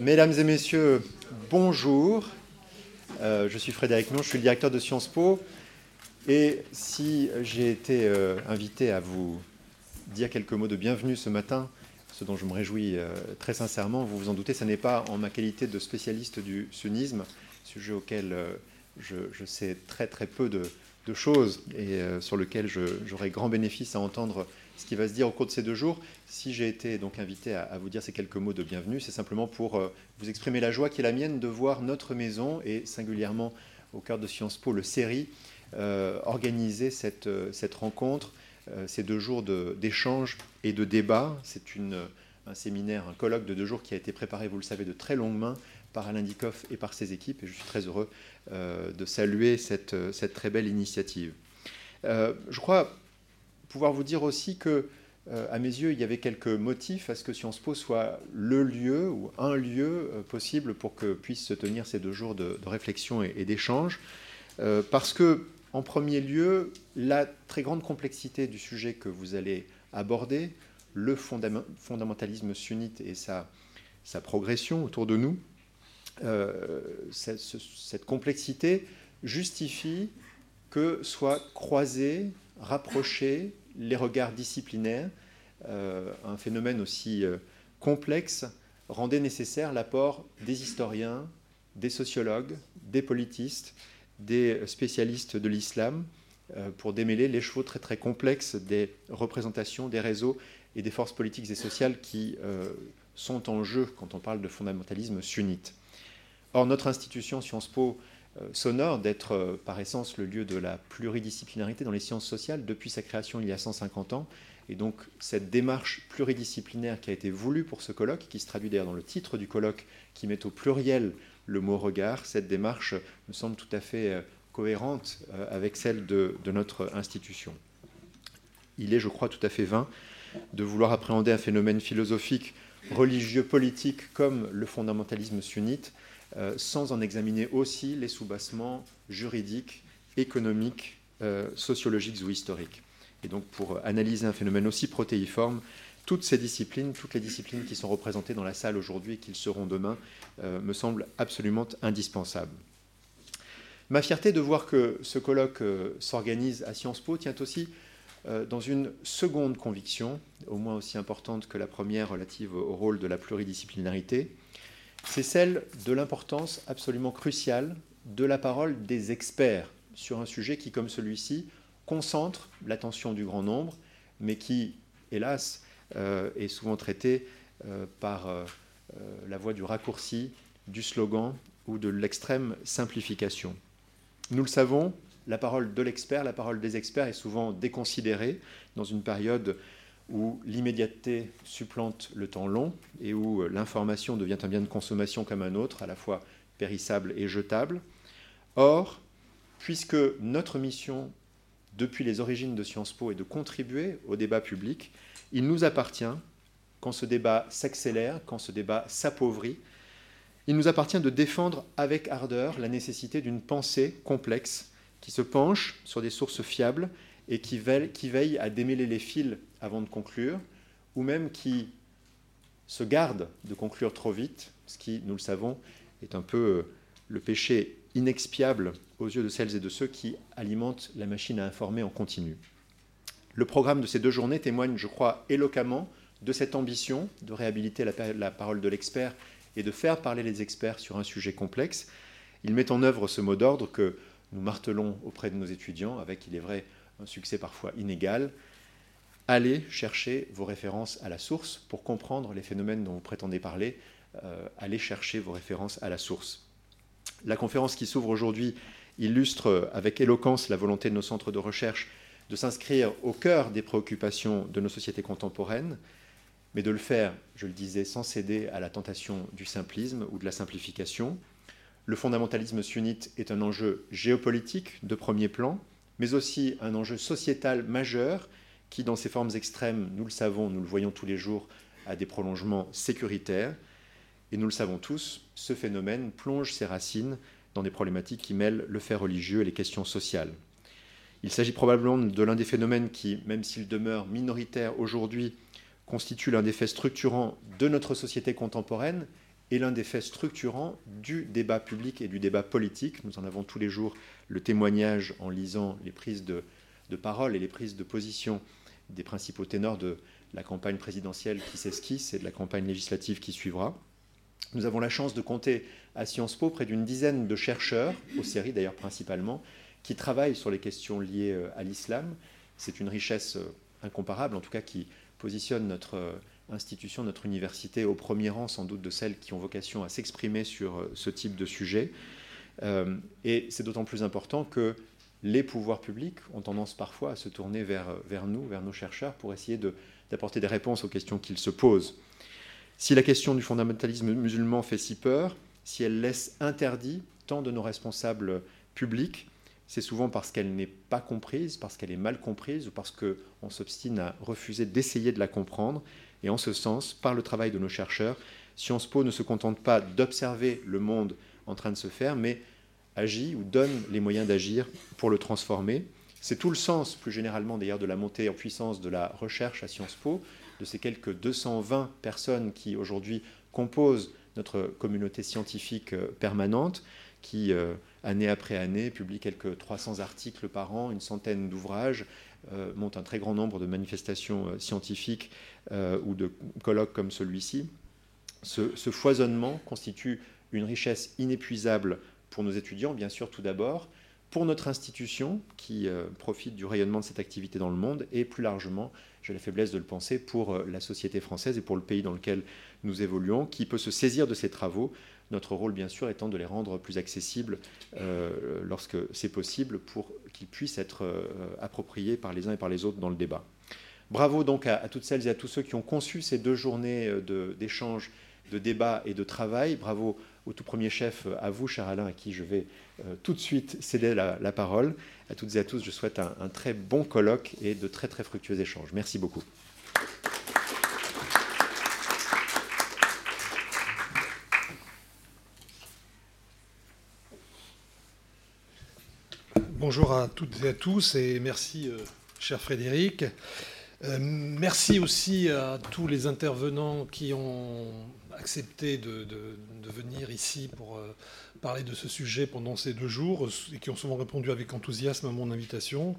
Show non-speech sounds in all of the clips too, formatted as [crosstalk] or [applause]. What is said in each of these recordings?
Mesdames et messieurs, bonjour. Euh, je suis Frédéric Non, je suis le directeur de Sciences Po. Et si j'ai été euh, invité à vous dire quelques mots de bienvenue ce matin, ce dont je me réjouis euh, très sincèrement, vous vous en doutez, ce n'est pas en ma qualité de spécialiste du sunnisme, sujet auquel je, sais très très peu de, choses et sur lequel j'aurai grand bénéfice à entendre ce qui va se dire au cours de ces deux jours. Si j'ai été donc invité à, vous dire ces quelques mots de bienvenue, c'est simplement pour euh, vous exprimer la joie qui est la mienne de voir notre maison et singulièrement au cœur de Sciences Po, le série, euh, organiser cette, euh, cette rencontre, ces deux jours d'échange et de débat. C'est un séminaire, un colloque de deux jours qui a été préparé, vous le savez, de très longue main par Alain Dikoff et par ses équipes. Et je suis très heureux de saluer cette, cette, très belle initiative. je crois pouvoir vous dire aussi que, euh, à mes yeux, il y avait quelques motifs à ce que Sciences Po soit le lieu ou un lieu euh, possible pour que puissent se tenir ces deux jours de, réflexion et, d'échange. Euh, parce que, en premier lieu, la très grande complexité du sujet que vous allez aborder, le fondamentalisme sunnite et sa, progression autour de nous, cette, complexité justifie que soient croisés, rapprochés les regards disciplinaires, euh, un phénomène aussi euh, complexe, rendait nécessaire l'apport des historiens, des sociologues, des politistes, des spécialistes de l'islam, euh, pour démêler les chevaux très très complexes des représentations, des réseaux et des forces politiques et sociales qui sont en jeu quand on parle de fondamentalisme sunnite. Or, notre institution Sciences Po sonore d'être euh, par essence le lieu de la pluridisciplinarité dans les sciences sociales depuis sa création il y a 150 ans. Et donc cette démarche pluridisciplinaire qui a été voulue pour ce colloque, qui se traduit d'ailleurs dans le titre du colloque, qui met au pluriel le mot regard, cette démarche me semble tout à fait euh, cohérente avec celle de, de notre institution. Il est, je crois, tout à fait vain de vouloir appréhender un phénomène philosophique, religieux, politique comme le fondamentalisme sunnite euh, sans en examiner aussi les soubassements juridiques, économiques, euh, sociologiques ou historiques. Et donc pour analyser un phénomène aussi protéiforme, toutes ces disciplines, toutes les disciplines qui sont représentées dans la salle aujourd'hui et qui le seront demain, euh, me semblent absolument indispensables. Ma fierté de voir que ce colloque s'organise à Sciences Po tient aussi dans une seconde conviction, au moins aussi importante que la première relative au rôle de la pluridisciplinarité, c'est celle de l'importance absolument cruciale de la parole des experts sur un sujet qui, comme celui-ci, concentre l'attention du grand nombre, mais qui, hélas, euh, est souvent traité euh, par euh, la voie du raccourci, du slogan ou de l'extrême simplification. Nous le savons, la parole de l'expert, la parole des experts est souvent déconsidérée dans une période où l'immédiateté supplante le temps long et où euh, l'information devient un bien de consommation comme un autre, à la fois périssable et jetable. Or, puisque notre mission depuis les origines de Sciences Po est de contribuer au débat public, il nous appartient, quand ce débat s'accélère, quand ce débat s'appauvrit, il nous appartient de défendre avec ardeur la nécessité d'une pensée complexe qui se penche sur des sources fiables et qui veille, à démêler les fils avant de conclure, ou même qui se garde de conclure trop vite, ce qui, nous le savons, est un peu euh, le péché inexpiable aux yeux de celles et de ceux qui alimentent la machine à informer en continu. Le programme de ces deux journées témoigne, je crois, éloquemment de cette ambition de réhabiliter la, la parole de l'expert et de faire parler les experts sur un sujet complexe. Il met en œuvre ce mot d'ordre que nous martelons auprès de nos étudiants, avec, il est vrai, un succès parfois inégal, allez chercher vos références à la source pour comprendre les phénomènes dont vous prétendez parler. Euh, allez chercher vos références à la source. La conférence qui s'ouvre aujourd'hui illustre avec éloquence la volonté de nos centres de recherche de s'inscrire au cœur des préoccupations de nos sociétés contemporaines, mais de le faire, je le disais, sans céder à la tentation du simplisme ou de la simplification. Le fondamentalisme sunnite est un enjeu géopolitique de premier plan, mais aussi un enjeu sociétal majeur qui, dans ses formes extrêmes, nous le savons, nous le voyons tous les jours, a des prolongements sécuritaires. Et nous le savons tous, ce phénomène plonge ses racines dans des problématiques qui mêlent le fait religieux et les questions sociales. Il s'agit probablement de l'un des phénomènes qui, même s'il demeure minoritaire aujourd'hui, constitue l'un des faits structurants de notre société contemporaine est l'un des faits structurants du débat public et du débat politique. Nous en avons tous les jours le témoignage en lisant les prises de, parole et les prises de position des principaux ténors de la campagne présidentielle qui s'esquisse et de la campagne législative qui suivra. Nous avons la chance de compter à Sciences Po près d'une dizaine de chercheurs, aux séries d'ailleurs principalement, qui travaillent sur les questions liées euh, à l'islam. C'est une richesse euh, incomparable, en tout cas qui positionne notre euh, institution, notre université au premier rang sans doute de celles qui ont vocation à s'exprimer sur euh, ce type de sujet. Euh, et c'est d'autant plus important que les pouvoirs publics ont tendance parfois à se tourner vers, vers nous, vers nos chercheurs, pour essayer d'apporter des réponses aux questions qu'ils se posent. Si la question du fondamentalisme musulman fait si peur, si elle laisse interdit tant de nos responsables publics, c'est souvent parce qu'elle n'est pas comprise, parce qu'elle est mal comprise, ou parce qu'on s'obstine à refuser d'essayer de la comprendre. Et en ce sens, par le travail de nos chercheurs, Sciences Po ne se contente pas d'observer le monde en train de se faire, mais agit ou donne les moyens d'agir pour le transformer. C'est tout le sens, plus généralement d'ailleurs, de la montée en puissance de la recherche à Sciences Po, de ces quelques 220 personnes qui aujourd'hui composent notre communauté scientifique euh, permanente, qui, euh, année après année, publie quelques 300 articles par an, une centaine d'ouvrages, euh, monte un très grand nombre de manifestations euh, scientifiques euh, ou de colloques comme celui-ci. Ce, foisonnement constitue une richesse inépuisable pour nos étudiants, bien sûr tout d'abord, pour notre institution qui profite du rayonnement de cette activité dans le monde et plus largement, j'ai la faiblesse de le penser, pour la société française et pour le pays dans lequel nous évoluons, qui peut se saisir de ces travaux notre rôle, bien sûr, étant de les rendre plus accessibles euh, lorsque c'est possible pour qu'ils puissent être euh, appropriés par les uns et par les autres dans le débat. Bravo donc à, toutes celles et à tous ceux qui ont conçu ces deux journées euh, d'échange, de, débat et de travail. Bravo au tout premier chef, à vous, cher Alain, à qui je vais tout de suite céder la, parole. À toutes et à tous, je souhaite un, un très bon colloque et de très très fructueux échanges. Merci beaucoup. Bonjour à toutes et à tous et merci, euh, cher Frédéric. Euh, merci aussi à tous les intervenants qui ont accepté de, venir ici pour euh, parler de ce sujet pendant ces deux jours et qui ont souvent répondu avec enthousiasme à mon invitation.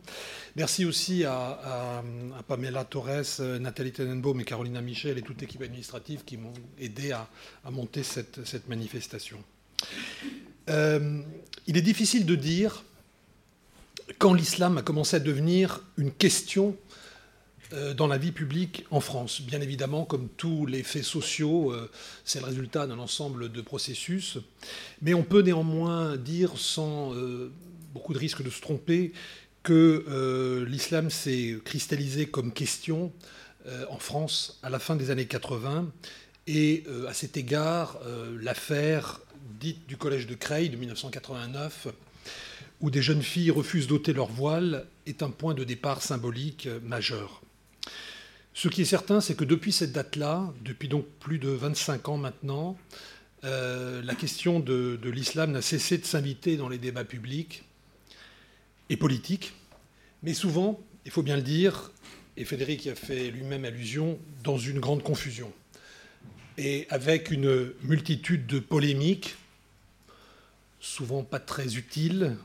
Merci aussi à, Pamela Torres, Nathalie Tenenbaum et Carolina Michel et toute l'équipe administrative qui m'ont aidé à, monter cette, cette manifestation. il est difficile de dire quand l'islam a commencé à devenir une question euh, dans la vie publique en France. Bien évidemment, comme tous les faits sociaux, euh, c'est le résultat d'un ensemble de processus. Mais on peut néanmoins dire, sans euh, beaucoup de risque de se tromper, que l'islam s'est cristallisé comme question en France à la fin des années 80. Et à cet égard, l'affaire dite du collège de Creil de 1989 où des jeunes filles refusent d'ôter leur voile est un point de départ symbolique majeur. Ce qui est certain, c'est que depuis cette date-là, depuis donc plus de 25 ans maintenant, euh, la question de, l'islam n'a cessé de s'inviter dans les débats publics et politiques, mais souvent, il faut bien le dire, et Frédéric y a fait lui-même allusion, dans une grande confusion, et avec une multitude de polémiques, souvent pas très utiles,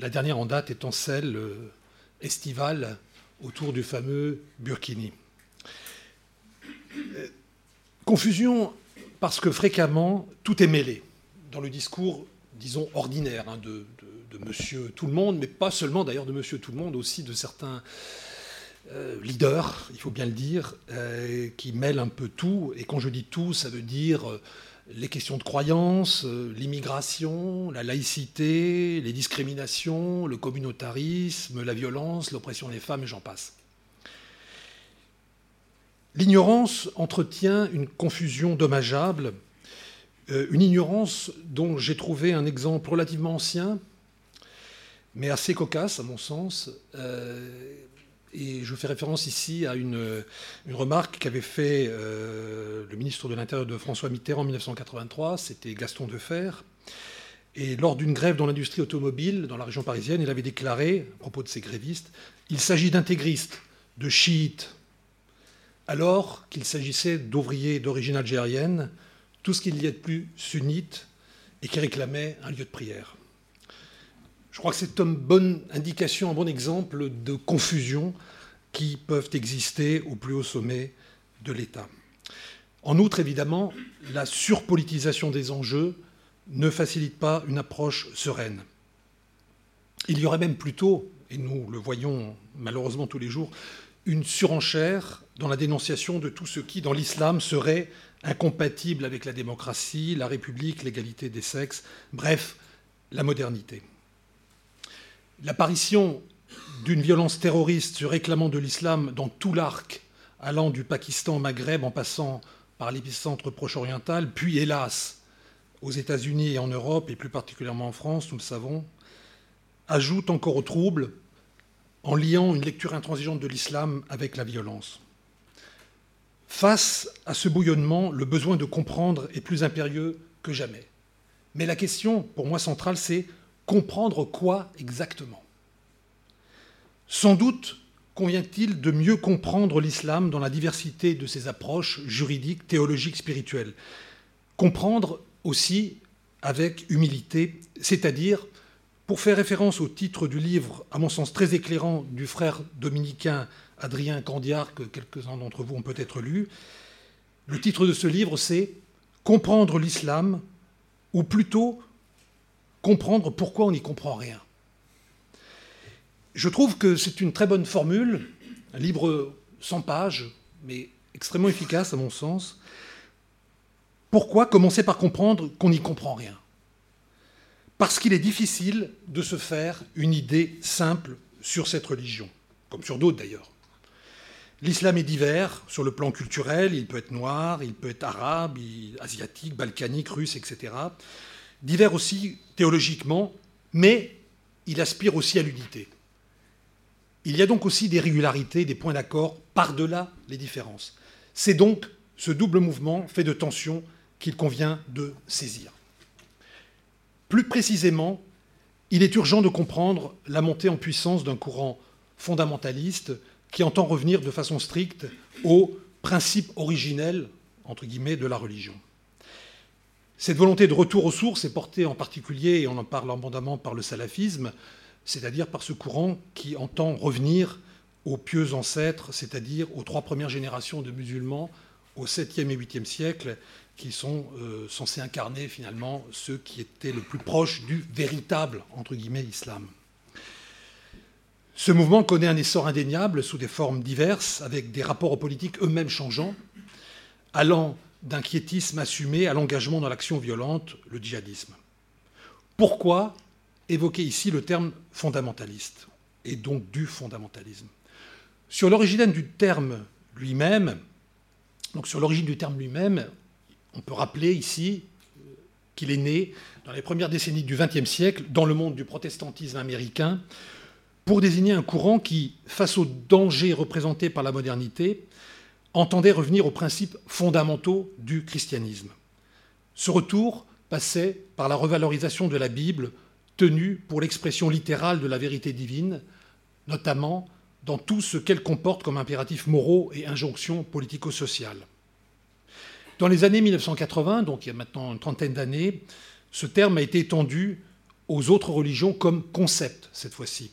la dernière en date étant celle euh, estivale autour du fameux Burkini. Euh, confusion parce que fréquemment, tout est mêlé dans le discours, disons, ordinaire hein, de, monsieur tout le monde, mais pas seulement d'ailleurs de monsieur tout le monde, aussi de certains leaders, il faut bien le dire, qui mêlent un peu tout. Et quand je dis tout, ça veut dire les questions de croyance, euh, l'immigration, la laïcité, les discriminations, le communautarisme, la violence, l'oppression des femmes, et j'en passe. L'ignorance entretient une confusion dommageable, euh, une ignorance dont j'ai trouvé un exemple relativement ancien, mais assez cocasse à mon sens, euh, et je fais référence ici à une, remarque qu'avait fait euh, le ministre de l'Intérieur de François Mitterrand en 1983, c'était Gaston Defer. Et lors d'une grève dans l'industrie automobile dans la région parisienne, il avait déclaré, à propos de ces grévistes, Il s'agit d'intégristes, de chiites, alors qu'il s'agissait d'ouvriers d'origine algérienne, tout ce qu'il y a de plus sunnite et qui réclamait un lieu de prière. Je crois que c'est une bonne indication, un bon exemple de confusion qui peuvent exister au plus haut sommet de l'État. En outre, évidemment, la surpolitisation des enjeux ne facilite pas une approche sereine. Il y aurait même plutôt, et nous le voyons malheureusement tous les jours, une surenchère dans la dénonciation de tout ce qui, dans l'islam, serait incompatible avec la démocratie, la République, l'égalité des sexes, bref, la modernité. L'apparition d'une violence terroriste se réclamant de l'islam dans tout l'arc, allant du Pakistan au Maghreb en passant par l'épicentre proche-oriental, puis hélas aux États-Unis et en Europe, et plus particulièrement en France, nous le savons, ajoute encore au trouble en liant une lecture intransigeante de l'islam avec la violence. Face à ce bouillonnement, le besoin de comprendre est plus impérieux que jamais. Mais la question, pour moi centrale, c'est comprendre quoi exactement Sans doute convient-il de mieux comprendre l'islam dans la diversité de ses approches juridiques, théologiques, spirituelles. Comprendre aussi avec humilité, c'est-à-dire, pour faire référence au titre du livre, à mon sens très éclairant, du frère dominicain Adrien Candiard, que quelques-uns d'entre vous ont peut-être lu, le titre de ce livre, c'est Comprendre l'islam, ou plutôt comprendre pourquoi on n'y comprend rien. Je trouve que c'est une très bonne formule, un livre sans pages, mais extrêmement efficace à mon sens, pourquoi commencer par comprendre qu'on n'y comprend rien? Parce qu'il est difficile de se faire une idée simple sur cette religion, comme sur d'autres d'ailleurs. L'islam est divers sur le plan culturel, il peut être noir, il peut être arabe, asiatique, balkanique, russe, etc. Divers aussi théologiquement, mais il aspire aussi à l'unité. Il y a donc aussi des régularités, des points d'accord par-delà les différences. C'est donc ce double mouvement fait de tensions qu'il convient de saisir. Plus précisément, il est urgent de comprendre la montée en puissance d'un courant fondamentaliste qui entend revenir de façon stricte aux principes originels entre guillemets, de la religion. Cette volonté de retour aux sources est portée en particulier, et on en parle abondamment, par le salafisme, c'est-à-dire par ce courant qui entend revenir aux pieux ancêtres, c'est-à-dire aux trois premières générations de musulmans au 7e et 8e siècle, qui sont euh, censés incarner finalement ceux qui étaient le plus proches du véritable, entre guillemets, islam. Ce mouvement connaît un essor indéniable sous des formes diverses, avec des rapports aux politiques eux-mêmes changeants, allant d'un quiétisme assumé à l'engagement dans l'action violente, le djihadisme. Pourquoi évoquer ici le terme fondamentaliste, et donc du fondamentalisme? Sur l'origine du terme lui-même, donc sur l'origine du terme lui-même, on peut rappeler ici qu'il est né dans les premières décennies du XXe siècle dans le monde du protestantisme américain pour désigner un courant qui, face aux dangers représentés par la modernité, entendait revenir aux principes fondamentaux du christianisme. Ce retour passait par la revalorisation de la Bible tenue pour l'expression littérale de la vérité divine, notamment dans tout ce qu'elle comporte comme impératifs moraux et injonctions politico-sociales. Dans les années 1980, donc il y a maintenant une trentaine d'années, ce terme a été étendu aux autres religions comme concept cette fois-ci,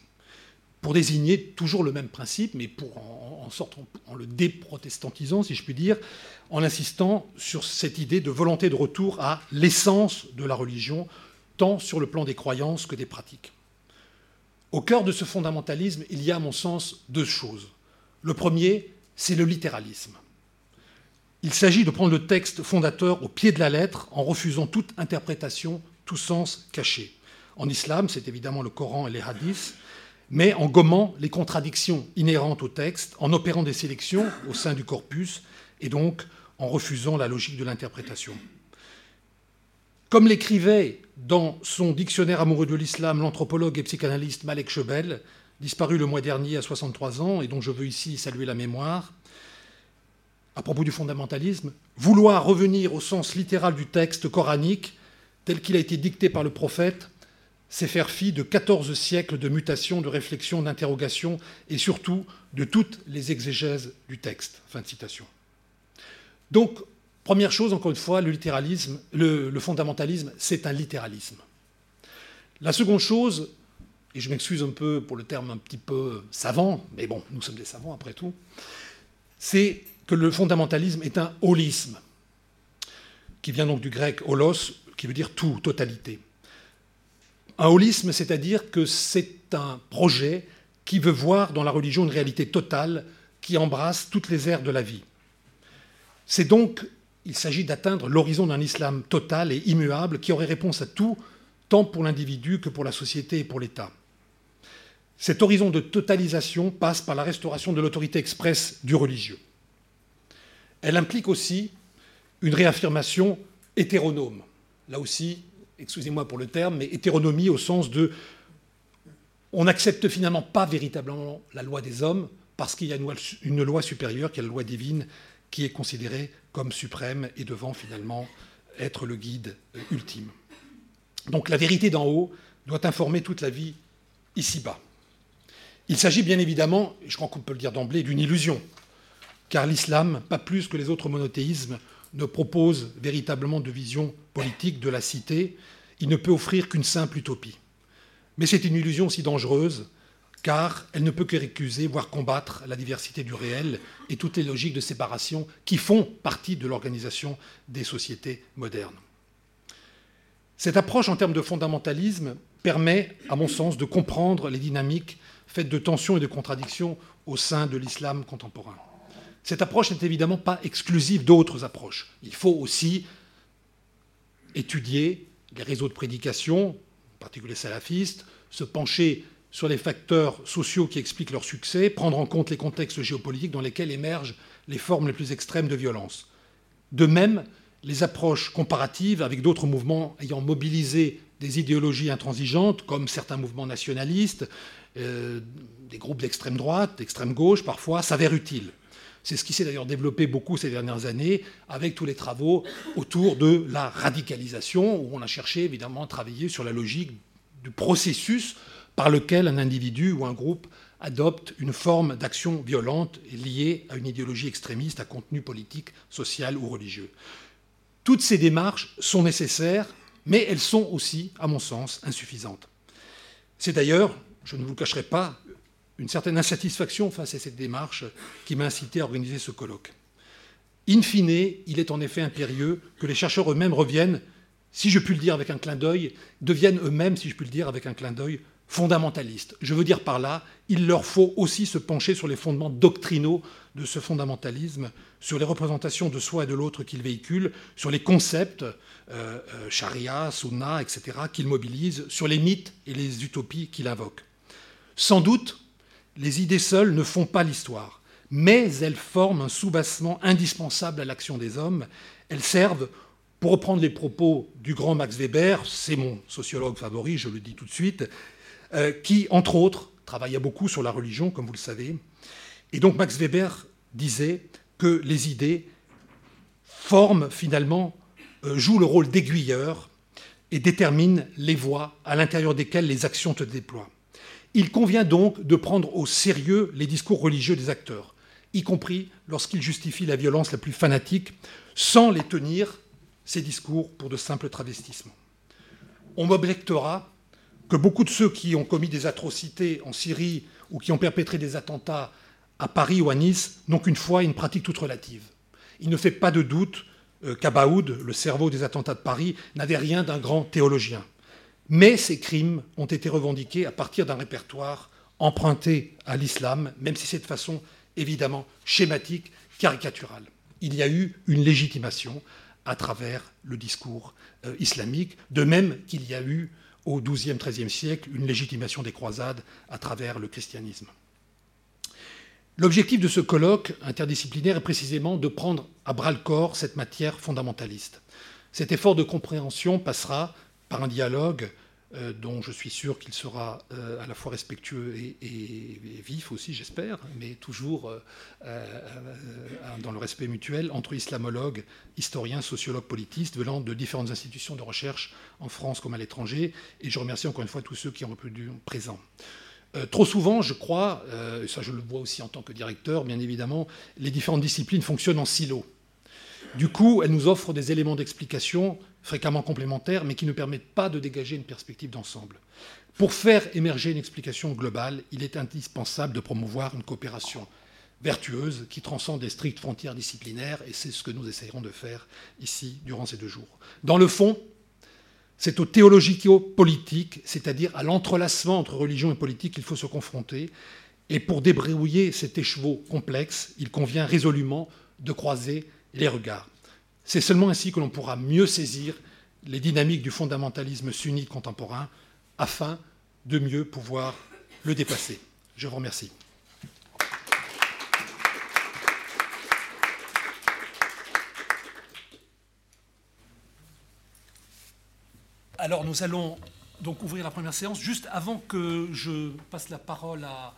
pour désigner toujours le même principe, mais en, sorte en, le déprotestantisant, si je puis dire, en insistant sur cette idée de volonté de retour à l'essence de la religion, tant sur le plan des croyances que des pratiques. Au cœur de ce fondamentalisme, il y a, à mon sens, deux choses. Le premier, c'est le littéralisme. Il s'agit de prendre le texte fondateur au pied de la lettre en refusant toute interprétation, tout sens caché. En islam, c'est évidemment le Coran et les hadiths, mais en gommant les contradictions inhérentes au texte, en opérant des sélections au sein du corpus et donc en refusant la logique de l'interprétation. Comme l'écrivait dans son dictionnaire amoureux de l'islam l'anthropologue et psychanalyste Malek Chebel, disparu le mois dernier à 63 ans et dont je veux ici saluer la mémoire, à propos du fondamentalisme, vouloir revenir au sens littéral du texte coranique tel qu'il a été dicté par le prophète, c'est faire fi de 14 siècles de mutation, de réflexion, d'interrogation et surtout de toutes les exégèses du texte. Donc, Première chose, encore une fois, le littéralisme, le, fondamentalisme, c'est un littéralisme. La seconde chose, et je m'excuse un peu pour le terme un petit peu savant, mais bon, nous sommes des savants après tout, c'est que le fondamentalisme est un holisme, qui vient donc du grec holos, qui veut dire tout, totalité. Un holisme, c'est-à-dire que c'est un projet qui veut voir dans la religion une réalité totale qui embrasse toutes les aires de la vie. C'est donc, il s'agit d'atteindre l'horizon d'un islam total et immuable qui aurait réponse à tout, tant pour l'individu que pour la société et pour l'État. Cet horizon de totalisation passe par la restauration de l'autorité expresse du religieux. Elle implique aussi une réaffirmation hétéronome. Là aussi, excusez-moi pour le terme, mais hétéronomie au sens de on n'accepte finalement pas véritablement la loi des hommes parce qu'il y a une loi, supérieure, qui est la loi divine, qui est considérée comme suprême et devant finalement être le guide euh, ultime. Donc la vérité d'en haut doit informer toute la vie ici-bas. Il s'agit bien évidemment, je crois qu'on peut le dire d'emblée, d'une illusion, car l'islam, pas plus que les autres monothéismes, ne propose véritablement de vision politique de la cité, il ne peut offrir qu'une simple utopie. Mais c'est une illusion si dangereuse, car elle ne peut que récuser, voire combattre la diversité du réel et toutes les logiques de séparation qui font partie de l'organisation des sociétés modernes. Cette approche en termes de fondamentalisme permet, à mon sens, de comprendre les dynamiques faites de tensions et de contradictions au sein de l'islam contemporain. Cette approche n'est évidemment pas exclusive d'autres approches. Il faut aussi étudier les réseaux de prédication, en particulier salafistes, se pencher sur les facteurs sociaux qui expliquent leur succès, prendre en compte les contextes géopolitiques dans lesquels émergent les formes les plus extrêmes de violence. De même, les approches comparatives avec d'autres mouvements ayant mobilisé des idéologies intransigeantes, comme certains mouvements nationalistes, euh, des groupes d'extrême droite, d'extrême gauche parfois, s'avèrent utiles. C'est ce qui s'est d'ailleurs développé beaucoup ces dernières années avec tous les travaux autour de la radicalisation, où on a cherché évidemment à travailler sur la logique du processus par lequel un individu ou un groupe adopte une forme d'action violente liée à une idéologie extrémiste à contenu politique, social ou religieux. Toutes ces démarches sont nécessaires, mais elles sont aussi, à mon sens, insuffisantes. C'est d'ailleurs, je ne vous le cacherai pas, une certaine insatisfaction face à cette démarche qui m'a incité à organiser ce colloque. In fine, il est en effet impérieux que les chercheurs eux-mêmes reviennent, si je puis le dire avec un clin d'œil, deviennent eux-mêmes, si je puis le dire avec un clin d'œil, fondamentalistes. Je veux dire par là, il leur faut aussi se pencher sur les fondements doctrinaux de ce fondamentalisme, sur les représentations de soi et de l'autre qu'ils véhiculent, sur les concepts, euh, euh, charia, sunna, etc., qu'ils mobilisent, sur les mythes et les utopies qu'ils invoquent. Sans doute, les idées seules ne font pas l'histoire, mais elles forment un soubassement indispensable à l'action des hommes. Elles servent, pour reprendre les propos du grand Max Weber, c'est mon sociologue favori, je le dis tout de suite, euh, qui, entre autres, travailla beaucoup sur la religion, comme vous le savez. Et donc Max Weber disait que les idées forment finalement, euh, jouent le rôle d'aiguilleur et déterminent les voies à l'intérieur desquelles les actions se déploient. Il convient donc de prendre au sérieux les discours religieux des acteurs, y compris lorsqu'ils justifient la violence la plus fanatique, sans les tenir, ces discours, pour de simples travestissements. On m'objectera que beaucoup de ceux qui ont commis des atrocités en Syrie ou qui ont perpétré des attentats à Paris ou à Nice n'ont qu'une foi et une pratique toute relative. Il ne fait pas de doute euh, qu'Abaoud, le cerveau des attentats de Paris, n'avait rien d'un grand théologien. Mais ces crimes ont été revendiqués à partir d'un répertoire emprunté à l'islam, même si c'est de façon évidemment schématique, caricaturale. Il y a eu une légitimation à travers le discours euh, islamique, de même qu'il y a eu au XIIe, XIIIe siècle une légitimation des croisades à travers le christianisme. L'objectif de ce colloque interdisciplinaire est précisément de prendre à bras le corps cette matière fondamentaliste. Cet effort de compréhension passera par un dialogue euh, dont je suis sûr qu'il sera euh, à la fois respectueux et, vif aussi, j'espère, mais toujours euh, dans le respect mutuel entre islamologues, historiens, sociologues, politistes, venant de différentes institutions de recherche en France comme à l'étranger. Et je remercie encore une fois tous ceux qui ont répondu présents. trop souvent, je crois, ça je le vois aussi en tant que directeur, bien évidemment, les différentes disciplines fonctionnent en silo. Du coup, elle nous offre des éléments d'explication fréquemment complémentaires, mais qui ne permettent pas de dégager une perspective d'ensemble. Pour faire émerger une explication globale, il est indispensable de promouvoir une coopération vertueuse qui transcende les strictes frontières disciplinaires, et c'est ce que nous essayerons de faire ici durant ces deux jours. Dans le fond, c'est au théologico-politique, c'est-à-dire à, l'entrelacement entre religion et politique qu'il faut se confronter, et pour débrouiller cet écheveau complexe, il convient résolument de croiser les regards. C'est seulement ainsi que l'on pourra mieux saisir les dynamiques du fondamentalisme sunnite contemporain afin de mieux pouvoir le dépasser. Je vous remercie. Alors nous allons donc ouvrir la première séance. Juste avant que je passe la parole à,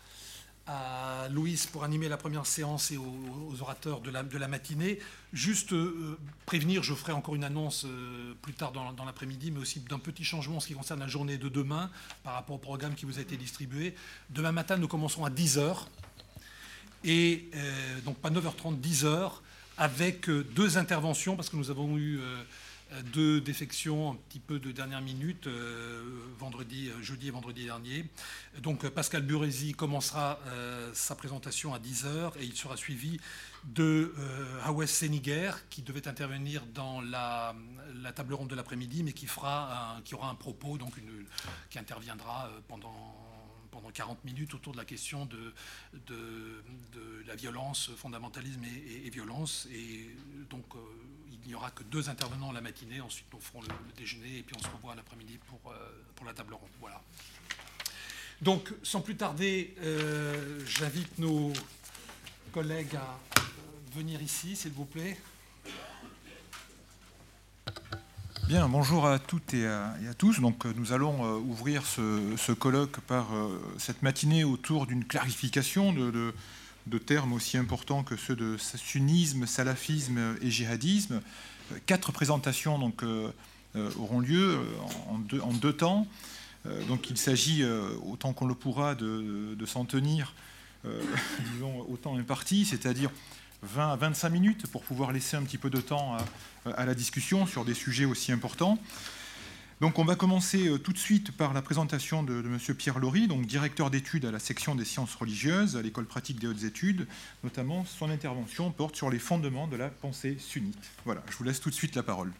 à Louise pour animer la première séance et aux, orateurs de la, matinée. Juste euh, prévenir, je ferai encore une annonce euh, plus tard dans, l'après-midi, mais aussi d'un petit changement en ce qui concerne la journée de demain par rapport au programme qui vous a été distribué. Demain matin, nous commencerons à 10h. Et euh, donc pas 9h30, 10h, avec deux interventions, parce que nous avons eu deux défections un petit peu de dernière minute, euh, vendredi, euh, jeudi et vendredi dernier. Donc Pascal Burési commencera euh, sa présentation à 10h et il sera suivi de Hawes Seniger qui devait intervenir dans la, table ronde de l'après-midi mais qui, fera qui aura un propos donc qui interviendra pendant pendant 40 minutes autour de la question de, de, la violence, fondamentalisme et, violence. Et donc, il n'y aura que deux intervenants la matinée. Ensuite, nous ferons le, déjeuner et puis on se revoit l'après-midi pour, euh, pour la table ronde. Voilà. Donc, sans plus tarder, euh, j'invite nos collègues à euh, venir ici, s'il vous plaît. Bien, bonjour à toutes et à, tous. Donc, nous allons ouvrir ce, colloque par cette matinée autour d'une clarification de de termes aussi importants que ceux de sunnisme, salafisme et djihadisme. Quatre présentations euh, euh, auront lieu euh, en deux, en deux temps. donc il s'agit, autant qu'on le pourra, de, s'en tenir, [laughs] disons, au temps imparti, c'est-à-dire 20 à 25 minutes pour pouvoir laisser un petit peu de temps à la discussion sur des sujets aussi importants. Donc on va commencer euh, tout de suite par la présentation de, M. Pierre Laurie, donc directeur d'études à la section des sciences religieuses à l'école pratique des hautes études. Notamment, son intervention porte sur les fondements de la pensée sunnite. Voilà, je vous laisse tout de suite la parole.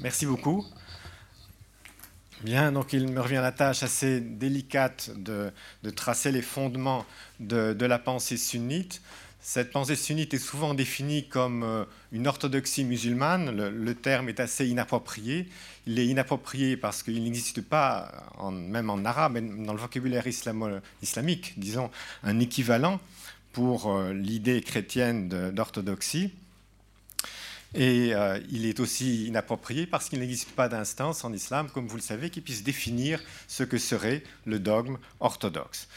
Merci beaucoup. Bien, donc il me revient la tâche assez délicate de, tracer les fondements de, de la pensée sunnite. Cette pensée sunnite est souvent définie comme euh, une orthodoxie musulmane. Le, terme est assez inapproprié. Il est inapproprié parce qu'il n'existe pas, même en arabe, dans le vocabulaire islamique, disons, un équivalent pour euh, l'idée chrétienne d'orthodoxie. Et euh, il est aussi inapproprié parce qu'il n'existe pas d'instance en islam, comme vous le savez, qui puisse définir ce que serait le dogme orthodoxe.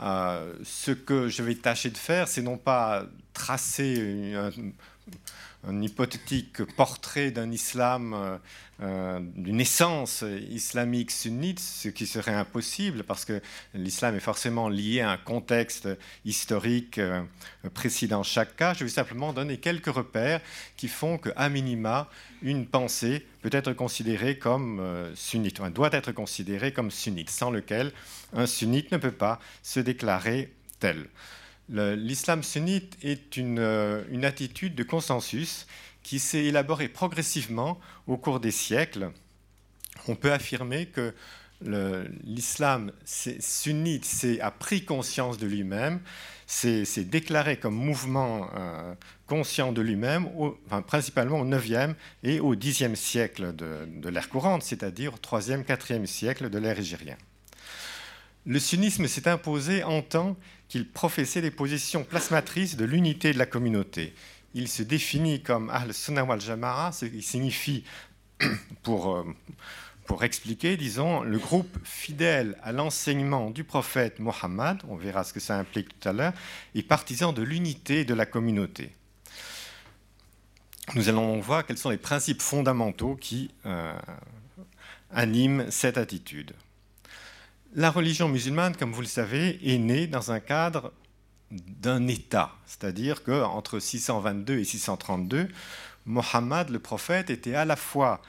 Euh, ce que je vais tâcher de faire, c'est non pas tracer un, hypothétique portrait d'un islam, euh, euh, d'une essence islamique sunnite, ce qui serait impossible parce que l'islam est forcément lié à un contexte historique précis dans chaque cas. Je vais simplement donner quelques repères qui font qu'à minima, une pensée peut être considérée comme sunnite, ou doit être considérée comme sunnite, sans lequel un sunnite ne peut pas se déclarer tel. L'islam sunnite est euh, une, attitude de consensus qui s'est élaborée progressivement au cours des siècles. On peut affirmer que l'islam sunnite a pris conscience de lui-même, s'est déclaré comme mouvement euh, conscient de lui-même, principalement au 9e et au 10e siècle de, de l'ère courante, c'est-à-dire au 3e, 4e siècle de l'ère égérienne le sunnisme s'est imposé en tant qu'il professait des positions plasmatrices de l'unité de la communauté. Il se définit comme Ahl-Sunnah wal-Jama'a, ce qui signifie, [clears throat] pour, euh, pour expliquer, disons, le groupe fidèle à l'enseignement du prophète Mohammed, on verra ce que ça implique tout à l'heure, et partisan de l'unité de la communauté. Nous allons voir quels sont les principes fondamentaux qui euh, animent cette attitude. La religion musulmane, comme vous le savez, est née dans un cadre d'un État. C'est-à-dire qu'entre 622 et 632, Mohammed, le prophète, était à la fois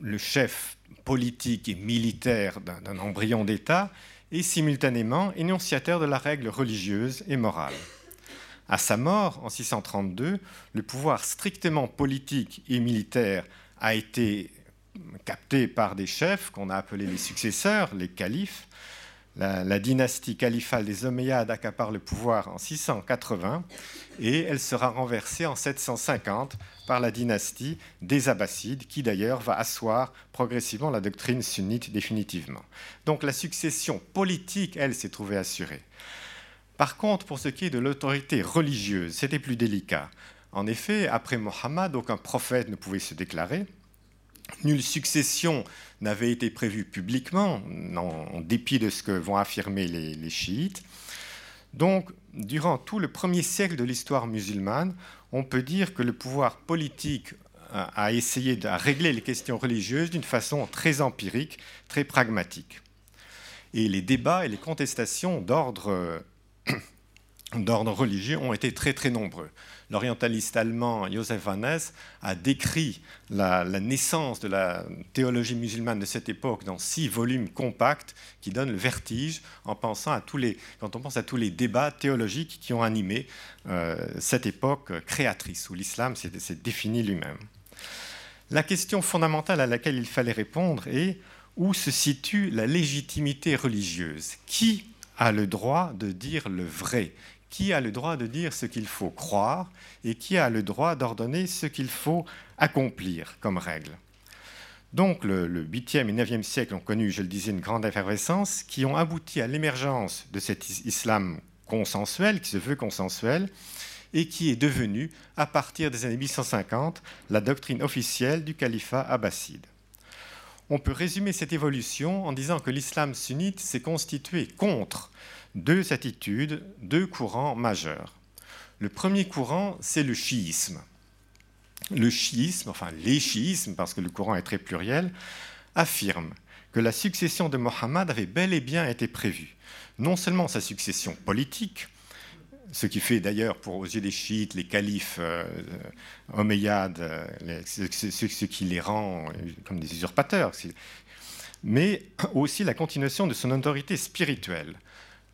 le chef politique et militaire d'un embryon d'État et simultanément énonciateur de la règle religieuse et morale. À sa mort, en 632, le pouvoir strictement politique et militaire a été capté par des chefs qu'on a appelés les successeurs, les califes. La, dynastie califale des Omeyyades accapare le pouvoir en 680 et elle sera renversée en 750 par la dynastie des Abbassides, qui d'ailleurs va asseoir progressivement la doctrine sunnite définitivement. Donc la succession politique, elle, s'est trouvée assurée. Par contre, pour ce qui est de l'autorité religieuse, c'était plus délicat. En effet, après Mohammed, aucun prophète ne pouvait se déclarer. Nulle succession n'avait été prévue publiquement, en dépit de ce que vont affirmer les, chiites. Donc, durant tout le premier siècle de l'histoire musulmane, on peut dire que le pouvoir politique a essayé de régler les questions religieuses d'une façon très empirique, très pragmatique. Et les débats et les contestations d'ordre [coughs] religieux ont été très nombreux. L'orientaliste allemand Joseph Hannes a décrit la, naissance de la théologie musulmane de cette époque dans six volumes compacts qui donnent le vertige quand on pense à tous les débats théologiques qui ont animé euh, cette époque créatrice où l'islam s'est défini lui-même. La question fondamentale à laquelle il fallait répondre est où se situe la légitimité religieuse? Qui a le droit de dire le vrai? Qui a le droit de dire ce qu'il faut croire et qui a le droit d'ordonner ce qu'il faut accomplir comme règle? Donc le, 8e et 9e siècle ont connu, je le disais, une grande effervescence qui ont abouti à l'émergence de cet islam consensuel, qui se veut consensuel, et qui est devenu, à partir des années 850, la doctrine officielle du califat abbasside. On peut résumer cette évolution en disant que l'islam sunnite s'est constitué contre deux attitudes, deux courants majeurs. Le premier courant, c'est le chiisme. Le chiisme, enfin les chiismes, parce que le courant est très pluriel, affirme que la succession de Mohammed avait bel et bien été prévue. Non seulement sa succession politique, ce qui fait d'ailleurs, pour aux yeux des chiites, les califes euh, omeyyades, euh, ce, qui les rend euh, comme des usurpateurs, mais aussi la continuation de son autorité spirituelle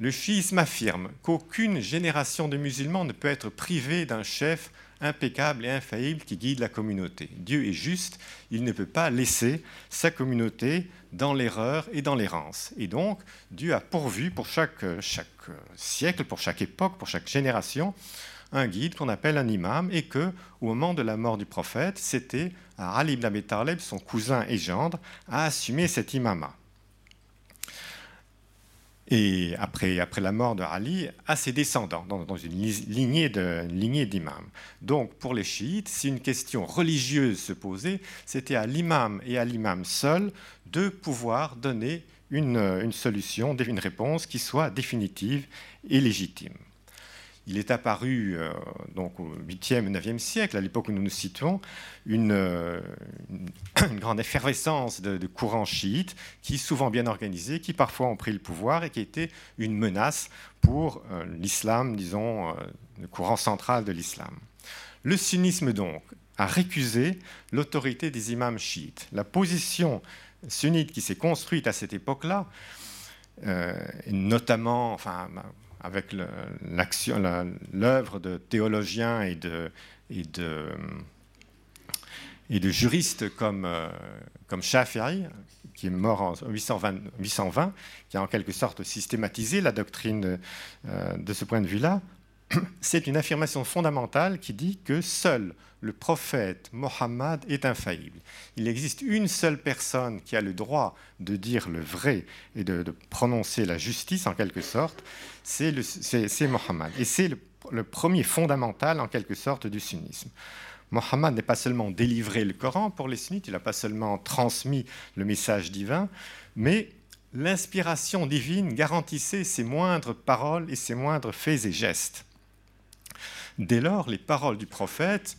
le chiisme affirme qu'aucune génération de musulmans ne peut être privée d'un chef impeccable et infaillible qui guide la communauté. Dieu est juste, il ne peut pas laisser sa communauté dans l'erreur et dans l'errance. Et donc, Dieu a pourvu pour chaque, siècle, pour chaque époque, pour chaque génération, un guide qu'on appelle un imam, et que, au moment de la mort du prophète, c'était Ali ibn Abi Talib, son cousin et gendre, à assumer cet imama et après, la mort de Ali, à ses descendants, dans, une lignée d'imams. Donc pour les chiites, si une question religieuse se posait, c'était à l'imam et à l'imam seul de pouvoir donner une solution, une réponse qui soit définitive et légitime il est apparu euh, donc au 8e et 9e siècle, à l'époque où nous nous situons, une, euh, [coughs] grande effervescence de, courants chiites qui, souvent bien organisés, qui parfois ont pris le pouvoir et qui étaient une menace pour euh, l'islam, disons, le courant central de l'islam. Le sunnisme, donc, a récusé l'autorité des imams chiites. La position sunnite qui s'est construite à cette époque-là, notamment, enfin, avec l'œuvre de théologiens et de, juristes comme, euh, comme Shafi'i, qui est mort en 820, 820, qui a en quelque sorte systématisé la doctrine euh, de ce point de vue-là, [coughs] c'est une affirmation fondamentale qui dit que seul le prophète Mohammed est infaillible. Il existe une seule personne qui a le droit de dire le vrai et de, prononcer la justice en quelque sorte, c'est Mohammed. Et c'est le, le, premier fondamental en quelque sorte du sunnisme. Mohammed n'est pas seulement délivré le Coran pour les sunnites, il n'a pas seulement transmis le message divin, mais l'inspiration divine garantissait ses moindres paroles et ses moindres faits et gestes. Dès lors, les paroles du prophète,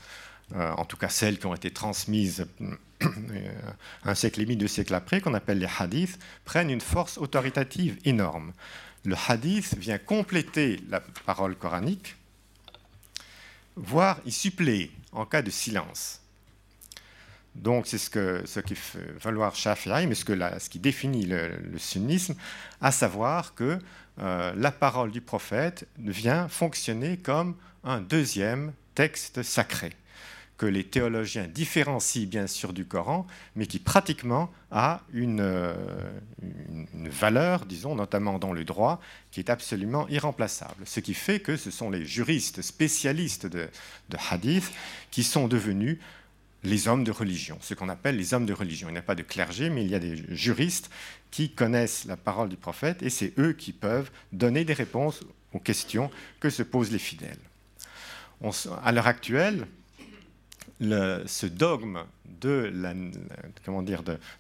euh, en tout cas celles qui ont été transmises [coughs] euh, un siècle et demi, deux siècles après, qu'on appelle les hadiths, prennent une force autoritative énorme. le hadith vient compléter la parole coranique, voire y suppléer en cas de silence. Donc c'est ce, que, ce qui fait valoir Shafi'i, mais ce, que ce qui définit le, sunnisme, à savoir que euh, la parole du prophète vient fonctionner comme un deuxième texte sacré que les théologiens différencient bien sûr du Coran, mais qui pratiquement a une, euh, valeur, disons, notamment dans le droit, qui est absolument irremplaçable. Ce qui fait que ce sont les juristes spécialistes de, de hadith qui sont devenus les hommes de religion, ce qu'on appelle les hommes de religion. Il n'y a pas de clergé, mais il y a des juristes qui connaissent la parole du prophète et c'est eux qui peuvent donner des réponses aux questions que se posent les fidèles. à l'heure actuelle, ce dogme de,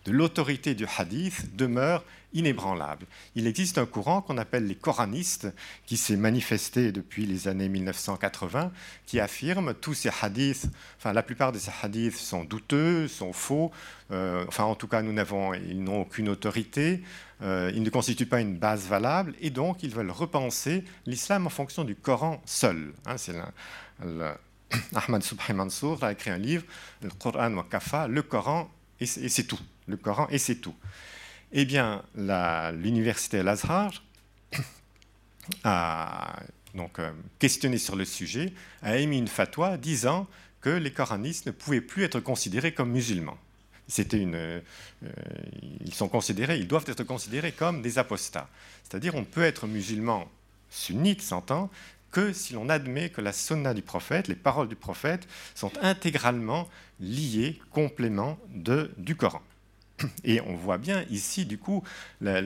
l'autorité du hadith demeure inébranlable. Il existe un courant qu'on appelle les coranistes, qui s'est manifesté depuis les années 1980, qui affirme tous ces hadiths, enfin la plupart de ces hadiths sont douteux, sont faux, euh, enfin en tout cas nous n'avons, ils n'ont aucune autorité, euh, ils ne constituent pas une base valable, et donc ils veulent repenser l'islam en fonction du Coran seul. Hein, c'est [coughs] Ahmad Subhi Mansour a écrit un livre, le Coran wa Kafa, le Coran et c'est tout. Le Coran et c'est tout. Eh bien, l'université Al-Azhar [coughs] a donc euh, questionné sur le sujet, a émis une fatwa disant que les coranistes ne pouvaient plus être considérés comme musulmans. Une, euh, ils sont considérés, ils doivent être considérés comme des apostats. C'est-à-dire, on peut être musulman sunnite, s'entend, que si l'on admet que la sunna du prophète, les paroles du prophète, sont intégralement liées, complément de, du Coran. [clears throat] Et on voit bien ici, du coup, la,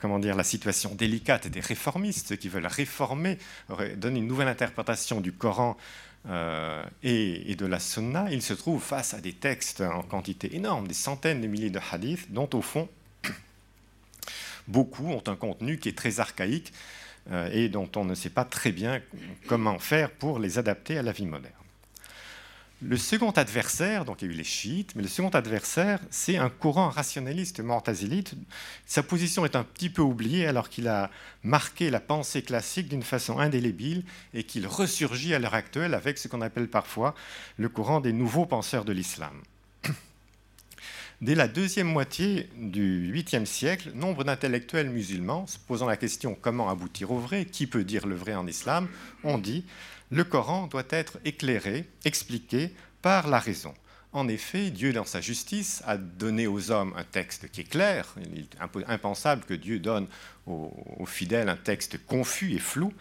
comment dire, la situation délicate des réformistes qui veulent réformer, donner une nouvelle interprétation du Coran euh, et, et, de la Sunna. Ils se trouvent face à des textes en quantité énorme, des centaines de milliers de hadiths, dont au fond, [clears throat] beaucoup ont un contenu qui est très archaïque et dont on ne sait pas très bien comment faire pour les adapter à la vie moderne. Le second adversaire, donc il y a eu les chiites, mais le second adversaire, c'est un courant rationaliste mortazilite. Sa position est un petit peu oubliée alors qu'il a marqué la pensée classique d'une façon indélébile et qu'il ressurgit à l'heure actuelle avec ce qu'on appelle parfois le courant des nouveaux penseurs de l'islam. Dès la deuxième moitié du 8e siècle, nombre d'intellectuels musulmans, se posant la question comment aboutir au vrai, qui peut dire le vrai en islam, ont dit le Coran doit être éclairé, expliqué par la raison. En effet, Dieu, dans sa justice, a donné aux hommes un texte qui est clair. Il est impensable que Dieu donne aux, fidèles un texte confus et flou.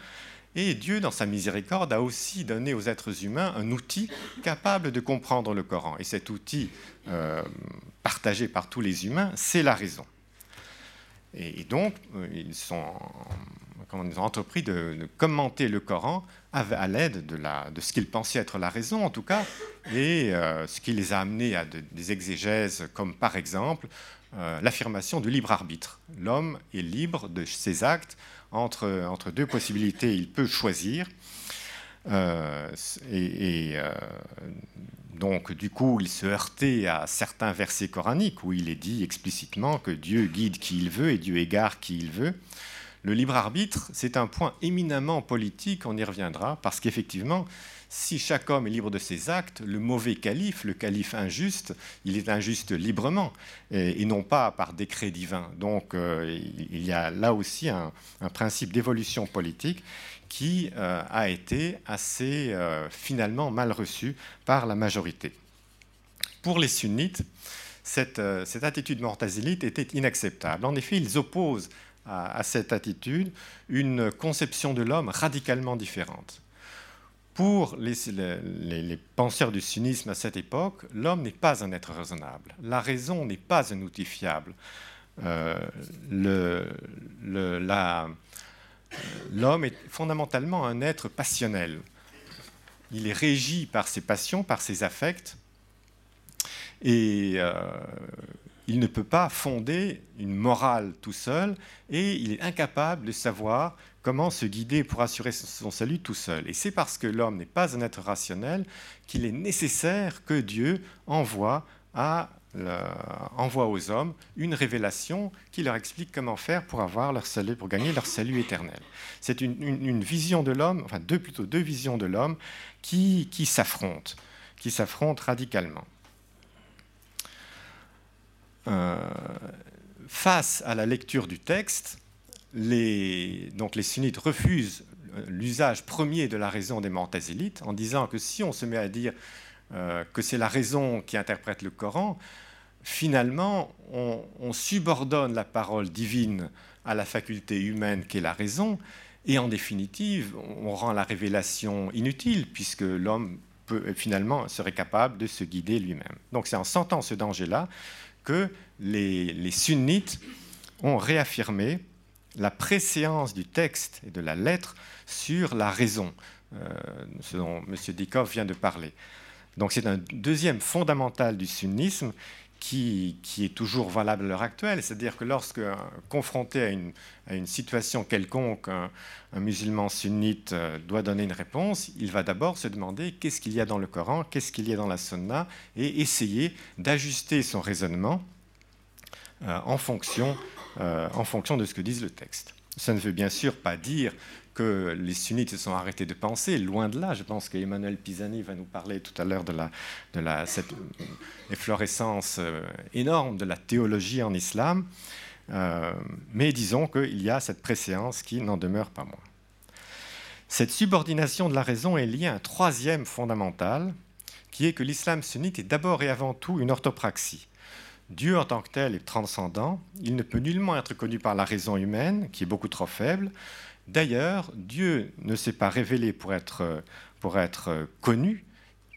Et Dieu, dans sa miséricorde, a aussi donné aux êtres humains un outil capable de comprendre le Coran. Et cet outil euh, partagé par tous les humains, c'est la raison. Et, donc, euh, ils, ont entrepris de, commenter le Coran à, l'aide de, de, ce qu'ils pensaient être la raison, en tout cas, et euh, ce qui les a amenés à des exégèses comme, par exemple, l'affirmation du libre arbitre. L'homme est libre de ses actes entre, deux possibilités, il peut choisir. Euh, et, euh, donc, du coup, il se heurtait à certains versets coraniques où il est dit explicitement que Dieu guide qui il veut et Dieu égare qui il veut. Le libre arbitre, c'est un point éminemment politique, on y reviendra, parce qu'effectivement, si chaque homme est libre de ses actes, le mauvais calife, le calife injuste, il est injuste librement et, non pas par décret divin. Donc euh, il y a là aussi un, principe d'évolution politique qui euh, a été assez euh, finalement mal reçu par la majorité. Pour les sunnites, cette, attitude mortazilite était inacceptable. En effet, ils opposent à cette attitude une conception de l'homme radicalement différente. Pour les, penseurs du sunnisme à cette époque, l'homme n'est pas un être raisonnable. La raison n'est pas un outil fiable. Euh, l'homme est fondamentalement un être passionnel. Il est régi par ses passions, par ses affects, et euh, il ne peut pas fonder une morale tout seul, et il est incapable de savoir comment se guider pour assurer son salut tout seul. Et c'est parce que l'homme n'est pas un être rationnel qu'il est nécessaire que Dieu envoie aux hommes une révélation qui leur explique comment faire pour gagner leur salut éternel. C'est une, vision de l'homme, enfin deux, plutôt deux visions de l'homme qui, qui s'affrontent, qui s'affrontent radicalement. Euh, face à la lecture du texte, les, donc les sunnites refusent l'usage premier de la raison des Mortazélites en disant que si on se met à dire euh, que c'est la raison qui interprète le Coran, finalement, on, subordonne la parole divine à la faculté humaine qu'est la raison, et en définitive, on rend la révélation inutile, puisque l'homme finalement serait capable de se guider lui-même. Donc c'est en sentant ce danger-là que les, sunnites ont réaffirmé la préséance du texte et de la lettre sur la raison, euh, ce dont M. Dikov vient de parler. Donc c'est un deuxième fondamental du sunnisme qui, est toujours valable à l'heure actuelle, c'est-à-dire que lorsque, euh, confronté à une, situation quelconque, un, musulman sunnite euh, doit donner une réponse, il va d'abord se demander qu'est-ce qu'il y a dans le Coran, qu'est-ce qu'il y a dans la Sunna, et essayer d'ajuster son raisonnement en, fonction, en fonction de ce que dit le texte. Ça ne veut bien sûr pas dire que les sunnites se sont arrêtés de penser, loin de là. Je pense qu'Emmanuel Pisani va nous parler tout à l'heure de, la, de la, cette efflorescence euh, énorme de la théologie en islam. Euh, mais disons qu'il y a cette préséance qui n'en demeure pas moins. Cette subordination de la raison est liée à un troisième fondamental, qui est que l'islam sunnite est d'abord et avant tout une orthopraxie. Dieu en tant que tel est transcendant, il ne peut nullement être connu par la raison humaine, qui est beaucoup trop faible, D'ailleurs, Dieu ne s'est pas révélé pour être, pour être connu,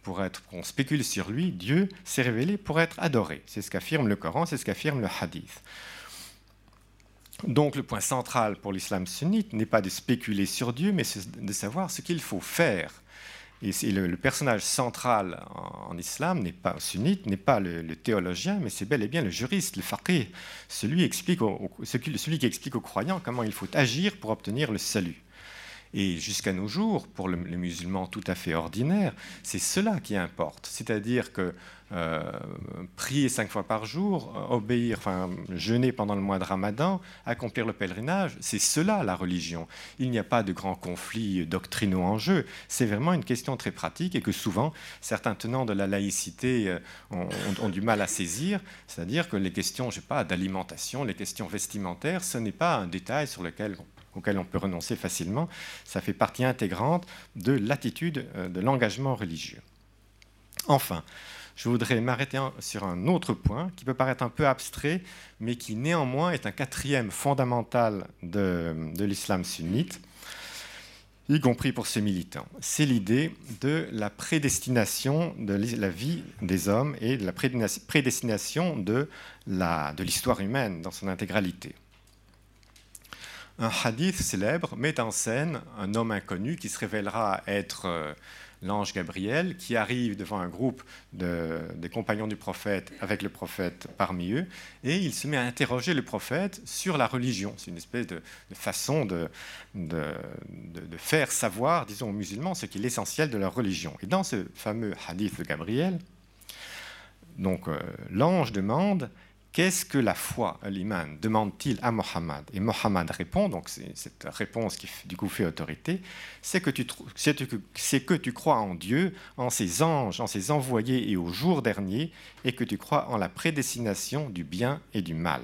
pour être qu'on spécule sur lui. Dieu s'est révélé pour être adoré. C'est ce qu'affirme le Coran, c'est ce qu'affirme le Hadith. Donc le point central pour l'islam sunnite n'est pas de spéculer sur Dieu, mais de savoir ce qu'il faut faire et le, personnage central en, islam n'est pas sunnite, n'est pas le, théologien, mais c'est bel et bien le juriste, le faqih, celui qui explique aux croyants comment il faut agir pour obtenir le salut. Et jusqu'à nos jours, pour le, musulman tout à fait ordinaire, c'est cela qui importe. C'est-à-dire que euh, prier cinq fois par jour, euh, obéir, enfin jeûner pendant le mois de Ramadan, accomplir le pèlerinage, c'est cela la religion. Il n'y a pas de grands conflits doctrinaux en jeu. C'est vraiment une question très pratique et que souvent certains tenants de la laïcité euh, ont, du mal à saisir. C'est-à-dire que les questions, je sais pas, d'alimentation, les questions vestimentaires, ce n'est pas un détail sur lequel auquel on peut renoncer facilement, ça fait partie intégrante de l'attitude euh, de l'engagement religieux. Enfin, je voudrais m'arrêter sur un autre point qui peut paraître un peu abstrait, mais qui néanmoins est un quatrième fondamental de, l'islam sunnite, y compris pour ses militants. C'est l'idée de la prédestination de la vie des hommes et de la prédestination de l'histoire humaine dans son intégralité un hadith célèbre met en scène un homme inconnu qui se révélera être euh, l'ange Gabriel, qui arrive devant un groupe de, des compagnons du prophète avec le prophète parmi eux, et il se met à interroger le prophète sur la religion. C'est une espèce de, façon de, faire savoir, disons, aux musulmans ce qui est l'essentiel de leur religion. Et dans ce fameux hadith de Gabriel, donc euh, l'ange demande Qu'est-ce que la foi, l'iman demande-t-il à Mohammed Et Mohammed répond, donc c'est cette réponse qui du coup fait autorité, c'est que, tu, que tu crois en Dieu, en ses anges, en ses envoyés et au jour dernier, et que tu crois en la prédestination du bien et du mal.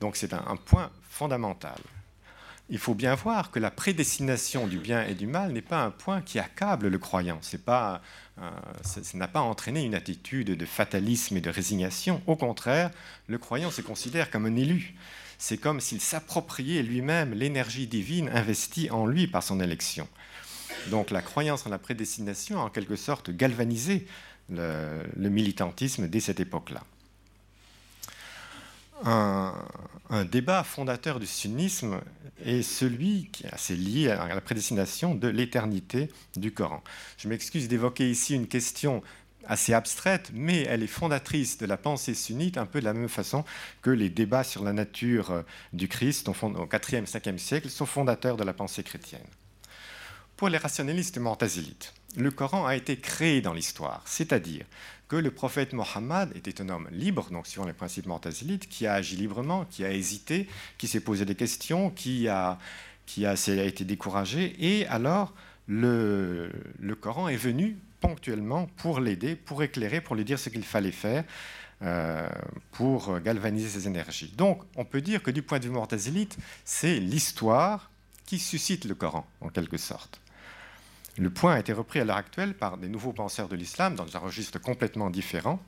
Donc c'est un point fondamental il faut bien voir que la prédestination du bien et du mal n'est pas un point qui accable le croyant. Pas, euh, ça n'a pas entraîné une attitude de fatalisme et de résignation. Au contraire, le croyant se considère comme un élu. C'est comme s'il s'appropriait lui-même l'énergie divine investie en lui par son élection. Donc la croyance en la prédestination a en quelque sorte galvanisé le militantisme dès cette époque-là un, débat fondateur du sunnisme est celui qui est assez lié à la prédestination de l'éternité du Coran. Je m'excuse d'évoquer ici une question assez abstraite, mais elle est fondatrice de la pensée sunnite, un peu de la même façon que les débats sur la nature du Christ au 4e, 5e siècle sont fondateurs de la pensée chrétienne. Pour les rationalistes mortazilites, le Coran a été créé dans l'histoire, c'est-à-dire que le prophète Mohammed était un homme libre, donc suivant les principes mortazilites, qui a agi librement, qui a hésité, qui s'est posé des questions, qui a, qui a, été découragé, et alors le, le Coran est venu ponctuellement pour l'aider, pour éclairer, pour lui dire ce qu'il fallait faire, euh, pour galvaniser ses énergies. Donc, on peut dire que du point de vue mortazilite, c'est l'histoire qui suscite le Coran, en quelque sorte. Le point a été repris à l'heure actuelle par des nouveaux penseurs de l'islam dans un registre complètement différent,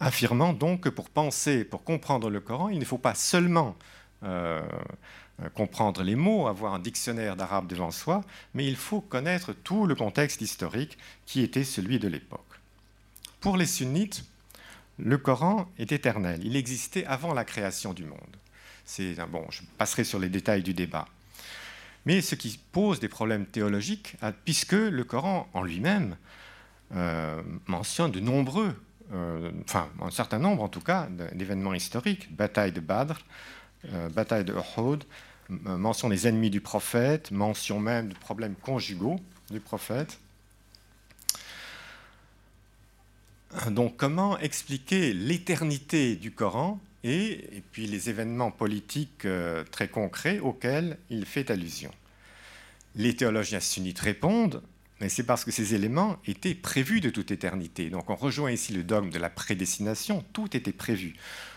affirmant donc que pour penser, pour comprendre le Coran, il ne faut pas seulement euh, comprendre les mots, avoir un dictionnaire d'arabe devant soi, mais il faut connaître tout le contexte historique qui était celui de l'époque. Pour les sunnites, le Coran est éternel, il existait avant la création du monde. Bon, je passerai sur les détails du débat mais ce qui pose des problèmes théologiques, euh, puisque le Coran en lui-même euh, mentionne de nombreux, euh, enfin un certain nombre en tout cas, d'événements historiques, bataille de Badr, bataille de Uhud, mention des ennemis du prophète, mention même de problèmes conjugaux du prophète. Donc comment expliquer l'éternité du Coran et, puis les événements politiques euh, très concrets auxquels il fait allusion. Les théologiens sunnites répondent, mais c'est parce que ces éléments étaient prévus de toute éternité. Donc on rejoint ici le dogme de la prédestination, tout était prévu.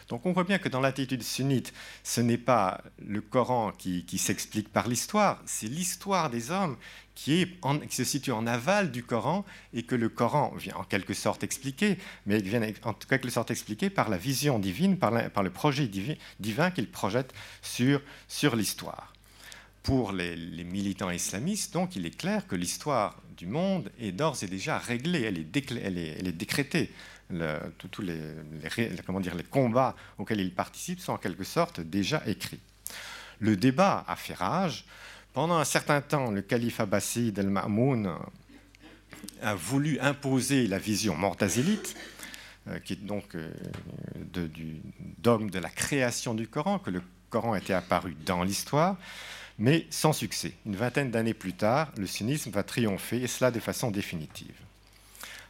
Donc on voit bien que dans l'attitude sunnite, ce n'est pas le Coran qui, s'explique par l'histoire, c'est l'histoire des hommes qui, est qui, se situe en aval du Coran et que le Coran vient en quelque sorte expliquer, mais vient en quelque sorte expliquer par la vision divine, par, le projet divin, qu'il projette sur, sur l'histoire. Pour les, militants islamistes, donc, il est clair que l'histoire du monde est d'ores et déjà réglée, elle est décrétée tous les, combats auxquels il participe sont en quelque sorte déjà écrits. Le débat a fait rage. Pendant un certain temps, le calife abbasside el-Ma'moun a voulu imposer la vision mortazilite, euh, qui est donc euh, du dogme de la création du Coran, que le Coran était apparu dans l'histoire, mais sans succès. Une vingtaine d'années plus tard, le sunnisme va triompher, et cela de façon définitive.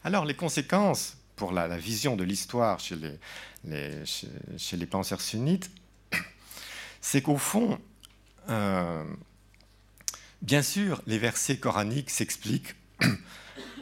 Alors les conséquences pour la, vision de l'histoire chez les, chez, les, penseurs sunnites, c'est qu'au fond, euh, bien sûr, les versets coraniques s'expliquent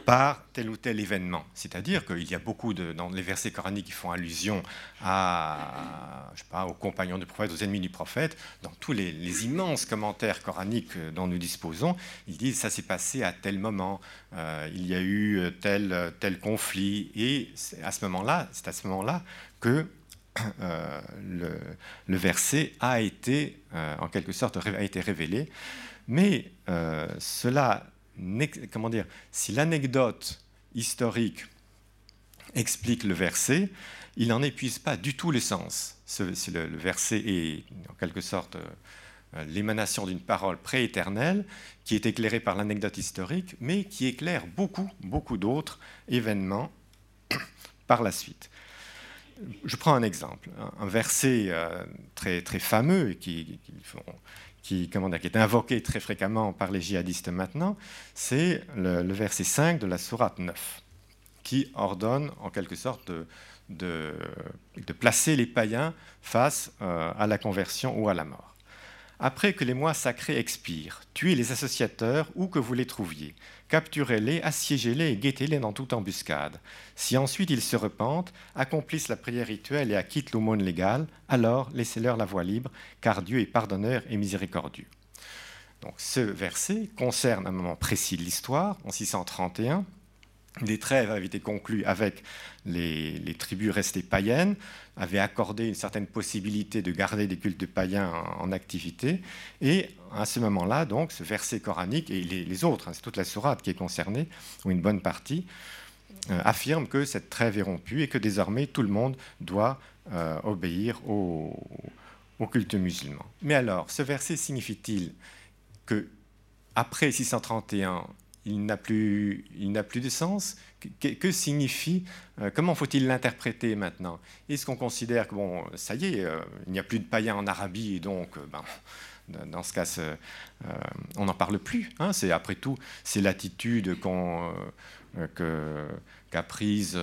par tel ou tel événement. C'est-à-dire qu'il y a beaucoup de, dans les versets coraniques qui font allusion à, je sais pas, aux compagnons du prophète, aux ennemis du prophète. Dans tous les, immenses commentaires coraniques dont nous disposons, ils disent ça s'est passé à tel moment, euh, il y a eu tel, tel conflit, et à ce moment-là, c'est à ce moment-là que euh, le, verset a été, euh, en quelque sorte, a été révélé. Mais cela comment dire, si l'anecdote historique explique le verset, il n'en épuise pas du tout le sens. le, verset est en quelque sorte euh, l'émanation d'une parole prééternelle qui est éclairée par l'anecdote historique, mais qui éclaire beaucoup, beaucoup d'autres événements [coughs] par la suite. Je prends un exemple, un verset euh, très, très fameux qui, qui, est invoqué très fréquemment par les djihadistes maintenant, c'est le, verset 5 de la sourate 9, qui ordonne en quelque sorte de, de, placer les païens face euh, à la conversion ou à la mort. Après que les mois sacrés expirent, tuez les associateurs où que vous les trouviez, capturez-les, assiégez-les et guettez-les dans toute embuscade. Si ensuite ils se repentent, accomplissent la prière rituelle et acquittent l'aumône légale, alors laissez-leur la voie libre, car Dieu est pardonneur et miséricordieux. Donc ce verset concerne un moment précis de l'histoire, en 631, des trêves avaient été conclues avec les, tribus restées païennes, avaient accordé une certaine possibilité de garder des cultes païens en, activité. Et à ce moment-là, donc, ce verset coranique et les, autres, hein, c'est toute la sourate qui est concernée, ou une bonne partie, euh, affirment que cette trêve est rompue et que désormais tout le monde doit euh, obéir au, culte musulman. Mais alors, ce verset signifie-t-il que après 631, il n'a plus de sens que, signifie, euh, comment faut-il l'interpréter maintenant? Est-ce qu'on considère que, bon, ça y est, euh, il n'y a plus de païens en Arabie, et donc, euh, ben, dans ce cas, on n'en parle plus. Hein? c'est après tout, c'est l'attitude qu'on que qu'a prise,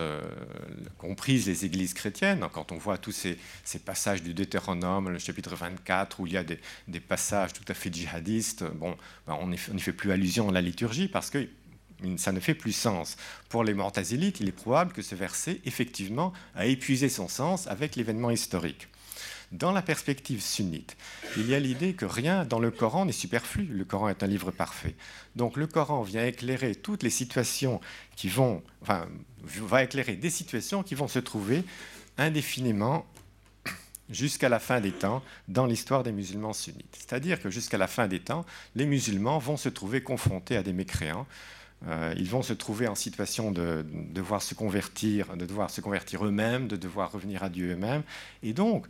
les églises chrétiennes. Quand on voit tous ces, passages du Deutéronome, le chapitre 24, où il y a des, passages tout à fait djihadistes, bon, ben, on n'y fait plus allusion à la liturgie parce que ça ne fait plus sens. Pour les mortazilites, il est probable que ce verset, effectivement, a épuisé son sens avec l'événement historique. Dans la perspective sunnite, il y a l'idée que rien dans le Coran n'est superflu. Le Coran est un livre parfait. Donc le Coran vient éclairer toutes les situations qui vont, enfin, va éclairer des situations qui vont se trouver indéfiniment jusqu'à la fin des temps dans l'histoire des musulmans sunnites. C'est-à-dire que jusqu'à la fin des temps, les musulmans vont se trouver confrontés à des mécréants euh, ils vont se trouver en situation de, devoir se convertir, de devoir se convertir eux-mêmes, de devoir revenir à Dieu eux-mêmes. Et donc,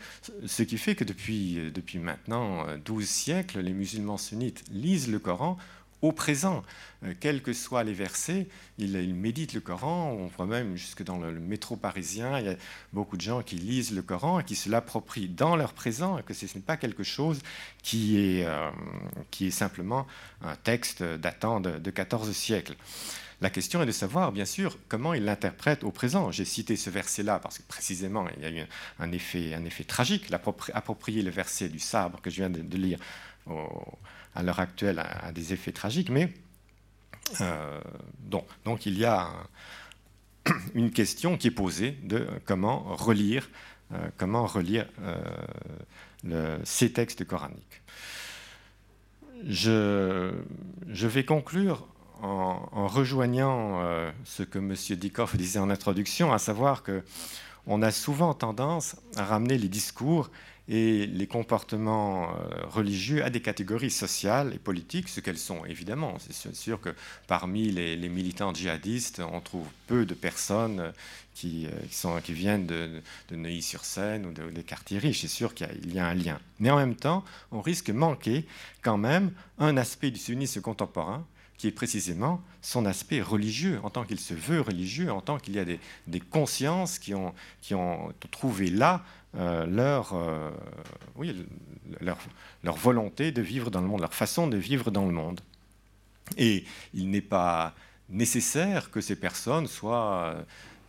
ce qui fait que depuis, depuis maintenant 12 siècles, les musulmans sunnites lisent le Coran au présent. Euh, quels que soient les versets, ils, méditent le Coran. On voit même jusque dans le, métro parisien, il y a beaucoup de gens qui lisent le Coran et qui se l'approprient dans leur présent, et que ce n'est pas quelque chose qui est, euh, simplement un texte datant de, de 14 siècles. La question est de savoir, bien sûr, comment ils l'interprètent au présent. J'ai cité ce verset-là parce que précisément, il y a eu un effet, un effet tragique. Approprier le verset du sabre que je viens de, de lire au, à l'heure actuelle a, des effets tragiques, mais euh, donc, il y a [clears throat] une question qui est posée de comment relire, euh, comment relire euh, ces textes coraniques. Je, vais conclure en, rejoignant ce que M. Dikoff disait en introduction, à savoir que on a souvent tendance à ramener les discours et les comportements euh, religieux à des catégories sociales et politiques, ce qu'elles sont évidemment. C'est sûr que parmi les, militants djihadistes, on trouve peu de personnes qui, euh, qui, viennent de, Neuilly-sur-Seine ou des quartiers riches. C'est sûr qu'il y, a un lien. Mais en même temps, on risque de manquer quand même un aspect du sunnisme contemporain qui est précisément son aspect religieux, en tant qu'il se veut religieux, en tant qu'il y a des, consciences qui ont trouvé là euh, leur, euh, oui, leur, volonté de vivre dans le monde, leur façon de vivre dans le monde. Et il n'est pas nécessaire que ces personnes soient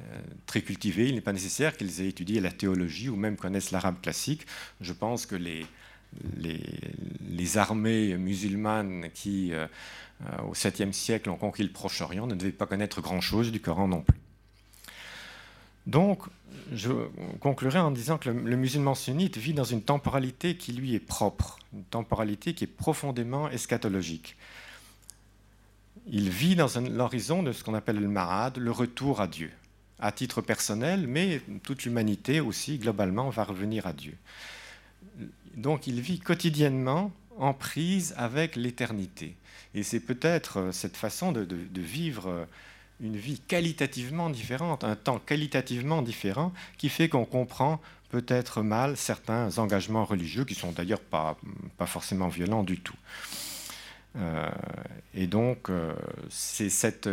euh, très cultivées, il n'est pas nécessaire qu'ils aient étudié la théologie ou même connaissent l'arabe classique. Je pense que les, les, les armées musulmanes qui, au 7e siècle, ont conquis le Proche-Orient ne devaient pas connaître grand-chose du Coran non plus. Donc, je conclurai en disant que le, musulman sunnite vit dans une temporalité qui lui est propre, une temporalité qui est profondément eschatologique. Il vit dans l'horizon de ce qu'on appelle le marad, le retour à Dieu, à titre personnel, mais toute l'humanité aussi, globalement, va revenir à Dieu. Donc il vit quotidiennement en prise avec l'éternité. Et c'est peut-être cette façon de vivre une vie qualitativement différente, un temps qualitativement différent, qui fait qu'on comprend peut-être mal certains engagements religieux, qui sont d'ailleurs pas, pas forcément violents du tout. Euh, et donc, euh, c'est cet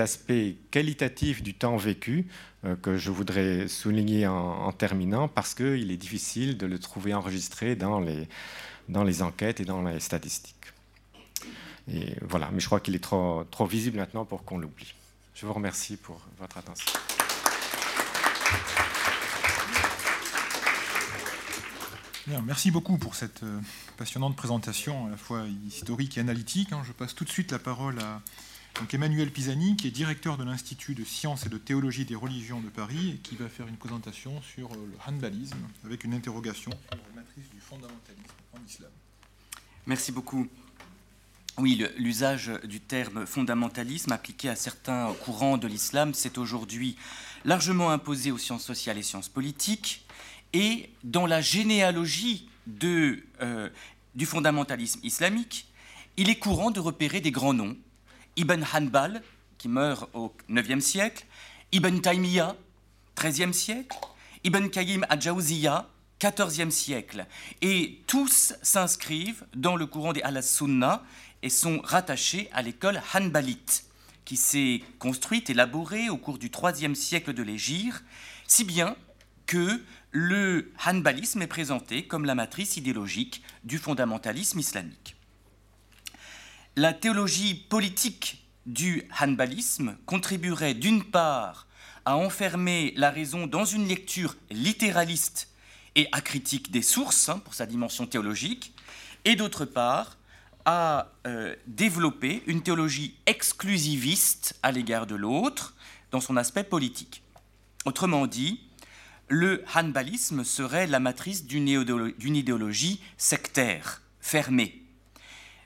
aspect qualitatif du temps vécu euh, que je voudrais souligner en, en terminant, parce qu'il est difficile de le trouver enregistré dans les, dans les enquêtes et dans les statistiques. Et voilà, mais je crois qu'il est trop, trop visible maintenant pour qu'on l'oublie. Je vous remercie pour votre attention. merci beaucoup pour cette euh, passionnante présentation à la fois historique et analytique. Hein. Je passe tout de suite la parole à Emmanuel Pisani, qui est directeur de l'Institut de sciences et de théologie des religions de Paris et qui va faire une présentation sur euh, le hanbalisme avec une interrogation sur la matrice du fondamentalisme en islam. Merci beaucoup. Oui, l'usage du terme fondamentalisme appliqué à certains courants de l'islam s'est aujourd'hui largement imposé aux sciences sociales et sciences politiques. Et dans la généalogie euh, du fondamentalisme islamique, il est courant de repérer des grands noms. Ibn Hanbal, qui meurt au IXe siècle, Ibn Taymiyyah, XIIIe siècle, Ibn Qayyim al-Jawziyya, XIVe siècle. Et tous s'inscrivent dans le courant des al-Sunnah et sont rattachés à l'école hanbalite, qui s'est construite, élaborée au cours du IIIe siècle de l'Égypte, si bien que le hanbalisme est présenté comme la matrice idéologique du fondamentalisme islamique. La théologie politique du hanbalisme contribuerait d'une part à enfermer la raison dans une lecture littéraliste et acritique des sources, hein, pour sa dimension théologique, et d'autre part à euh, développer une théologie exclusiviste à l'égard de l'autre dans son aspect politique. Autrement dit, le hanbalisme serait la matrice d'une idéologie sectaire, fermée.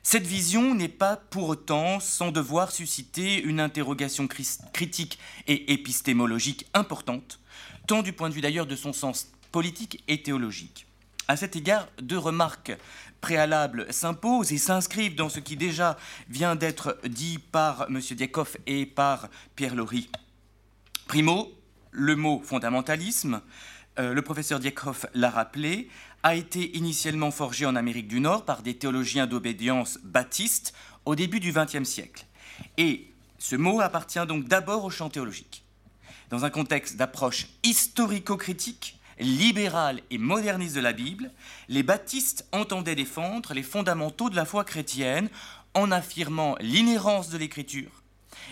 Cette vision n'est pas pour autant sans devoir susciter une interrogation critique et épistémologique importante, tant du point de vue d'ailleurs de son sens politique et théologique. À cet égard, deux remarques préalables s'imposent et s'inscrivent dans ce qui déjà vient d'être dit par M. Dieckhoff et par Pierre Laurie. Primo, le mot fondamentalisme, euh, le professeur Dieckhoff l'a rappelé, a été initialement forgé en Amérique du Nord par des théologiens d'obédience baptistes au début du XXe siècle. Et ce mot appartient donc d'abord au champ théologique. Dans un contexte d'approche historico-critique, libérale et moderniste de la Bible, les baptistes entendaient défendre les fondamentaux de la foi chrétienne en affirmant l'inhérence de l'écriture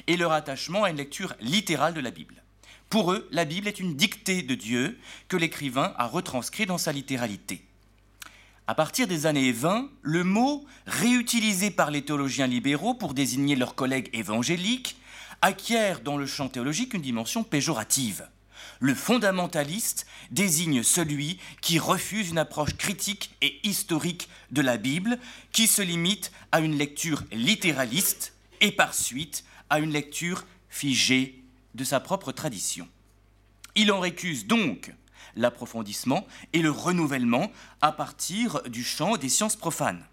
et leur attachement à une lecture littérale de la Bible. Pour eux, la Bible est une dictée de Dieu que l'écrivain a retranscrit dans sa littéralité. À partir des années 20, le mot, réutilisé par les théologiens libéraux pour désigner leurs collègues évangéliques, acquiert dans le champ théologique une dimension péjorative. Le fondamentaliste désigne celui qui refuse une approche critique et historique de la Bible, qui se limite à une lecture littéraliste et par suite à une lecture figée de sa propre tradition. Il en récuse donc l'approfondissement et le renouvellement à partir du champ des sciences profanes.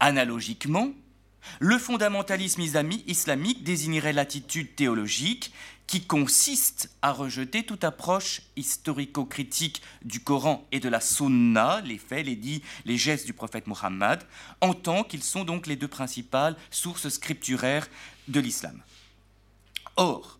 Analogiquement, le fondamentalisme islamique désignerait l'attitude théologique qui consiste à rejeter toute approche historico-critique du Coran et de la Sunna, les faits, les dits, les gestes du prophète Mohammed, en tant qu'ils sont donc les deux principales sources scripturaires de l'islam. Or,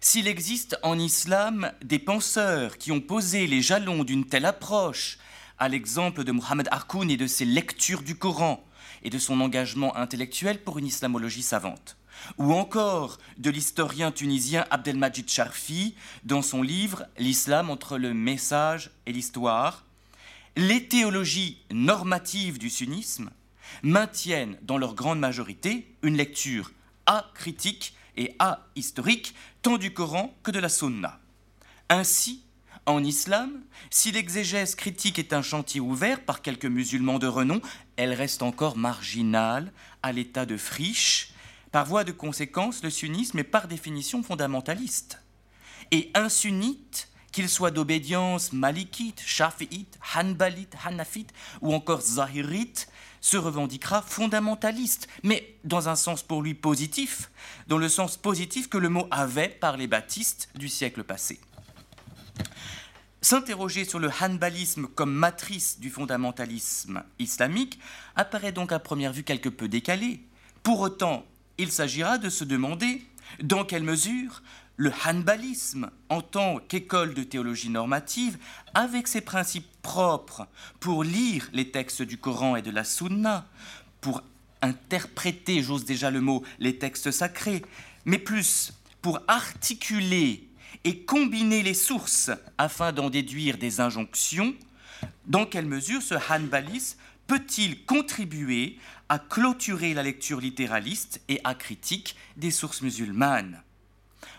s'il existe en islam des penseurs qui ont posé les jalons d'une telle approche, à l'exemple de Mohamed Harkoun et de ses lectures du Coran et de son engagement intellectuel pour une islamologie savante, ou encore de l'historien tunisien Abdelmajid Sharfi dans son livre L'islam entre le message et l'histoire, les théologies normatives du sunnisme maintiennent dans leur grande majorité une lecture acritique et ahistorique tant du Coran que de la Sunna. Ainsi, en islam, si l'exégèse critique est un chantier ouvert par quelques musulmans de renom, elle reste encore marginale à l'état de friche. Par voie de conséquence, le sunnisme est par définition fondamentaliste. Et un sunnite, qu'il soit d'obédience malikite, shafiite, hanbalite, hanafite ou encore zahirite, se revendiquera fondamentaliste, mais dans un sens pour lui positif, dans le sens positif que le mot avait par les baptistes du siècle passé. S'interroger sur le hanbalisme comme matrice du fondamentalisme islamique apparaît donc à première vue quelque peu décalé. Pour autant, il s'agira de se demander dans quelle mesure le hanbalisme en tant qu'école de théologie normative, avec ses principes propres pour lire les textes du Coran et de la Sunna, pour interpréter, j'ose déjà le mot, les textes sacrés, mais plus pour articuler et combiner les sources afin d'en déduire des injonctions, dans quelle mesure ce hanbalisme peut-il contribuer à clôturer la lecture littéraliste et acritique des sources musulmanes?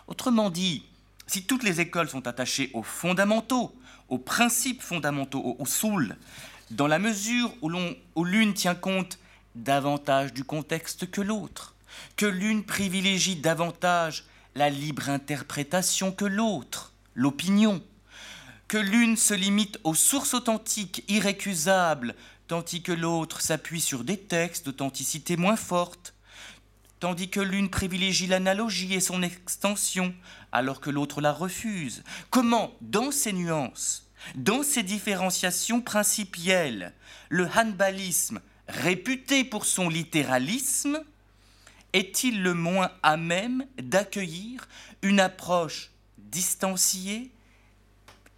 Autrement dit, si toutes les écoles sont attachées aux fondamentaux, aux principes fondamentaux, aux soul, dans la mesure où l'une tient compte davantage du contexte que l'autre, que l'une privilégie davantage la libre interprétation que l'autre, l'opinion, que l'une se limite aux sources authentiques irrécusables, tandis que l'autre s'appuie sur des textes d'authenticité moins forte, tandis que l'une privilégie l'analogie et son extension, alors que l'autre la refuse. Comment, dans ces nuances, dans ces différenciations principielles, le hanbalisme, réputé pour son littéralisme, est-il le moins à même d'accueillir une approche distanciée,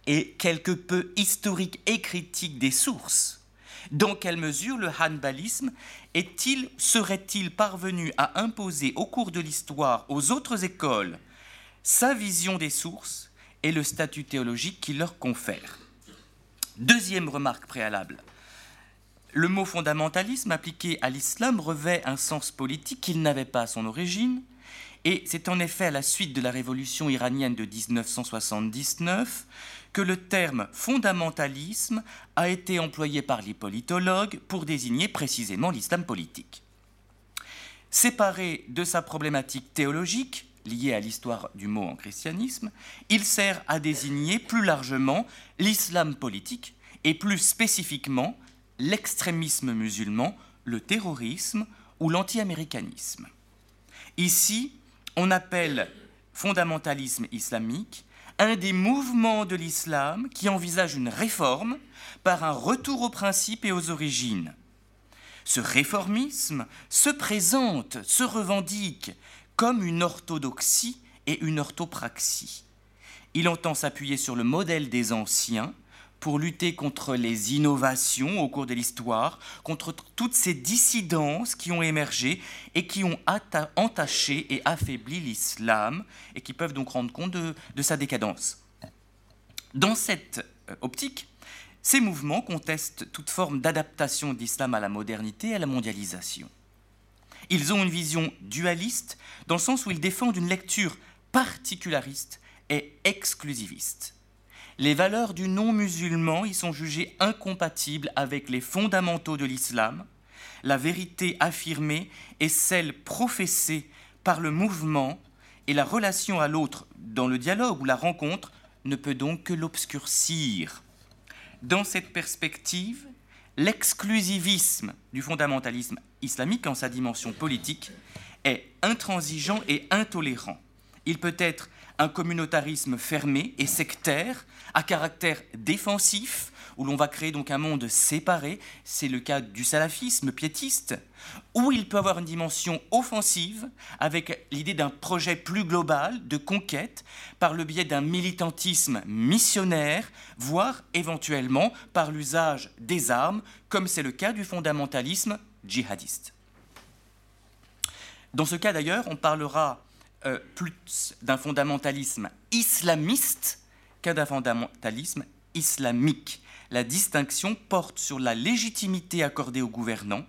et quelque peu historique et critique des sources, dans quelle mesure le hanbalisme serait-il parvenu à imposer au cours de l'histoire aux autres écoles sa vision des sources et le statut théologique qu'il leur confère? Deuxième remarque préalable. Le mot fondamentalisme appliqué à l'islam revêt un sens politique qu'il n'avait pas à son origine, et c'est en effet à la suite de la révolution iranienne de 1979 que le terme fondamentalisme a été employé par les politologues pour désigner précisément l'islam politique. Séparé de sa problématique théologique, liée à l'histoire du mot en christianisme, il sert à désigner plus largement l'islam politique et plus spécifiquement l'extrémisme musulman, le terrorisme ou l'anti-américanisme. Ici, on appelle fondamentalisme islamique un des mouvements de l'islam qui envisage une réforme par un retour aux principes et aux origines. Ce réformisme se présente, se revendique comme une orthodoxie et une orthopraxie. Il entend s'appuyer sur le modèle des anciens pour lutter contre les innovations au cours de l'histoire, contre toutes ces dissidences qui ont émergé et qui ont entaché et affaibli l'islam et qui peuvent donc rendre compte de, sa décadence. Dans cette euh, optique, ces mouvements contestent toute forme d'adaptation de l'islam à la modernité et à la mondialisation. Ils ont une vision dualiste dans le sens où ils défendent une lecture particulariste et exclusiviste. Les valeurs du non-musulman y sont jugées incompatibles avec les fondamentaux de l'islam. La vérité affirmée est celle professée par le mouvement et la relation à l'autre dans le dialogue ou la rencontre ne peut donc que l'obscurcir. Dans cette perspective, l'exclusivisme du fondamentalisme islamique en sa dimension politique est intransigeant et intolérant. Il peut être un communautarisme fermé et sectaire à caractère défensif, où l'on va créer donc un monde séparé, c'est le cas du salafisme piétiste, ou il peut avoir une dimension offensive avec l'idée d'un projet plus global de conquête par le biais d'un militantisme missionnaire, voire éventuellement par l'usage des armes, comme c'est le cas du fondamentalisme djihadiste. Dans ce cas d'ailleurs, on parlera euh, plus d'un fondamentalisme islamiste qu'un fondamentalisme islamique. La distinction porte sur la légitimité accordée aux gouvernants.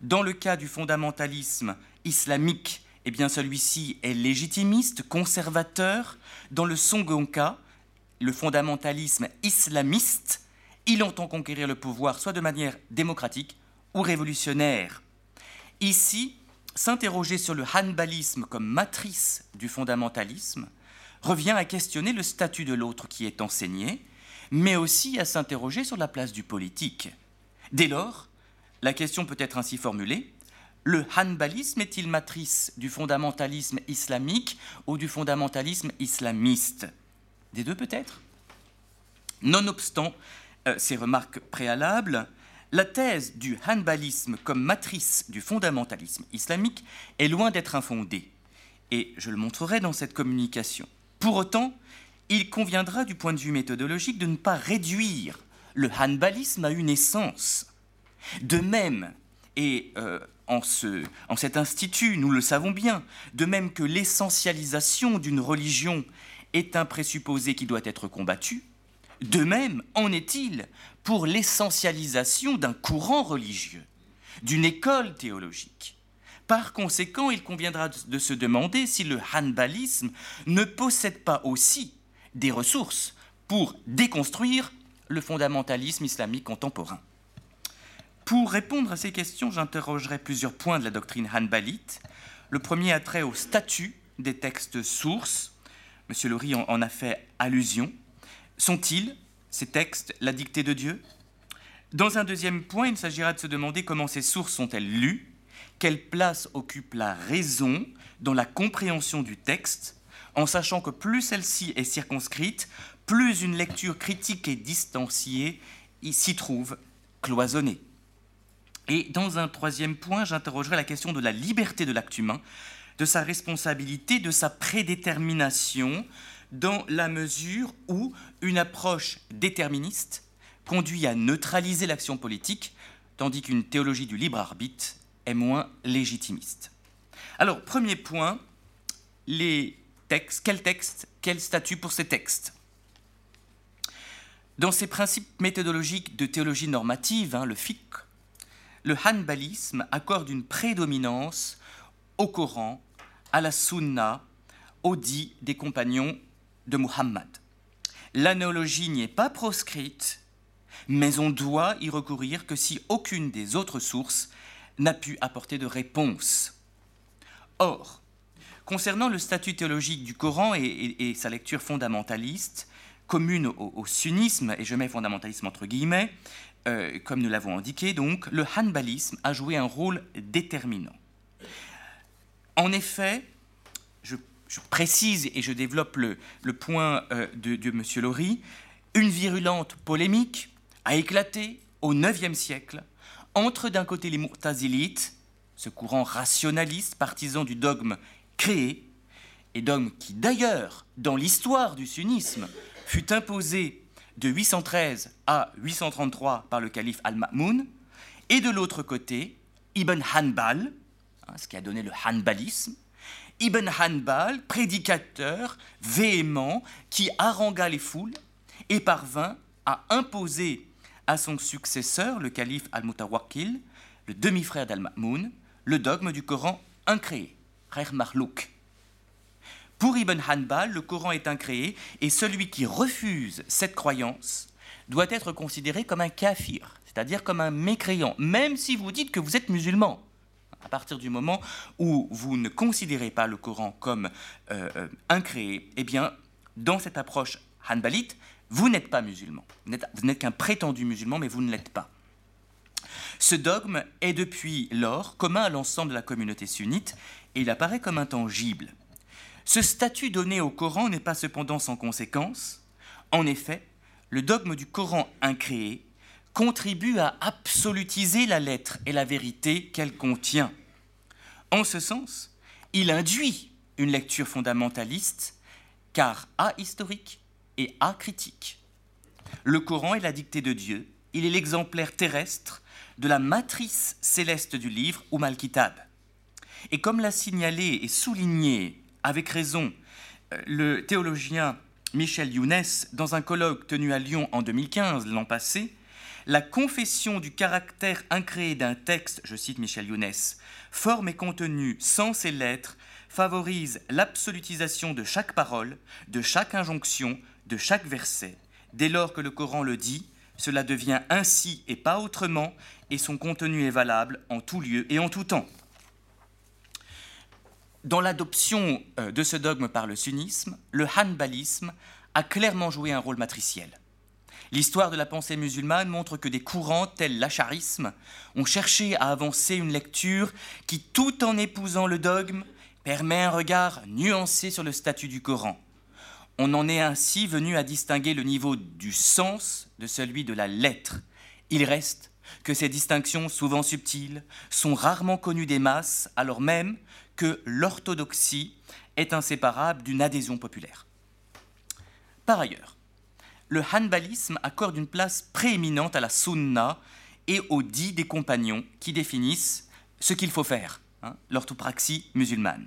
Dans le cas du fondamentalisme islamique, eh bien celui-ci est légitimiste, conservateur. Dans le second cas, le fondamentalisme islamiste, il entend conquérir le pouvoir soit de manière démocratique ou révolutionnaire. Ici, s'interroger sur le hanbalisme comme matrice du fondamentalisme revient à questionner le statut de l'autre qui est enseigné, mais aussi à s'interroger sur la place du politique. Dès lors, la question peut être ainsi formulée. Le hanbalisme est-il matrice du fondamentalisme islamique ou du fondamentalisme islamiste? Des deux peut-être? Nonobstant euh, ces remarques préalables, la thèse du hanbalisme comme matrice du fondamentalisme islamique est loin d'être infondée, et je le montrerai dans cette communication. Pour autant, il conviendra du point de vue méthodologique de ne pas réduire le hanbalisme à une essence. De même, et euh, en, en cet institut, nous le savons bien, de même que l'essentialisation d'une religion est un présupposé qui doit être combattu, de même en est-il pour l'essentialisation d'un courant religieux, d'une école théologique? Par conséquent, il conviendra de se demander si le hanbalisme ne possède pas aussi des ressources pour déconstruire le fondamentalisme islamique contemporain. Pour répondre à ces questions, j'interrogerai plusieurs points de la doctrine hanbalite. Le premier a trait au statut des textes sources. Monsieur Laurie en a fait allusion. Sont-ils ces textes la dictée de Dieu? Dans un deuxième point, il s'agira de se demander comment ces sources sont-elles lues, quelle place occupe la raison dans la compréhension du texte, en sachant que plus celle-ci est circonscrite, plus une lecture critique et distanciée s'y trouve cloisonnée. Et dans un troisième point, j'interrogerai la question de la liberté de l'acte humain, de sa responsabilité, de sa prédétermination, dans la mesure où une approche déterministe conduit à neutraliser l'action politique, tandis qu'une théologie du libre arbitre est moins légitimiste. Alors, premier point, les textes, quel texte, quel statut pour ces textes? Dans ces principes méthodologiques de théologie normative, hein, le fiqh, le hanbalisme accorde une prédominance au Coran, à la sunna, au dit des compagnons de Muhammad. L'anologie n'y est pas proscrite, mais on doit y recourir que si aucune des autres sources n'a pu apporter de réponse. Or, concernant le statut théologique du Coran et, sa lecture fondamentaliste, commune au, sunnisme, et je mets fondamentalisme entre guillemets, euh, comme nous l'avons indiqué, donc, le hanbalisme a joué un rôle déterminant. En effet, je, précise et je développe le, point euh, de, M. Laurie, une virulente polémique a éclaté au IXe siècle entre d'un côté les Mu'tazilites, ce courant rationaliste partisan du dogme créé, et dogme qui d'ailleurs, dans l'histoire du sunnisme, fut imposé de 813 à 833 par le calife Al-Ma'moun, et de l'autre côté, Ibn Hanbal, hein, ce qui a donné le Hanbalisme, Ibn Hanbal, prédicateur véhément, qui harangua les foules et parvint à imposer à son successeur, le calife Al-Mutawakkil, le demi-frère d'Al-Ma'moun, le dogme du Coran incréé, Khair Marlouk. Pour Ibn Hanbal, le Coran est incréé et celui qui refuse cette croyance doit être considéré comme un kafir, c'est-à-dire comme un mécréant, même si vous dites que vous êtes musulman. À partir du moment où vous ne considérez pas le Coran comme euh, euh, incréé, eh bien, dans cette approche hanbalite, vous n'êtes pas musulman. Vous n'êtes qu'un prétendu musulman, mais vous ne l'êtes pas. Ce dogme est depuis lors commun à l'ensemble de la communauté sunnite et il apparaît comme intangible. Ce statut donné au Coran n'est pas cependant sans conséquence. En effet, le dogme du Coran incréé contribue à absolutiser la lettre et la vérité qu'elle contient. En ce sens, il induit une lecture fondamentaliste, car ahistorique et critique. Le Coran est la dictée de Dieu, il est l'exemplaire terrestre de la matrice céleste du livre ou Mal-Kitab. Et comme l'a signalé et souligné avec raison euh, le théologien Michel Younes dans un colloque tenu à Lyon en 2015, l'an passé, la confession du caractère incréé d'un texte, je cite Michel Younes, forme et contenu, sens et lettres, favorise l'absolutisation de chaque parole, de chaque injonction, de chaque verset. Dès lors que le Coran le dit, cela devient ainsi et pas autrement, et son contenu est valable en tout lieu et en tout temps. Dans l'adoption euh, de ce dogme par le sunnisme, le hanbalisme a clairement joué un rôle matriciel. L'histoire de la pensée musulmane montre que des courants tels l'acharisme ont cherché à avancer une lecture qui, tout en épousant le dogme, permet un regard nuancé sur le statut du Coran. On en est ainsi venu à distinguer le niveau du sens de celui de la lettre. Il reste que ces distinctions, souvent subtiles, sont rarement connues des masses, alors même que l'orthodoxie est inséparable d'une adhésion populaire. Par ailleurs, le hanbalisme accorde une place prééminente à la sunna et aux dits des compagnons qui définissent ce qu'il faut faire, hein, l'orthopraxie musulmane.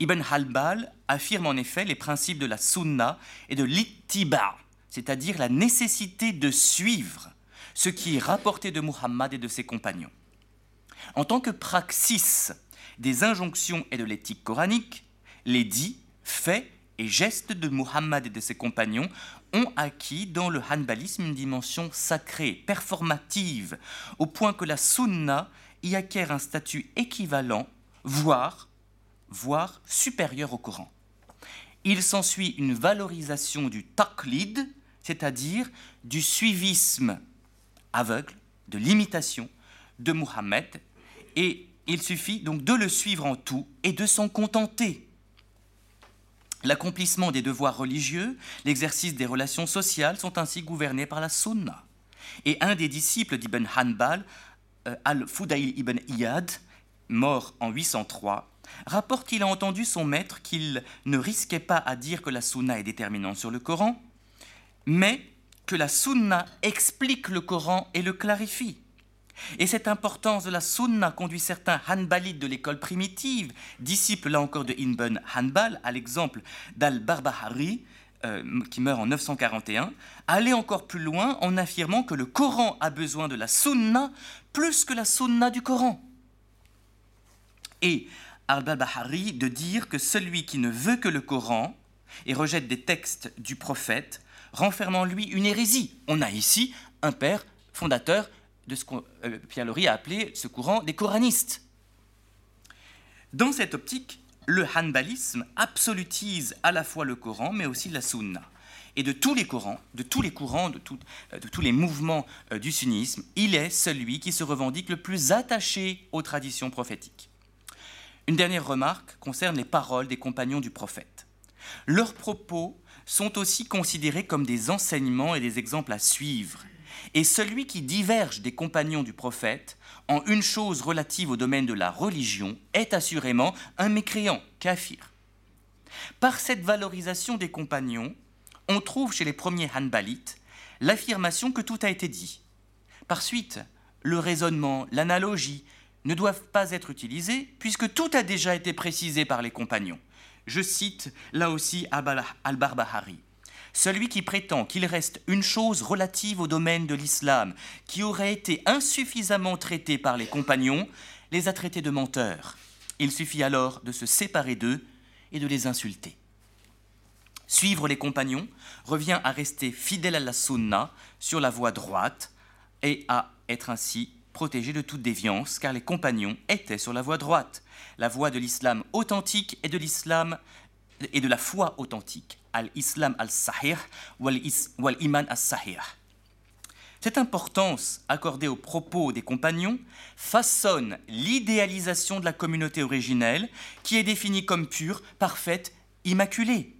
Ibn Halbal affirme en effet les principes de la sunna et de l'ittiba, c'est-à-dire la nécessité de suivre ce qui est rapporté de Muhammad et de ses compagnons. En tant que praxis des injonctions et de l'éthique coranique, les dits, faits et gestes de Muhammad et de ses compagnons ont acquis dans le hanbalisme une dimension sacrée, performative, au point que la sunna y acquiert un statut équivalent, voire voire supérieur au Coran. Il s'ensuit une valorisation du taqlid, c'est-à-dire du suivisme aveugle, de l'imitation de Muhammad, et il suffit donc de le suivre en tout et de s'en contenter. L'accomplissement des devoirs religieux, l'exercice des relations sociales sont ainsi gouvernés par la sunna. Et un des disciples d'Ibn Hanbal, euh, Al-Fudail ibn Iyad, mort en 803, rapporte qu'il a entendu son maître qu'il ne risquait pas à dire que la sunna est déterminante sur le Coran, mais que la sunna explique le Coran et le clarifie. Et cette importance de la sunna conduit certains Hanbalites de l'école primitive, disciples là encore de Ibn Hanbal, à l'exemple d'Al-Barbahari, euh, qui meurt en 941, à aller encore plus loin en affirmant que le Coran a besoin de la sunna plus que la sunna du Coran. Et Al-Barbahari de dire que celui qui ne veut que le Coran et rejette des textes du prophète renferme en lui une hérésie. On a ici un père fondateur de ce que euh, Pierre Lori a appelé ce courant des coranistes. Dans cette optique, le hanbalisme absolutise à la fois le Coran, mais aussi la sunna. Et de tous les courants, de tous les courants, de, euh, tous les mouvements euh, du sunnisme, il est celui qui se revendique le plus attaché aux traditions prophétiques. Une dernière remarque concerne les paroles des compagnons du prophète. Leurs propos sont aussi considérés comme des enseignements et des exemples à suivre. Et celui qui diverge des compagnons du prophète en une chose relative au domaine de la religion est assurément un mécréant, kafir. Par cette valorisation des compagnons, on trouve chez les premiers Hanbalites l'affirmation que tout a été dit. Par suite, le raisonnement, l'analogie ne doivent pas être utilisés puisque tout a déjà été précisé par les compagnons. Je cite là aussi Al-Barbahari. Celui qui prétend qu'il reste une chose relative au domaine de l'islam qui aurait été insuffisamment traitée par les compagnons, les a traités de menteurs. Il suffit alors de se séparer d'eux et de les insulter. Suivre les compagnons revient à rester fidèle à la sunna sur la voie droite et à être ainsi protégé de toute déviance, car les compagnons étaient sur la voie droite la voie de l'islam authentique et de l'islam et de la foi authentique, al-islam al-sahih wal-iman al-sahih. Cette importance accordée aux propos des compagnons façonne l'idéalisation de la communauté originelle qui est définie comme pure, parfaite, immaculée.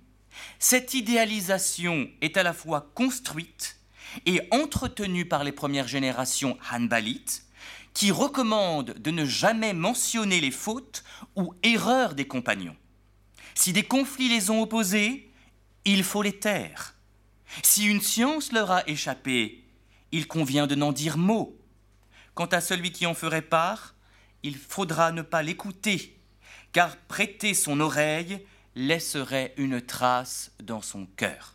Cette idéalisation est à la fois construite et entretenue par les premières générations hanbalites, qui recommande de ne jamais mentionner les fautes ou erreurs des compagnons. Si des conflits les ont opposés, il faut les taire. Si une science leur a échappé, il convient de n'en dire mot. Quant à celui qui en ferait part, il faudra ne pas l'écouter, car prêter son oreille laisserait une trace dans son cœur.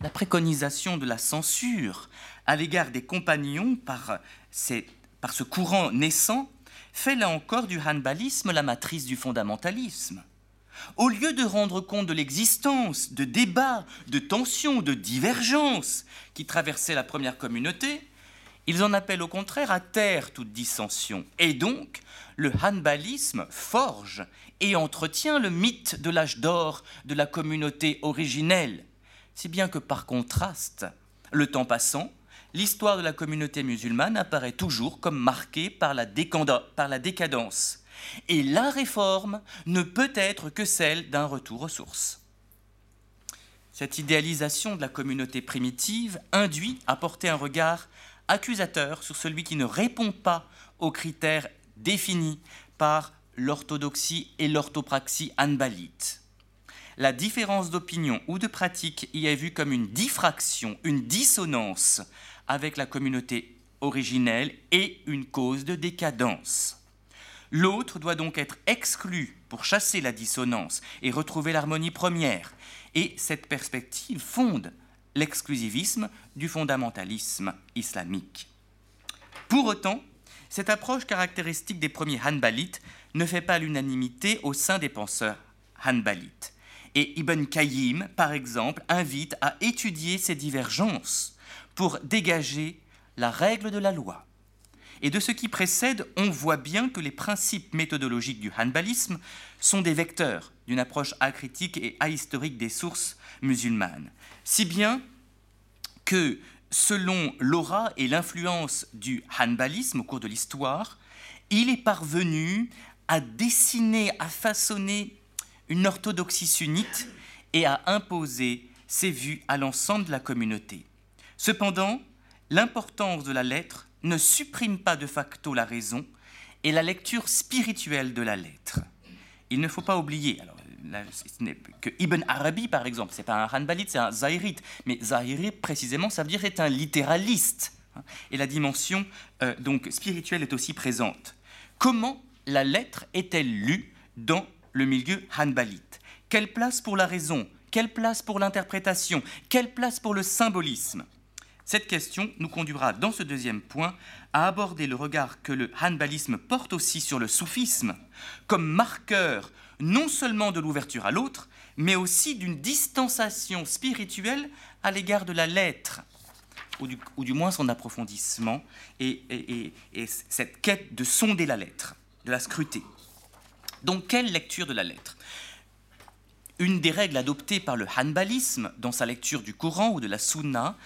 La préconisation de la censure à l'égard des compagnons par, ce courant naissant fait là encore du hanbalisme la matrice du fondamentalisme. Au lieu de rendre compte de l'existence de débats, de tensions, de divergences qui traversaient la première communauté, ils en appellent au contraire à taire toute dissension. Et donc, le hanbalisme forge et entretient le mythe de l'âge d'or de la communauté originelle, si bien que par contraste, le temps passant, l'histoire de la communauté musulmane apparaît toujours comme marquée par la, décadence. Et la réforme ne peut être que celle d'un retour aux sources. Cette idéalisation de la communauté primitive induit à porter un regard accusateur sur celui qui ne répond pas aux critères définis par l'orthodoxie et l'orthopraxie anbalite. La différence d'opinion ou de pratique y est vue comme une diffraction, une dissonance avec la communauté originelle et une cause de décadence. L'autre doit donc être exclu pour chasser la dissonance et retrouver l'harmonie première. Et cette perspective fonde l'exclusivisme du fondamentalisme islamique. Pour autant, cette approche caractéristique des premiers Hanbalites ne fait pas l'unanimité au sein des penseurs Hanbalites. Et Ibn Qayyim, par exemple, invite à étudier ces divergences pour dégager la règle de la loi. Et de ce qui précède, on voit bien que les principes méthodologiques du hanbalisme sont des vecteurs d'une approche acritique et ahistorique des sources musulmanes. Si bien que, selon l'aura et l'influence du hanbalisme au cours de l'histoire, il est parvenu à dessiner, à façonner une orthodoxie sunnite et à imposer ses vues à l'ensemble de la communauté. Cependant, l'importance de la lettre ne supprime pas de facto la raison et la lecture spirituelle de la lettre. Il ne faut pas oublier, alors ce n'est que Ibn Arabi par exemple, c'est pas un Hanbalite, c'est un Zahirite, mais Zahirite précisément, ça veut dire est un littéraliste, hein. et la dimension euh, donc spirituelle est aussi présente. Comment la lettre est-elle lue dans le milieu Hanbalite? Quelle place pour la raison? Quelle place pour l'interprétation? Quelle place pour le symbolisme? Cette question nous conduira dans ce deuxième point à aborder le regard que le hanbalisme porte aussi sur le soufisme comme marqueur non seulement de l'ouverture à l'autre, mais aussi d'une distanciation spirituelle à l'égard de la lettre, ou du, moins son approfondissement et, et cette quête de sonder la lettre, de la scruter. Donc quelle lecture de la lettre? Une des règles adoptées par le hanbalisme dans sa lecture du Coran ou de la Sunna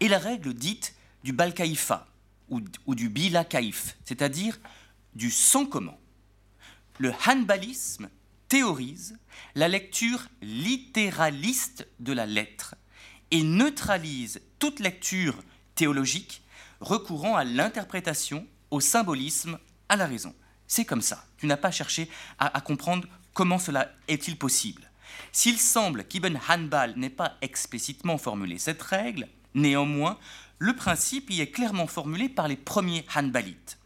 est la règle dite du Balkaïfa, ou, du bila kaif, c'est-à-dire du sans comment. Le hanbalisme théorise la lecture littéraliste de la lettre et neutralise toute lecture théologique recourant à l'interprétation, au symbolisme, à la raison. C'est comme ça. Tu n'as pas cherché à comprendre comment cela est-il possible. S'il semble qu'Ibn Hanbal n'ait pas explicitement formulé cette règle, néanmoins, le principe y est clairement formulé par les premiers Hanbalites.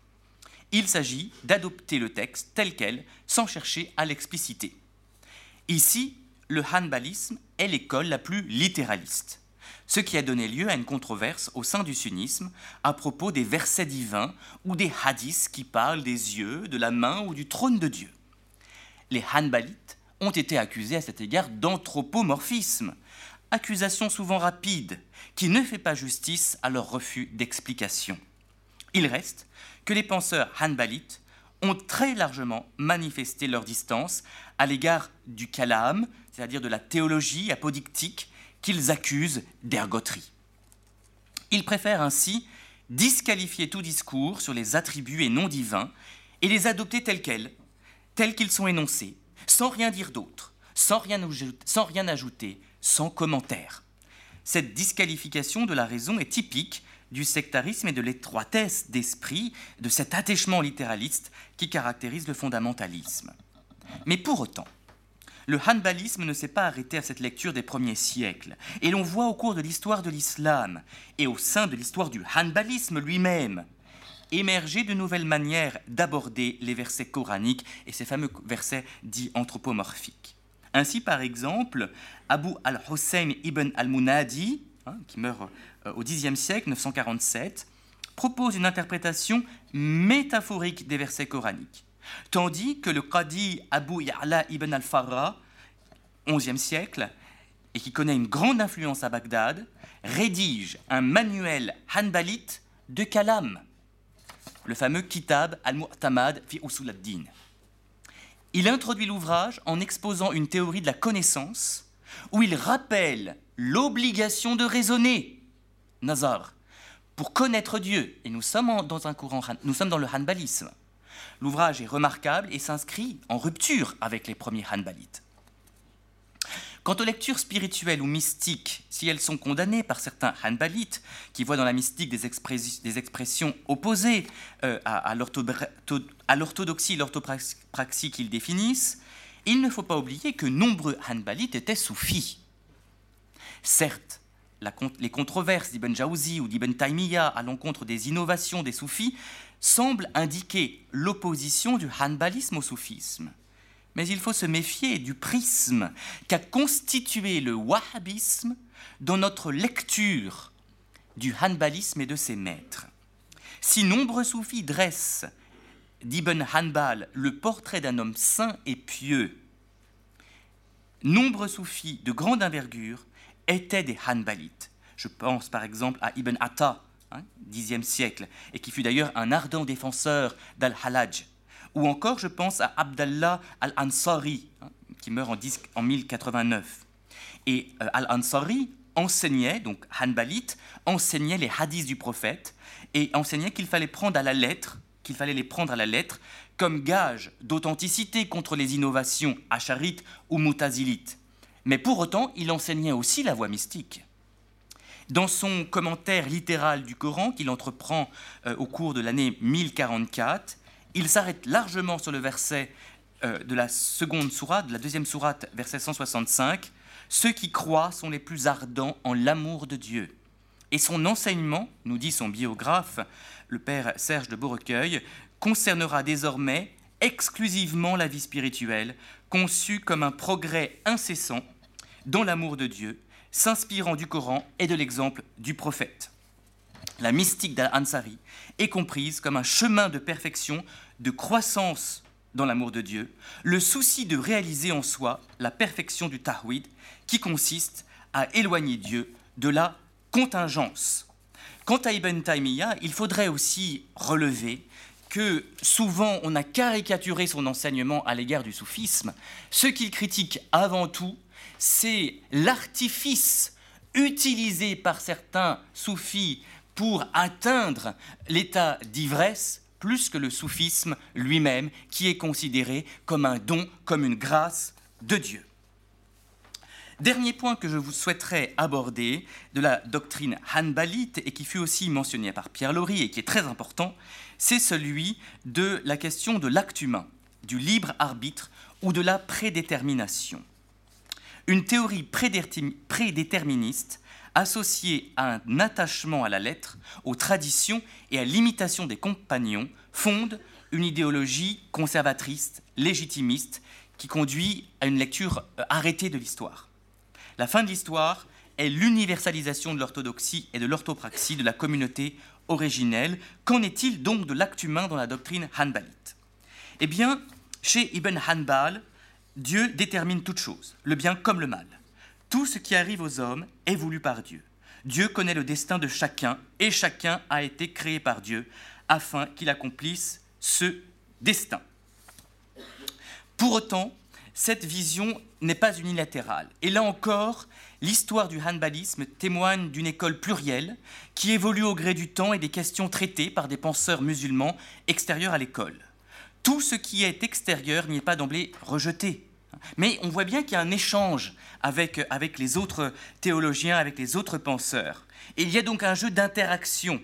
Il s'agit d'adopter le texte tel quel sans chercher à l'expliciter. Ici, le Hanbalisme est l'école la plus littéraliste, ce qui a donné lieu à une controverse au sein du sunnisme à propos des versets divins ou des hadiths qui parlent des yeux, de la main ou du trône de Dieu. Les Hanbalites ont été accusés à cet égard d'anthropomorphisme, accusation souvent rapide qui ne fait pas justice à leur refus d'explication. Il reste que les penseurs hanbalites ont très largement manifesté leur distance à l'égard du kalam, c'est-à-dire de la théologie apodictique qu'ils accusent d'ergoterie. Ils préfèrent ainsi disqualifier tout discours sur les attributs et non divins et les adopter tels quels, tels qu'ils sont énoncés, sans rien dire d'autre, sans rien, sans rien ajouter, sans commentaire. Cette disqualification de la raison est typique du sectarisme et de l'étroitesse d'esprit, de cet attachement littéraliste qui caractérise le fondamentalisme. Mais pour autant, le hanbalisme ne s'est pas arrêté à cette lecture des premiers siècles, et l'on voit au cours de l'histoire de l'islam, et au sein de l'histoire du hanbalisme lui-même, émerger de nouvelles manières d'aborder les versets coraniques et ces fameux versets dits anthropomorphiques. Ainsi, par exemple, Abu al-Hussein ibn al-Munadi, hein, qui meurt euh, au Xe siècle, 947, propose une interprétation métaphorique des versets coraniques, tandis que le Qadi Abu Ya'la ibn al-Farra, 11e siècle, et qui connaît une grande influence à Bagdad, rédige un manuel hanbalite de kalam, le fameux Kitab al-Mu'tamad fi usul ad-din. Il introduit l'ouvrage en exposant une théorie de la connaissance où il rappelle l'obligation de raisonner, Nazar, pour connaître Dieu. Et nous sommes dans nous sommes dans le hanbalisme. L'ouvrage est remarquable et s'inscrit en rupture avec les premiers hanbalites. Quant aux lectures spirituelles ou mystiques, si elles sont condamnées par certains hanbalites, qui voient dans la mystique des, expressions opposées euh, à, l'orthodoxie et l'orthopraxie qu'ils définissent, il ne faut pas oublier que nombreux hanbalites étaient soufis. Certes, les controverses d'Ibn Jawzi ou d'Ibn Taymiyyah à l'encontre des innovations des soufis semblent indiquer l'opposition du hanbalisme au soufisme mais il faut se méfier du prisme qu'a constitué le wahhabisme dans notre lecture du hanbalisme et de ses maîtres. Si nombreux soufis dressent d'Ibn Hanbal le portrait d'un homme saint et pieux, nombreux soufis de grande envergure étaient des hanbalites. Je pense par exemple à Ibn Atta, hein, Xe siècle, et qui fut d'ailleurs un ardent défenseur d'Al-Halaj, ou encore, je pense à Abdallah al-Ansari, hein, qui meurt en, en 1089. Et euh, al-Ansari enseignait, donc Hanbalite, enseignait les hadiths du prophète et enseignait qu'il fallait prendre à la lettre, qu'il fallait les prendre à la lettre comme gage d'authenticité contre les innovations acharites ou mutazilites. Mais pour autant, il enseignait aussi la voie mystique. Dans son commentaire littéral du Coran qu'il entreprend euh, au cours de l'année 1044, il s'arrête largement sur le verset euh, de la seconde sourate, de la deuxième sourate, verset 165. Ceux qui croient sont les plus ardents en l'amour de Dieu. Et son enseignement, nous dit son biographe, le père Serge de Beaurecueil, concernera désormais exclusivement la vie spirituelle, conçue comme un progrès incessant dans l'amour de Dieu, s'inspirant du Coran et de l'exemple du prophète. La mystique d'Al-Ansari est comprise comme un chemin de perfection, de croissance dans l'amour de Dieu, le souci de réaliser en soi la perfection du Tahwid, qui consiste à éloigner Dieu de la contingence. Quant à Ibn Taymiyyah, il faudrait aussi relever que souvent on a caricaturé son enseignement à l'égard du soufisme. Ce qu'il critique avant tout, c'est l'artifice utilisé par certains soufis pour atteindre l'état d'ivresse plus que le soufisme lui-même, qui est considéré comme un don, comme une grâce de Dieu. Dernier point que je vous souhaiterais aborder de la doctrine hanbalite et qui fut aussi mentionné par Pierre Laurie et qui est très important, c'est celui de la question de l'acte humain, du libre arbitre ou de la prédétermination. Une théorie prédéterministe associée à un attachement à la lettre, aux traditions et à l'imitation des compagnons, fonde une idéologie conservatrice, légitimiste, qui conduit à une lecture euh, arrêtée de l'histoire. La fin de l'histoire est l'universalisation de l'orthodoxie et de l'orthopraxie de la communauté originelle. Qu'en est-il donc de l'acte humain dans la doctrine hanbalite? Eh bien, chez Ibn Hanbal, Dieu détermine toute chose, le bien comme le mal. Tout ce qui arrive aux hommes est voulu par Dieu. Dieu connaît le destin de chacun et chacun a été créé par Dieu afin qu'il accomplisse ce destin. Pour autant, cette vision n'est pas unilatérale. Et là encore, l'histoire du hanbalisme témoigne d'une école plurielle qui évolue au gré du temps et des questions traitées par des penseurs musulmans extérieurs à l'école. Tout ce qui est extérieur n'y est pas d'emblée rejeté. Mais on voit bien qu'il y a un échange avec, avec les autres théologiens, avec les autres penseurs. Il y a donc un jeu d'interaction.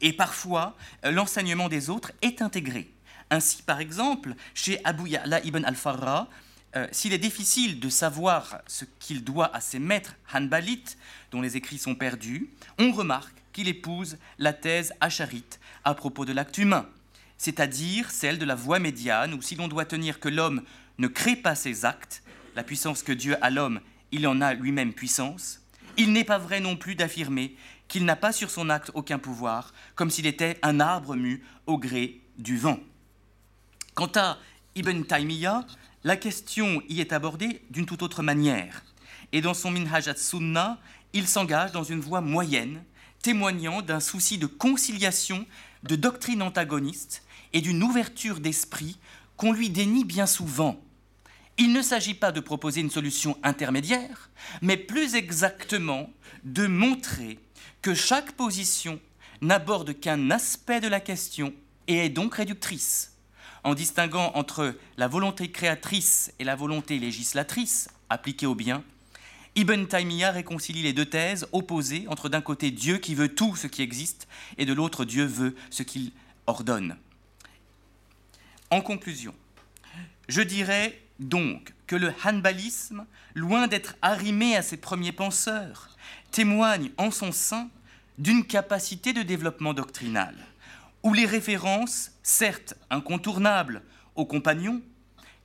Et parfois, l'enseignement des autres est intégré. Ainsi, par exemple, chez Abu Ya'la ibn al-Farra, euh, s'il est difficile de savoir ce qu'il doit à ses maîtres hanbalites, dont les écrits sont perdus, on remarque qu'il épouse la thèse acharite à propos de l'acte humain, c'est-à-dire celle de la voie médiane, où si l'on doit tenir que l'homme ne crée pas ses actes, la puissance que Dieu a l'homme, il en a lui-même puissance, il n'est pas vrai non plus d'affirmer qu'il n'a pas sur son acte aucun pouvoir, comme s'il était un arbre mu au gré du vent. Quant à Ibn Taymiyyah, la question y est abordée d'une toute autre manière. Et dans son Minhaj al-Sunnah, il s'engage dans une voie moyenne, témoignant d'un souci de conciliation de doctrines antagonistes et d'une ouverture d'esprit qu'on lui dénie bien souvent. Il ne s'agit pas de proposer une solution intermédiaire, mais plus exactement de montrer que chaque position n'aborde qu'un aspect de la question et est donc réductrice. En distinguant entre la volonté créatrice et la volonté législatrice appliquée au bien, Ibn Taymiyyah réconcilie les deux thèses opposées entre d'un côté Dieu qui veut tout ce qui existe et de l'autre Dieu veut ce qu'il ordonne. En conclusion, je dirais donc que le hanbalisme, loin d'être arrimé à ses premiers penseurs, témoigne en son sein d'une capacité de développement doctrinal, où les références, certes incontournables aux compagnons,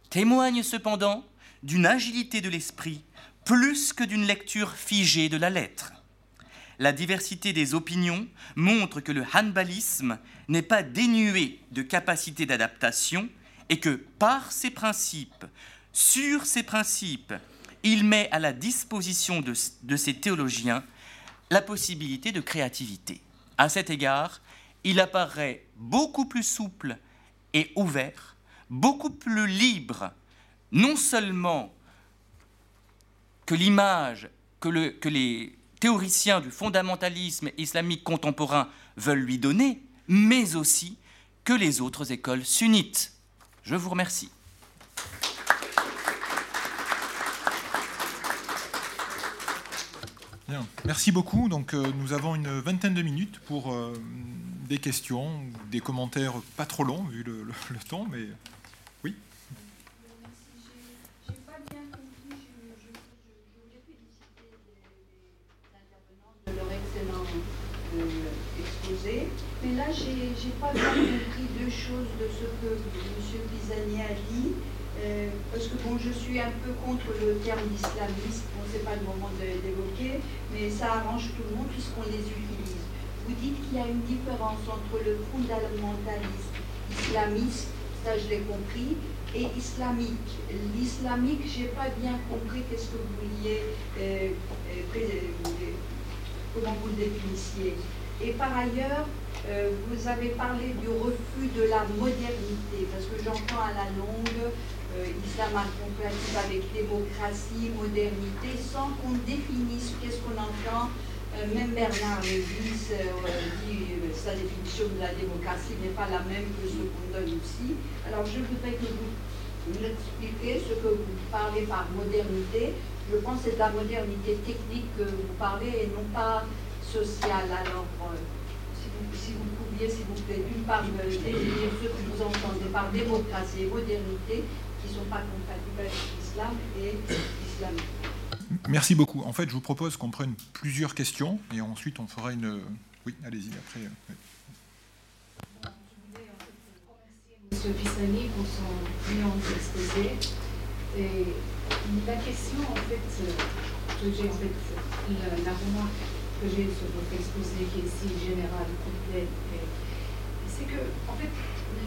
témoignent cependant d'une agilité de l'esprit plus que d'une lecture figée de la lettre. La diversité des opinions montre que le hanbalisme n'est pas dénué de capacité d'adaptation et que par ses principes, sur ces principes, il met à la disposition de, de ses théologiens la possibilité de créativité. À cet égard, il apparaît beaucoup plus souple et ouvert, beaucoup plus libre, non seulement que l'image que, les théoriciens du fondamentalisme islamique contemporain veulent lui donner, mais aussi que les autres écoles sunnites. Je vous remercie. Bien. Merci beaucoup. Donc, euh, nous avons une vingtaine de minutes pour euh, des questions, des commentaires pas trop longs vu le, le, le temps, mais oui. Mais là j'ai pas bien compris deux choses de ce que M. Pisani a dit, euh, parce que bon, je suis un peu contre le terme d'islamiste, bon, c'est pas le moment d'évoquer, mais ça arrange tout le monde puisqu'on les utilise. Vous dites qu'il y a une différence entre le fondamentalisme islamiste, ça je l'ai compris, et islamique. L'islamique, j'ai pas bien compris qu'est-ce que vous vouliez, euh, euh, euh, comment vous le définissiez. Et par ailleurs, euh, vous avez parlé du refus de la modernité, parce que j'entends à la longue euh, islam incompatible avec démocratie, modernité, sans qu'on définisse qu'est-ce qu'on entend. Euh, même Bernard Lévis euh, dit sa définition de la démocratie n'est pas la même que ce qu'on donne ici. Alors je voudrais que vous m'expliquiez ce que vous parlez par modernité. Je pense que c'est de la modernité technique que vous parlez et non pas sociale. Alors, vous, si vous pouviez, s'il vous plaît, d'une part me définir ce que vous entendez par démocratie et modernité, qui ne sont pas compatibles avec l'islam et l'islam. Merci beaucoup. En fait, je vous propose qu'on prenne plusieurs questions et ensuite on fera une. Oui, allez-y après. euh, oui. Monsieur Pisani pour son brillant exposé. Et la question, en fait, euh, que j'ai, en fait, la, la remarque que j'ai sur votre exposé, qui est si générale, complète, et- c'est que, en fait,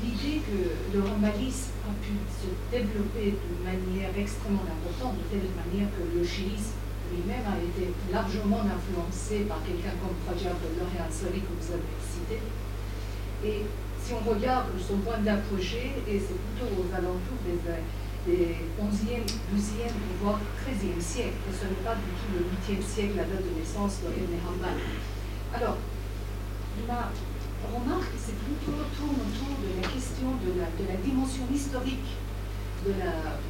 l'idée que le rambalisme a pu se développer de manière extrêmement importante, de telle manière que le chiisme lui-même a été largement influencé par quelqu'un comme Fajar de Ansari que vous avez cité. Et si on regarde son point d'apogée, et c'est plutôt aux alentours des, des 11e, 12e, voire 13e siècle, et ce n'est pas du tout le 8e siècle, la date de naissance de Ibn Hanbal. Alors, ma remarque, c'est plutôt tourne autour de la question de la, dimension historique de la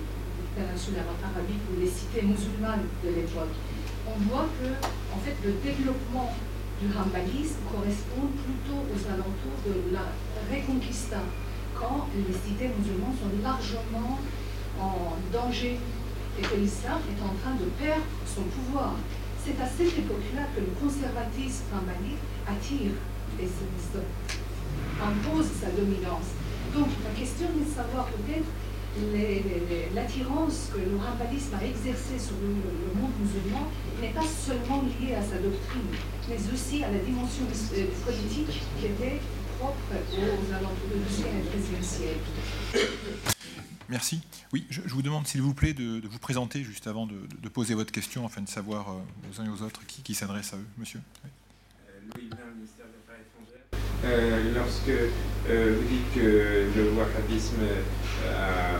péninsule arabique ou des cités musulmanes de l'époque. On voit que, en fait, le développement du rambalisme correspond plutôt aux alentours de la Reconquista, quand les cités musulmanes sont largement en danger et que l'islam est en train de perdre son pouvoir. C'est à cette époque-là que le conservatisme rambaliste attire se- impose sa dominance. Donc la question est de savoir peut-être les- les- les- l'attirance que le rambalisme a exercée sur le, monde musulman n'est pas seulement liée à sa doctrine, mais aussi à la dimension euh, politique qui était propre aux alentours du XIIIe siècle. Merci. Oui, je, je vous demande s'il vous plaît de, de vous présenter juste avant de, poser votre question afin de savoir euh, aux uns et aux autres qui, qui s'adresse à eux, monsieur. Oui. Louis Blin, ministère des Affaires étrangères. Euh, lorsque euh, vous dites que le wahhabisme, euh,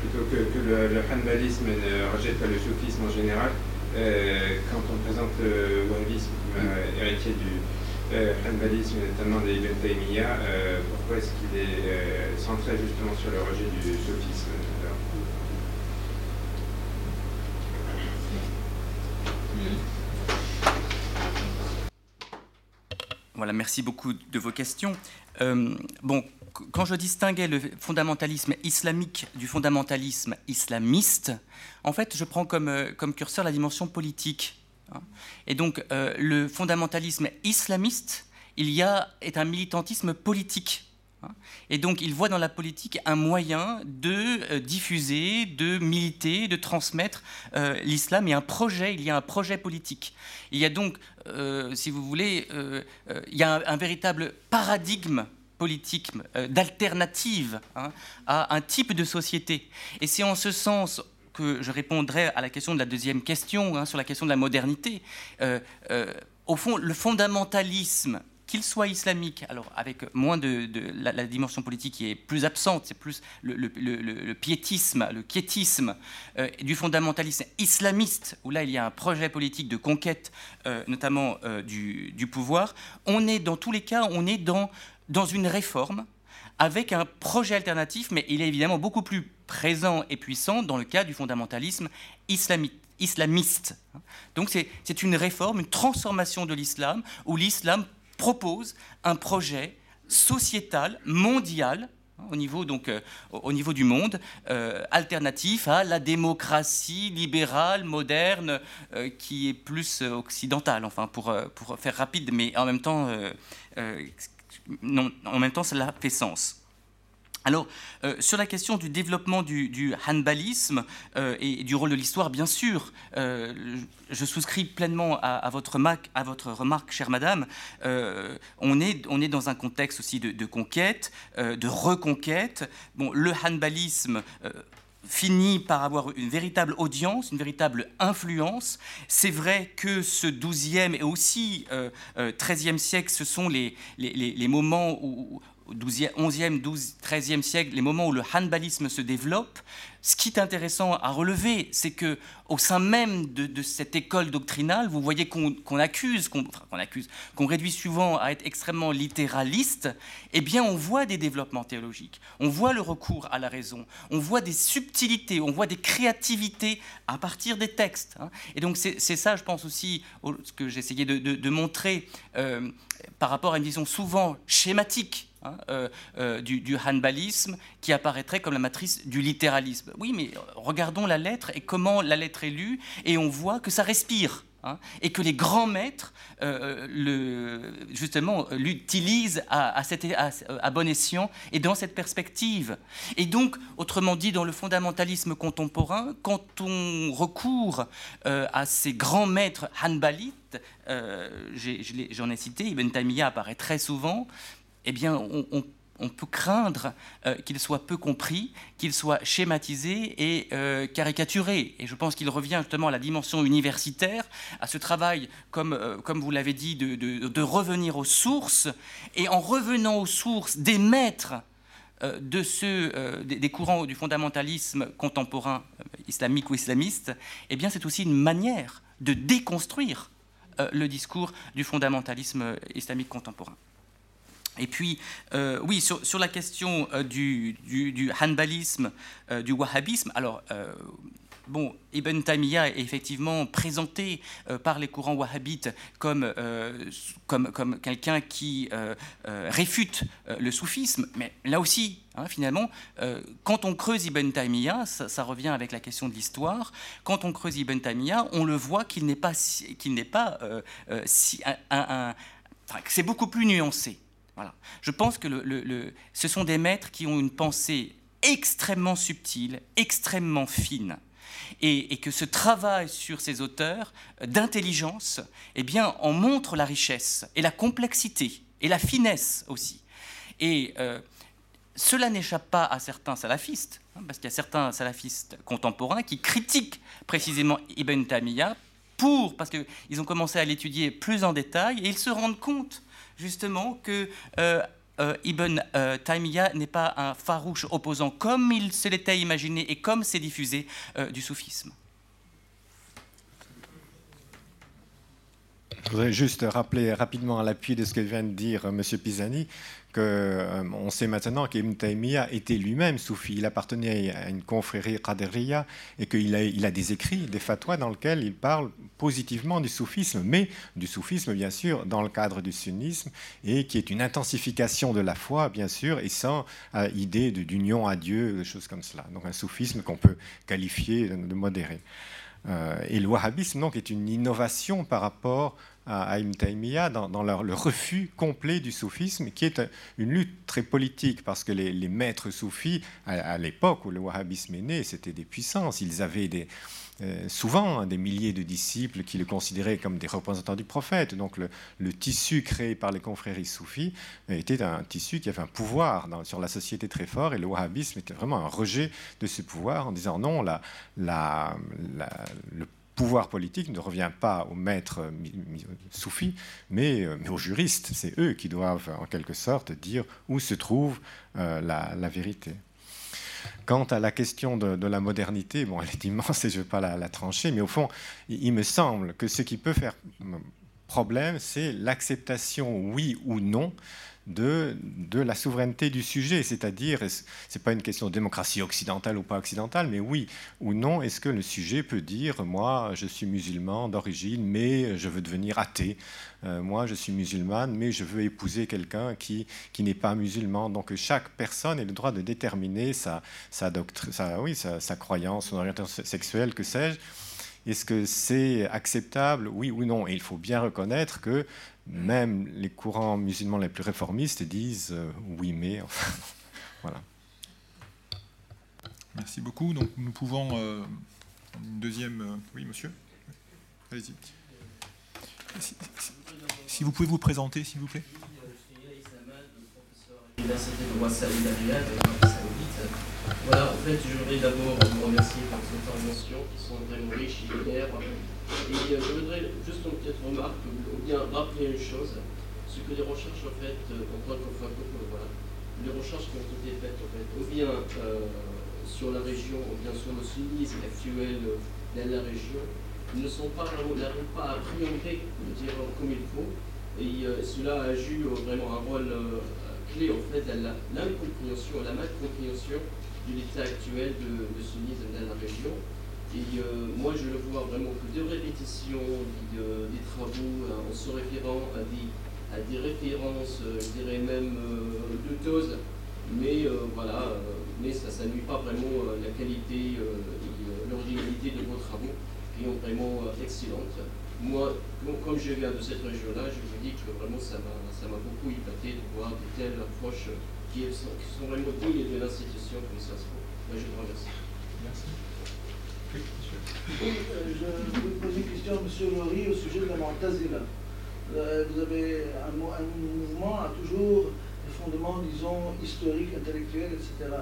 plutôt que, que le, le hanbalisme ne rejette pas le soufisme en général, euh, quand on présente le wahhabisme comme euh, héritier du euh, hanbalisme, notamment des Ibn Taymiyyah, euh, pourquoi est-ce qu'il est, euh, centré justement sur le rejet du alors? Voilà, merci beaucoup de vos questions. Euh, bon, qu- quand je distinguais le fondamentalisme islamique du fondamentalisme islamiste, en fait, je prends comme, comme curseur la dimension politique. Hein. Et donc, euh, le fondamentalisme islamiste, il y a, est un militantisme politique. hein. Et donc, il voit dans la politique un moyen de euh, diffuser, de militer, de transmettre euh, l'islam et un projet, il y a un projet politique. Il y a donc, si vous voulez, il y a un, véritable paradigme politique d'alternative hein, à un type de société. Et c'est en ce sens que je répondrai à la question de la deuxième question, hein, sur la question de la modernité. Euh, euh, au fond, le fondamentalisme, qu'il soit islamique, alors avec moins de, la, dimension politique qui est plus absente, c'est plus le, le- le- piétisme, le quiétisme euh, du fondamentalisme islamiste, où là il y a un projet politique de conquête, notamment du, du pouvoir. On est dans tous les cas, on est dans, dans une réforme avec un projet alternatif, mais il est évidemment beaucoup plus présent et puissant dans le cas du fondamentalisme islamiste. Donc c'est une réforme, une transformation de l'islam, où l'islam propose un projet sociétal, mondial, au niveau, donc, euh, au niveau du monde, euh, alternatif à la démocratie libérale, moderne, euh, qui est plus occidentale, enfin, pour, pour faire rapide, mais en même temps, non, en même temps, cela fait sens. Alors, euh, sur la question du développement du, hanbalisme euh, et du rôle de l'histoire, bien sûr, euh, je souscris pleinement à, votre remarque, chère madame. on, est, dans un contexte aussi de, conquête, de reconquête. Bon, le hanbalisme finit par avoir une véritable audience, une véritable influence. C'est vrai que ce 12e et aussi 13e siècle, ce sont les, les moments où, au 11e, 12, 13e siècle, les moments où le hanbalisme se développe, ce qui est intéressant à relever, c'est que au sein même de, cette école doctrinale, vous voyez qu'on accuse, qu'on accuse, qu'on réduit souvent à être extrêmement littéraliste. Eh bien, on voit des développements théologiques, on voit le recours à la raison, on voit des subtilités, on voit des créativités à partir des textes. Hein. Et donc, c'est ça, je pense aussi, ce que j'essayais de, de, montrer euh, par rapport à une vision souvent schématique Hein, euh, euh, du, hanbalisme qui apparaîtrait comme la matrice du littéralisme. Oui, mais regardons la lettre et comment la lettre est lue, et on voit que ça respire. Hein, et que les grands maîtres, euh, justement, l'utilisent à, bon escient et dans cette perspective. Et donc, autrement dit, dans le fondamentalisme contemporain, quand on recourt à ces grands maîtres hanbalites, j'en ai, cité, Ibn Taymiyyah apparaît très souvent, eh bien, on, peut craindre euh, qu'il soit peu compris, qu'il soit schématisé et euh, caricaturé. Et je pense qu'il revient justement à la dimension universitaire, à ce travail, comme, euh, vous l'avez dit, de, revenir aux sources, et en revenant aux sources des maîtres de ceux, des, courants du fondamentalisme contemporain, islamique ou islamiste, eh bien c'est aussi une manière de déconstruire le discours du fondamentalisme islamique contemporain. Et puis, euh, oui, sur, la question euh, du, hanbalisme, euh, du wahhabisme, alors, bon, Ibn Taymiyyah est effectivement présenté par les courants wahhabites comme, comme, quelqu'un qui réfute le soufisme, mais là aussi, hein, finalement, quand on creuse Ibn Taymiyyah, ça, revient avec la question de l'histoire, quand on creuse Ibn Taymiyyah, on le voit qu'il n'est pas, qu'il n'est pas un, c'est beaucoup plus nuancé. Je pense que ce sont des maîtres qui ont une pensée extrêmement subtile, extrêmement fine. Et, que ce travail sur ces auteurs d'intelligence eh bien, en montre la richesse et la complexité et la finesse aussi. Et euh, cela n'échappe pas à certains salafistes, hein, parce qu'il y a certains salafistes contemporains qui critiquent précisément Ibn Taymiyyah pour, parce qu'ils ont commencé à l'étudier plus en détail, et ils se rendent compte justement que euh, euh, Ibn euh, Taymiyyah n'est pas un farouche opposant comme il se l'était imaginé et comme c'est diffusé du soufisme. Je voudrais juste rappeler rapidement à l'appui de ce que vient de dire M. Pisani euh, sait maintenant qu'Ibn Taymiyyah était lui-même soufi. Il appartenait à une confrérie qadriya et qu'il a, il a des écrits, des fatwas dans lesquels il parle positivement du soufisme, mais du soufisme, bien sûr, dans le cadre du sunnisme, et qui est une intensification de la foi, bien sûr, et sans euh, idée d'union à Dieu, des choses comme cela. Donc un soufisme qu'on peut qualifier de modéré. Euh, et le wahhabisme donc, est une innovation par rapport à Ibn Taymiyyah dans, le refus complet du soufisme, qui est une lutte très politique, parce que les, maîtres soufis, à l'époque où le wahhabisme est né, c'était des puissances. Ils avaient euh, souvent hein, des milliers de disciples qui le considéraient comme des représentants du prophète. Donc le, tissu créé par les confréries soufis était un tissu qui avait un pouvoir sur la société très fort et le wahhabisme était vraiment un rejet de ce pouvoir en disant non, la, la, le pouvoir politique ne revient pas aux maîtres soufis, mais, euh, mais aux juristes. C'est eux qui doivent en quelque sorte dire où se trouve euh, la vérité. Quant à la question de, la modernité, bon, elle est immense et je ne vais pas la, trancher, mais au fond, il, me semble que ce qui peut faire problème, c'est l'acceptation, oui ou non, de, la souveraineté du sujet. C'est-à-dire, ce n'est pas une question de démocratie occidentale ou pas occidentale, mais oui ou non, est-ce que le sujet peut dire, moi, je suis musulman d'origine, mais je veux devenir athée euh, moi, je suis musulmane, mais je veux épouser quelqu'un qui, qui n'est pas musulman. Donc chaque personne a le droit de déterminer sa, sa, sa, oui, sa, sa croyance, son orientation sexuelle, que sais-je. Est-ce que c'est acceptable? Oui ou non Et il faut bien reconnaître que même les courants musulmans les plus réformistes disent euh, oui, mais. [laughs] Enfin, voilà. Merci beaucoup. Donc nous pouvons. Euh, une deuxième. Euh, oui, monsieur Allez-y. Si, si, si, vous pouvez vous présenter, s'il vous plaît. L'université de Wassaïd à Saoudite. Voilà, en fait, je voudrais d'abord vous remercier pour ces interventions qui sont vraiment riches et claires. Et euh, je voudrais juste une petite remarque, ou bien rappeler une chose, ce que les recherches, en fait, euh, en tant que voilà, les recherches qui ont été faites, en fait, ou bien euh, sur la région, ou bien sur le sunnisme actuel dans la région, ne sont pas, n'arrivent pas à prioriser, dire comme il faut. Et cela a joué vraiment un rôle en fait dans l'incompréhension, la malcompréhension de l'état actuel de, de sunnisme dans la région. Et euh, moi, je le vois vraiment que de répétitions des, euh, travaux hein, en se référant à des, à des références, euh, je dirais même douteuses, mais voilà, mais ça ne nuit pas vraiment la qualité et l'originalité de vos travaux, qui sont vraiment excellentes. Moi, comme je viens de cette région-là, je vous dis que vraiment ça m'a beaucoup épaté de voir de telles approches qui sont, qui sont vraiment dignes de l'institution comme ça. Moi, je vous remercie. Merci. Oui, je vous poser une question à M. Lori au sujet de la Montazila. Euh, vous avez un, un, mouvement a toujours des fondements, disons, historiques, intellectuels, etc.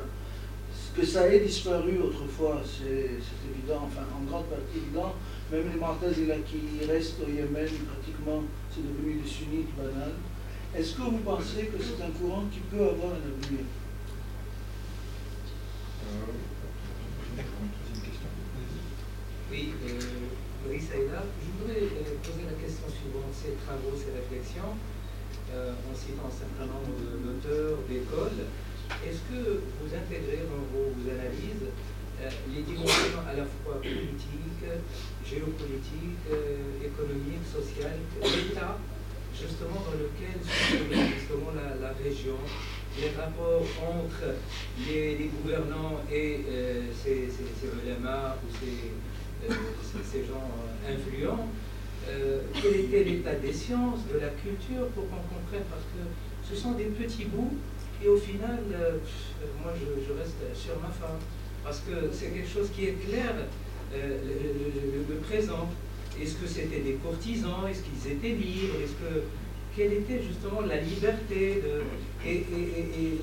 Que ça ait disparu autrefois, c'est évident, enfin en grande partie évident. Même les Montazila qui restent au Yémen, pratiquement, c'est devenu des sunnites banals. Est-ce que vous pensez que c'est un courant qui peut avoir un avenir? Euh, oui, euh, Aïda. Je voudrais euh, poser la question suivante. Ces travaux, ces réflexions, euh, en citant un certain nombre d'auteurs, d'écoles, est-ce que vous intégrez dans vos analyses les dimensions à la fois politiques, géopolitiques, euh, économiques, sociales, l'État, justement dans lequel se justement la, région, les rapports entre les, gouvernants et euh, ces, ces, ou ces ces gens euh, influents, euh, quel était l'état des sciences, de la culture, pour qu'on comprenne, parce que ce sont des petits bouts, et au final, euh, moi je, reste sur ma fin, parce que c'est quelque chose qui éclaire le, le, présent. Est-ce que c'était des courtisans? Est-ce qu'ils étaient libres? Est-ce que quelle était justement la liberté et,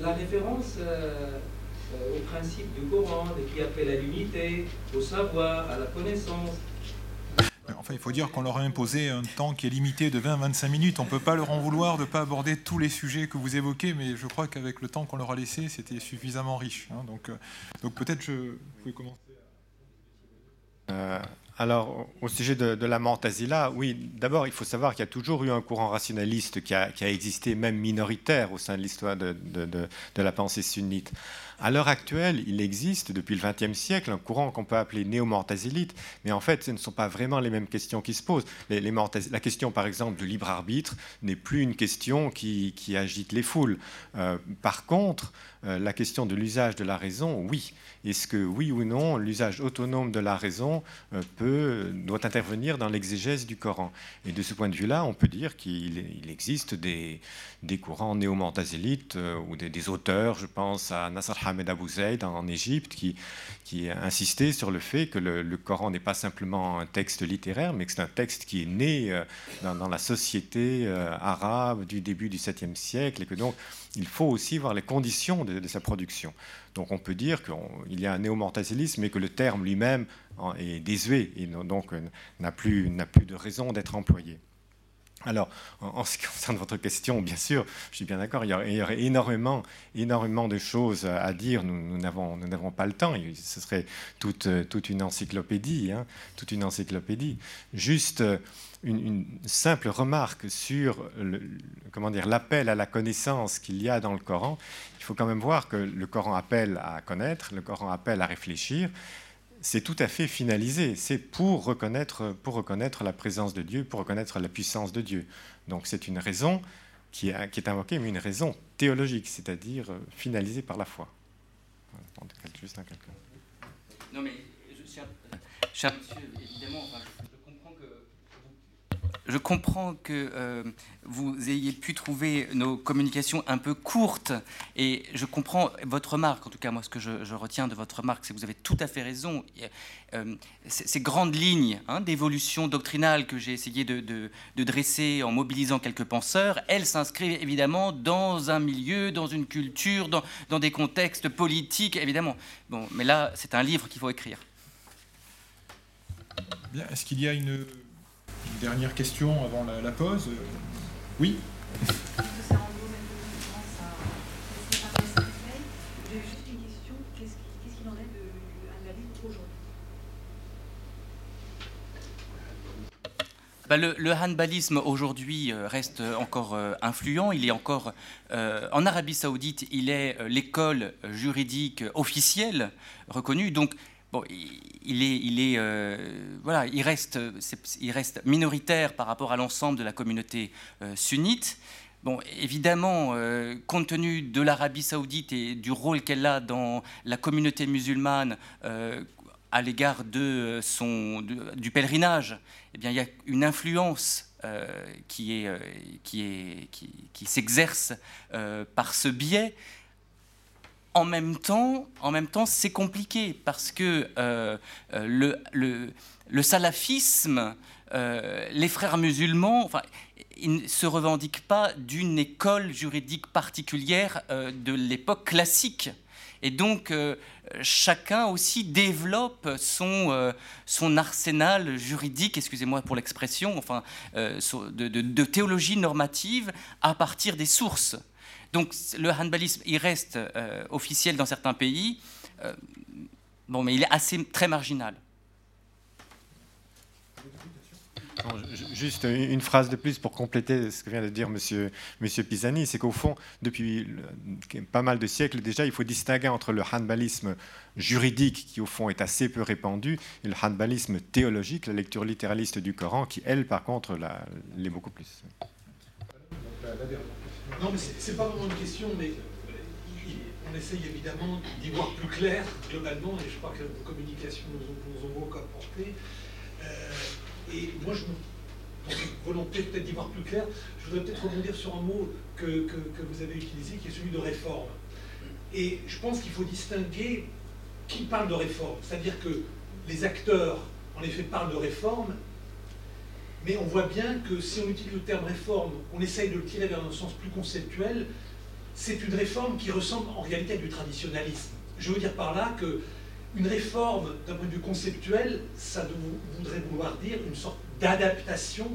la référence euh, au principe du Coran, qui appelle à l'unité, au savoir, à la connaissance? Enfin, il faut dire qu'on leur a imposé un temps qui est limité de 20 à 25 minutes. On ne peut pas leur en vouloir de ne pas aborder tous les sujets que vous évoquez, mais je crois qu'avec le temps qu'on leur a laissé, c'était suffisamment riche. Hein. Donc, euh, peut-être je peux commencer. Euh, alors, au sujet de, la Montazila, oui, d'abord, il faut savoir qu'il y a toujours eu un courant rationaliste qui a, existé, même minoritaire, au sein de l'histoire de, la pensée sunnite. À l'heure actuelle, il existe depuis le XXe siècle un courant qu'on peut appeler néo-mortazilite, mais en fait, ce ne sont pas vraiment les mêmes questions qui se posent. La question, par exemple, du libre arbitre n'est plus une question qui, qui agite les foules. Euh, par contre, euh, la question de l'usage de la raison, oui. Est-ce que oui ou non, l'usage autonome de la raison euh, peut, doit intervenir dans l'exégèse du Coran? Et de ce point de vue-là, on peut dire qu'il existe des, des courants néo-mortazélites euh, ou des, auteurs, je pense à Nasser Hamed Abou Zaid en Égypte, qui, qui insistait sur le fait que le, Coran n'est pas simplement un texte littéraire, mais que c'est un texte qui est né euh, dans, la société arabe du début du 7e siècle, et que donc il faut aussi voir les conditions de, sa production. Donc on peut dire qu'il y a un néomortazilisme, mais que le terme lui-même est désuet et donc n'a plus de raison d'être employé. Alors, en, ce qui [laughs] concerne votre question, bien sûr, je suis bien d'accord, il, y aurait énormément, énormément de choses à dire. Nous n'avons nous pas le temps. Ce serait toute, toute une encyclopédie. Hein, toute une encyclopédie. Juste une, simple remarque sur comment dire l'appel à la connaissance qu'il y a dans le Coran. Il faut quand même voir que le Coran appelle à connaître, le Coran appelle à réfléchir c'est tout à fait finalisé. C'est pour reconnaître, pour reconnaître la présence de Dieu, pour reconnaître la puissance de Dieu. Donc c'est une raison qui est, invoquée, mais une raison théologique, c'est-à-dire euh, finalisée par la foi. Juste un Non mais, cher, cher monsieur, évidemment, comprends que euh, vous ayez pu trouver nos communications un peu courtes et je comprends votre remarque. En tout cas, moi, ce que je, retiens de votre remarque, c'est que vous avez tout à fait raison. Euh, ces grandes lignes hein, d'évolution doctrinale que j'ai essayé de, dresser en mobilisant quelques penseurs, elles s'inscrivent évidemment dans un milieu, dans une culture, dans, des contextes politiques, évidemment. Bon, mais là, c'est un livre qu'il faut écrire. Est-ce qu'il y a une une dernière question avant la, pause. Oui bah, le, le, handballisme aujourd'hui euh, reste encore euh, influent. Il est encore euh, en Arabie Saoudite, il est l'école juridique officielle reconnue. Donc il, est, euh, voilà, il, reste, minoritaire par rapport à l'ensemble de la communauté euh, sunnite. Bon, évidemment, euh, compte tenu de l'Arabie saoudite et du rôle qu'elle a dans la communauté musulmane à l'égard du pèlerinage, eh bien, il y a une influence qui s'exerce par ce biais en même temps, en même temps, c'est compliqué parce que euh, euh, le, salafisme, euh, les frères musulmans, enfin, ils ne se revendiquent pas d'une école juridique particulière de l'époque classique. Et donc, chacun aussi développe son, arsenal juridique, excusez-moi pour l'expression, enfin, de, théologie normative à partir des sources. Donc le handballisme, il reste euh, officiel dans certains pays, euh, bon, mais il est assez très marginal. juste une phrase de plus pour compléter ce que vient de dire Monsieur, Monsieur Pisani, c'est qu'au fond, depuis pas mal de siècles déjà, il faut distinguer entre le handballisme juridique, qui au fond est assez peu répandu, et le handballisme théologique, la lecture littéraliste du Coran, qui elle, par contre, l'est beaucoup plus. Non, mais c'est pas vraiment une question, mais on essaye évidemment d'y voir plus clair globalement, et je crois que vos communications nous ont, beaucoup apporté. Euh, et moi, je me volonté peut-être d'y voir plus clair, je voudrais peut-être rebondir sur un mot que, que, vous avez utilisé, qui est celui de réforme. Et je pense qu'il faut distinguer qui parle de réforme. C'est-à-dire que les acteurs, en effet, parlent de réforme, mais on voit bien que si on utilise le terme réforme, on essaye de le tirer vers un sens plus conceptuel, c'est une réforme qui ressemble en réalité à du traditionnalisme. Je veux dire par là que une réforme d'un point de vue conceptuel, ça voudrait vouloir dire une sorte d'adaptation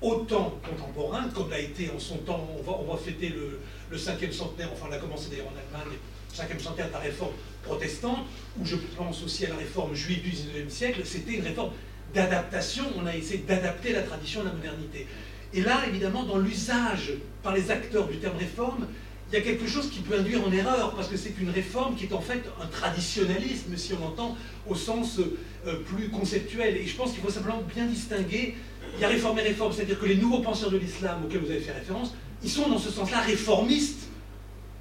au temps contemporain, comme l'a été en son temps, on va, fêter le, le, cinquième centenaire, enfin on l'a commencé d'ailleurs en Allemagne, le cinquième centenaire de la réforme protestante, où je pense aussi à la réforme juive du XIXe siècle, c'était une réforme d'adaptation, on a essayé d'adapter la tradition à la modernité. Et là, évidemment, dans l'usage par les acteurs du terme réforme, il y a quelque chose qui peut induire en erreur, parce que c'est une réforme qui est en fait un traditionnalisme, si on entend au sens euh, plus conceptuel. Et je pense qu'il faut simplement bien distinguer, il y a réforme et réforme, c'est-à-dire que les nouveaux penseurs de l'islam auxquels vous avez fait référence, ils sont dans ce sens-là réformistes,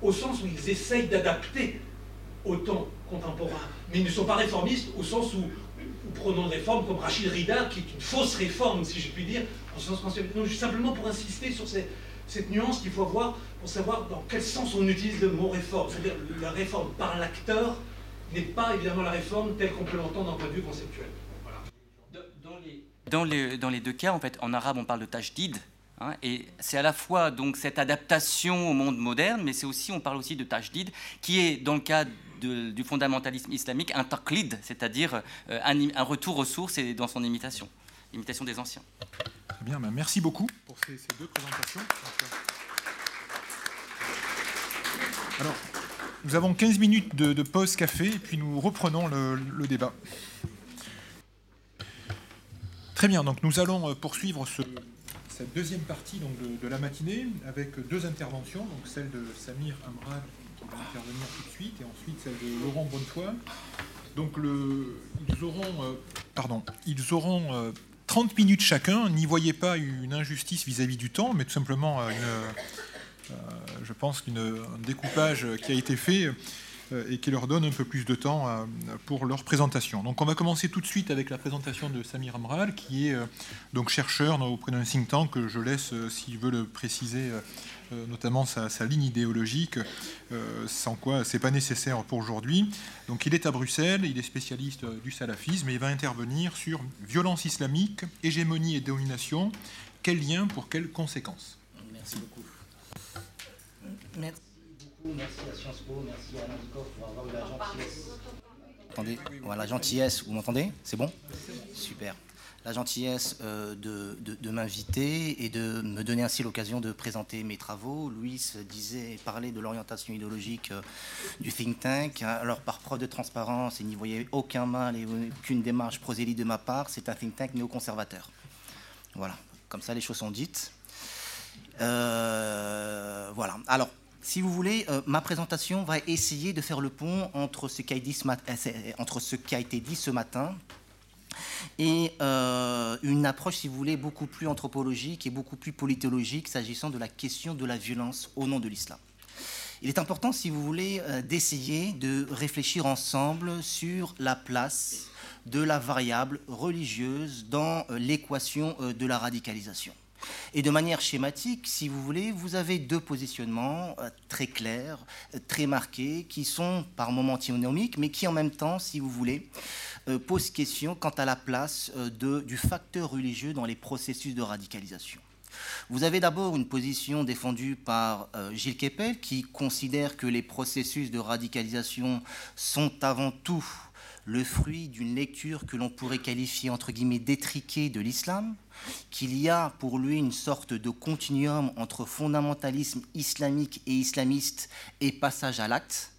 au sens où ils essayent d'adapter au temps contemporain. Mais ils ne sont pas réformistes au sens où prenons réforme comme Rachid Rida, qui est une fausse réforme, si je puis dire, en ce sens conceptuel. juste simplement pour insister sur cette nuance qu'il faut avoir pour savoir dans quel sens on utilise le mot réforme. C'est-à-dire la réforme par l'acteur n'est pas évidemment la réforme telle qu'on peut l'entendre d'un point de vue conceptuel. Dans, les, dans les deux cas, en fait, en arabe, on parle de tajdid, hein, et c'est à la fois donc cette adaptation au monde moderne, mais c'est aussi, on parle aussi de tajdid, qui est dans le cas du fondamentalisme islamique un taqlid, c'est-à-dire euh, un, retour aux sources et dans son imitation, imitation des anciens. Très bien, ben, merci beaucoup pour ces, deux présentations. Alors, nous avons 15 minutes de, pause café et puis nous reprenons le, débat. Très bien, donc nous allons euh, poursuivre cette deuxième partie de, la matinée avec deux interventions, donc celle de Samir Amral qui va intervenir tout de suite et ensuite celle de Laurent Bonnefoy. Donc ils auront, euh, pardon, ils auront 30 euh, minutes chacun. N'y voyez pas une injustice vis-à-vis du temps, mais tout simplement une, euh, je pense qu'un découpage qui a été fait et qui leur donne un peu plus de temps pour leur présentation. Donc on va commencer tout de suite avec la présentation de Samir Amral, qui est donc chercheur auprès d'un think tank que je laisse, s'il veut le préciser, notamment sa, ligne idéologique, euh, sans quoi c'est pas nécessaire pour aujourd'hui. Donc il est à Bruxelles, il est spécialiste du salafisme et il va intervenir sur violence islamique, hégémonie et domination. Quel lien pour quelles conséquences? Merci beaucoup. Merci beaucoup, merci à Sciences Po, merci à pour avoir eu la gentillesse. Attendez, voilà, gentillesse, vous m'entendez? C'est bon Super la gentillesse euh, de, m'inviter et de me donner ainsi l'occasion de présenter mes travaux. Louis disait, parlait de l'orientation idéologique euh, du think tank. Alors, par preuve de transparence, il n'y voyait aucun mal et aucune démarche prosélyte de ma part, c'est un think tank néoconservateur. Voilà, comme ça les choses sont dites. Euh, voilà. Alors, si vous voulez, ma présentation va essayer de faire le pont entre ce qui a, entre ce qui a été dit ce matin et euh, une approche, si vous voulez, beaucoup plus anthropologique et beaucoup plus politologique s'agissant de la question de la violence au nom de l'islam. Il est important, si vous voulez, euh, d'essayer de réfléchir ensemble sur la place de la variable religieuse dans euh, l'équation de la radicalisation. Et de manière schématique, si vous voulez, vous avez deux positionnements très clairs, très marqués, qui sont par moments antinomiques, mais qui en même temps, si vous voulez, euh, pose question quant à la place euh, du facteur religieux dans les processus de radicalisation. Vous avez d'abord une position défendue par euh, Gilles Kepel qui considère que les processus de radicalisation sont avant tout le fruit d'une lecture que l'on pourrait qualifier entre guillemets d'étriquée de l'islam, qu'il y a pour lui une sorte de continuum entre fondamentalisme islamique et islamiste et passage à l'acte.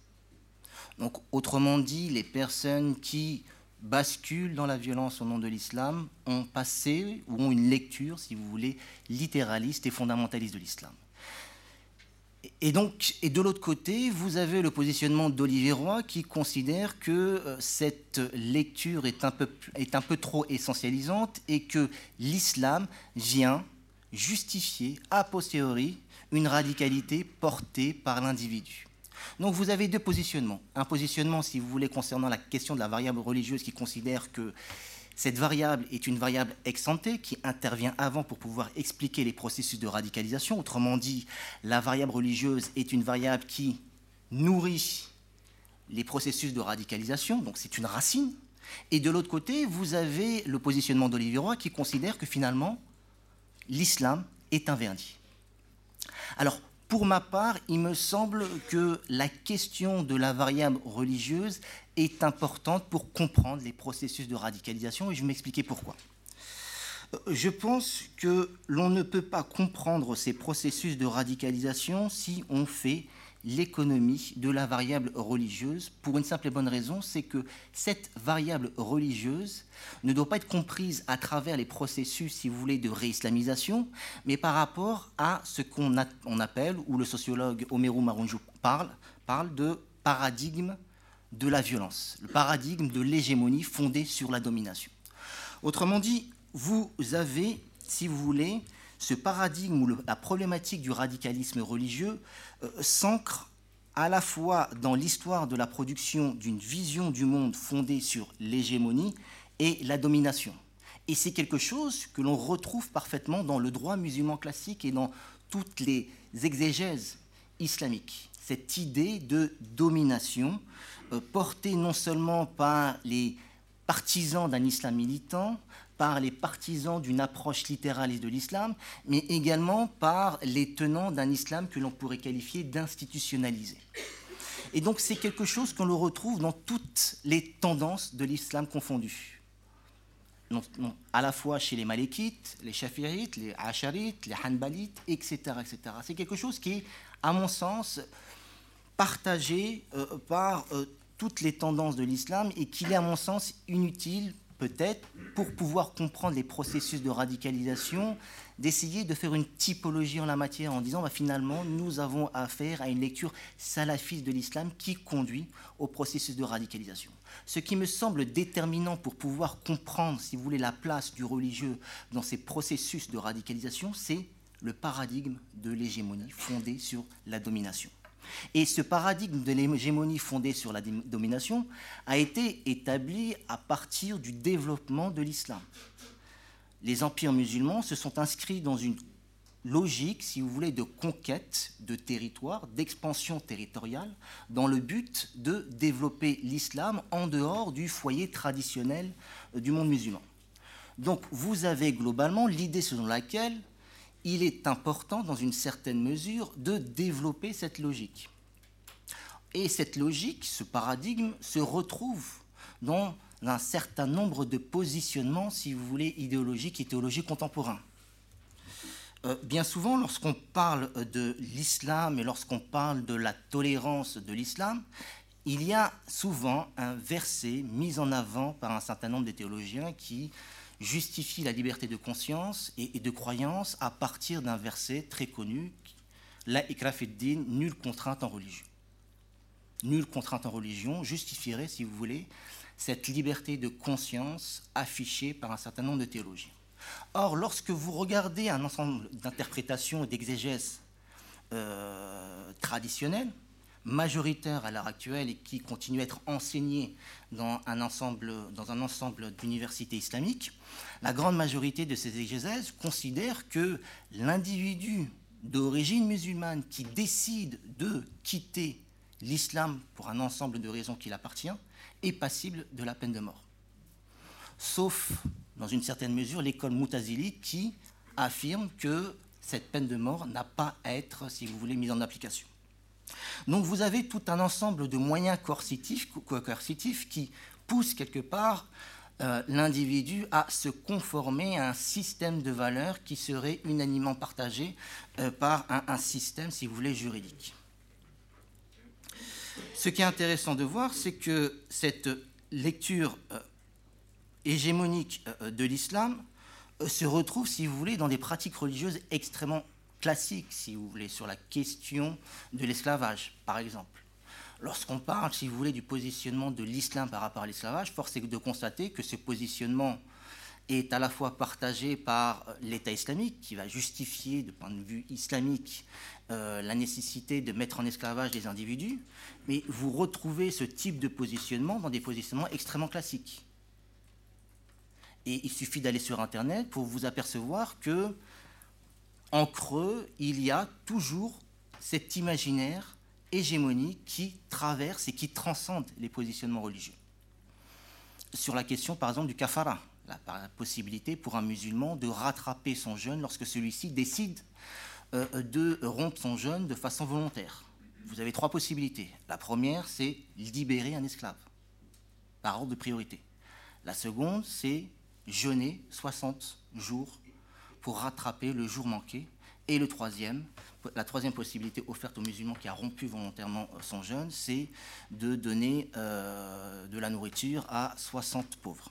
Donc autrement dit, les personnes qui basculent dans la violence au nom de l'islam ont passé ou ont une lecture, si vous voulez, littéraliste et fondamentaliste de l'islam. Et donc, et de l'autre côté, vous avez le positionnement d'Olivier Roy qui considère que euh, cette lecture est un, peu, est un peu trop essentialisante et que l'islam vient justifier a posteriori une radicalité portée par l'individu. Donc vous avez deux positionnements. Un positionnement, si vous voulez, concernant la question de la variable religieuse qui considère que cette variable est une variable ex ante qui intervient avant pour pouvoir expliquer les processus de radicalisation. Autrement dit, la variable religieuse est une variable qui nourrit les processus de radicalisation, donc c'est une racine. Et de l'autre côté, vous avez le positionnement d'Olivier Roy qui considère que finalement, l'islam est un vernis. Alors, pour ma part, il me semble que la question de la variable religieuse est importante pour comprendre les processus de radicalisation et je vais m'expliquer pourquoi. Euh, je pense que l'on ne peut pas comprendre ces processus de radicalisation si on fait l'économie de la variable religieuse pour une simple et bonne raison, c'est que cette variable religieuse ne doit pas être comprise à travers les processus, si vous voulez, de réislamisation, mais par rapport à ce qu'on appelle, ou le sociologue Omeru Marunju parle, parle de paradigme de la violence, le paradigme de l'hégémonie fondée sur la domination. Autrement dit, vous avez, si vous voulez, ce paradigme ou la problématique du radicalisme religieux euh, s'ancre à la fois dans l'histoire de la production d'une vision du monde fondée sur l'hégémonie et la domination. Et c'est quelque chose que l'on retrouve parfaitement dans le droit musulman classique et dans toutes les exégèses islamiques. Cette idée de domination portée non seulement par les partisans d'un islam militant, par les partisans d'une approche littéraliste de l'islam, mais également par les tenants d'un islam que l'on pourrait qualifier d'institutionnalisé. Et donc c'est quelque chose qu'on le retrouve dans toutes les tendances de l'islam confondu. à la fois chez les Malékites, les Shafirites, les Asharites, les Hanbalites, etc. etc. C'est quelque chose qui à mon sens, partagé euh, par euh, toutes les tendances de l'islam et qu'il est, à mon sens, inutile, peut-être, pour pouvoir comprendre les processus de radicalisation, d'essayer de faire une typologie en la matière en disant bah, finalement, nous avons affaire à une lecture salafiste de l'islam qui conduit au processus de radicalisation. Ce qui me semble déterminant pour pouvoir comprendre, si vous voulez, la place du religieux dans ces processus de radicalisation, c'est le paradigme de l'hégémonie fondée sur la domination. Et ce paradigme de l'hégémonie fondée sur la domination a été établi à partir du développement de l'islam. Les empires musulmans se sont inscrits dans une logique, si vous voulez, de conquête de territoire, d'expansion territoriale, dans le but de développer l'islam en dehors du foyer traditionnel euh, du monde musulman. Donc vous avez globalement l'idée selon laquelle il est important, dans une certaine mesure, de développer cette logique. Et cette logique, ce paradigme, se retrouve dans un certain nombre de positionnements, si vous voulez, idéologiques et théologiques contemporains. Euh, bien souvent, lorsqu'on parle de l'islam et lorsqu'on parle de la tolérance de l'islam, il y a souvent un verset mis en avant par un certain nombre de théologiens qui justifie la liberté de conscience et, de croyance à partir d'un verset très connu, la ikrafiddin, nulle contrainte en religion. Nulle contrainte en religion justifierait, si vous voulez, cette liberté de conscience affichée par un certain nombre de théologiens. Or, lorsque vous regardez un ensemble d'interprétations et d'exégèses euh, traditionnelles, majoritaires à l'heure actuelle et qui continuent à être enseignées dans un ensemble, d'universités islamiques, la grande majorité de ces exégèses considèrent que l'individu d'origine musulmane qui décide de quitter l'islam pour un ensemble de raisons qui l'appartient est passible de la peine de mort. Sauf dans une certaine mesure, l'école Moutazili qui affirme que cette peine de mort n'a pas à être, si vous voulez, mise en application. Donc vous avez tout un ensemble de moyens coercitifs, qui poussent quelque part euh, l'individu à se conformer à un système de valeurs qui serait unanimement partagé euh, par un, système, si vous voulez, juridique. Ce qui est intéressant de voir, c'est que cette lecture euh, hégémonique de l'islam se retrouve, si vous voulez, dans des pratiques religieuses extrêmement classiques, si vous voulez, sur la question de l'esclavage, par exemple. Lorsqu'on parle, si vous voulez, du positionnement de l'islam par rapport à l'esclavage, force est de constater que ce positionnement est à la fois partagé par l'État islamique, qui va justifier, de point de vue islamique, euh, la nécessité de mettre en esclavage les individus, mais vous retrouvez ce type de positionnement dans des positionnements extrêmement classiques. Et il suffit d'aller sur Internet pour vous apercevoir que, en creux, il y a toujours cet imaginaire hégémonique qui traverse et qui transcende les positionnements religieux. Sur la question, par exemple, du kafara, la possibilité pour un musulman de rattraper son jeûne lorsque celui-ci décide euh, de rompre son jeûne de façon volontaire. Vous avez trois possibilités. La première, c'est libérer un esclave, par ordre de priorité. La seconde, c'est jeûner 60 jours pour rattraper le jour manqué. Et le troisième, la troisième possibilité offerte aux musulmans qui a rompu volontairement son jeûne, c'est de donner euh, de la nourriture à 60 pauvres.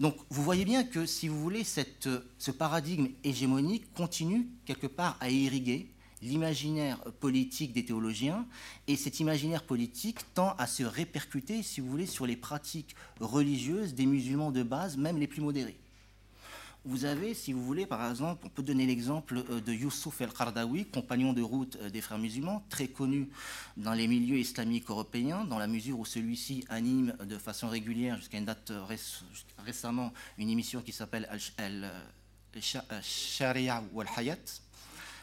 Donc vous voyez bien que, si vous voulez, cette, ce paradigme hégémonique continue quelque part à irriguer l'imaginaire politique des théologiens, et cet imaginaire politique tend à se répercuter, si vous voulez, sur les pratiques religieuses des musulmans de base, même les plus modérés. Vous avez, si vous voulez, par exemple, on peut donner l'exemple euh, de Youssouf el-Qardawi, compagnon de route euh, des frères musulmans, très connu dans les milieux islamiques européens, dans la mesure où celui-ci anime de façon régulière, jusqu'à une date récemment, une émission qui s'appelle Sharia ou Al-Hayat,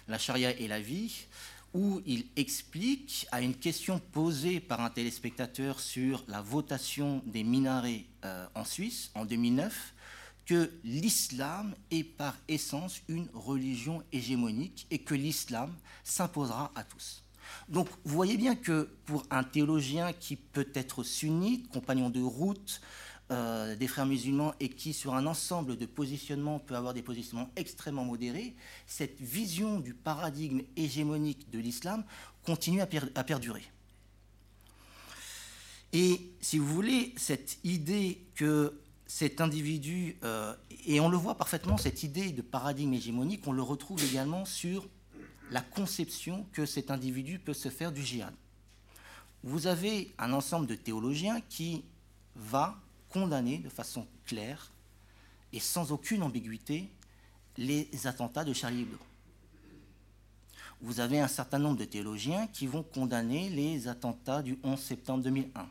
la charia et la vie, où il explique à une question posée par un téléspectateur sur la votation des minarets euh, en Suisse en 2009 que l'islam est par essence une religion hégémonique et que l'islam s'imposera à tous. Donc vous voyez bien que pour un théologien qui peut être sunnite, compagnon de route, euh, des frères musulmans et qui, sur un ensemble de positionnements, peut avoir des positionnements extrêmement modérés, cette vision du paradigme hégémonique de l'islam continue à, à, perdurer. Et si vous voulez, cette idée que cet individu, euh, et on le voit parfaitement, cette idée de paradigme hégémonique, on le retrouve également sur la conception que cet individu peut se faire du djihad. Vous avez un ensemble de théologiens qui va condamner de façon claire et sans aucune ambiguïté les attentats de Charlie Hebdo. Vous avez un certain nombre de théologiens qui vont condamner les attentats du 11 septembre 2001,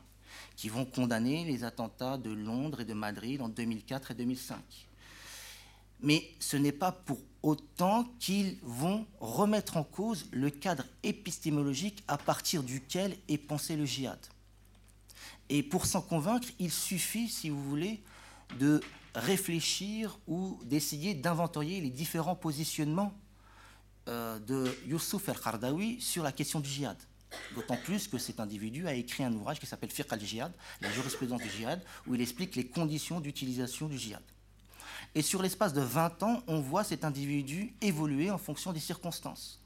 qui vont condamner les attentats de Londres et de Madrid en 2004 et 2005. Mais ce n'est pas pour autant qu'ils vont remettre en cause le cadre épistémologique à partir duquel est pensé le djihad. Et pour s'en convaincre, il suffit, si vous voulez, de réfléchir ou d'essayer d'inventorier les différents positionnements euh, de Youssouf el-Khardawi sur la question du djihad. D'autant plus que cet individu a écrit un ouvrage qui s'appelle Fiqh al-Jihad, la jurisprudence du djihad, où il explique les conditions d'utilisation du djihad. Et sur l'espace de 20 ans, on voit cet individu évoluer en fonction des circonstances.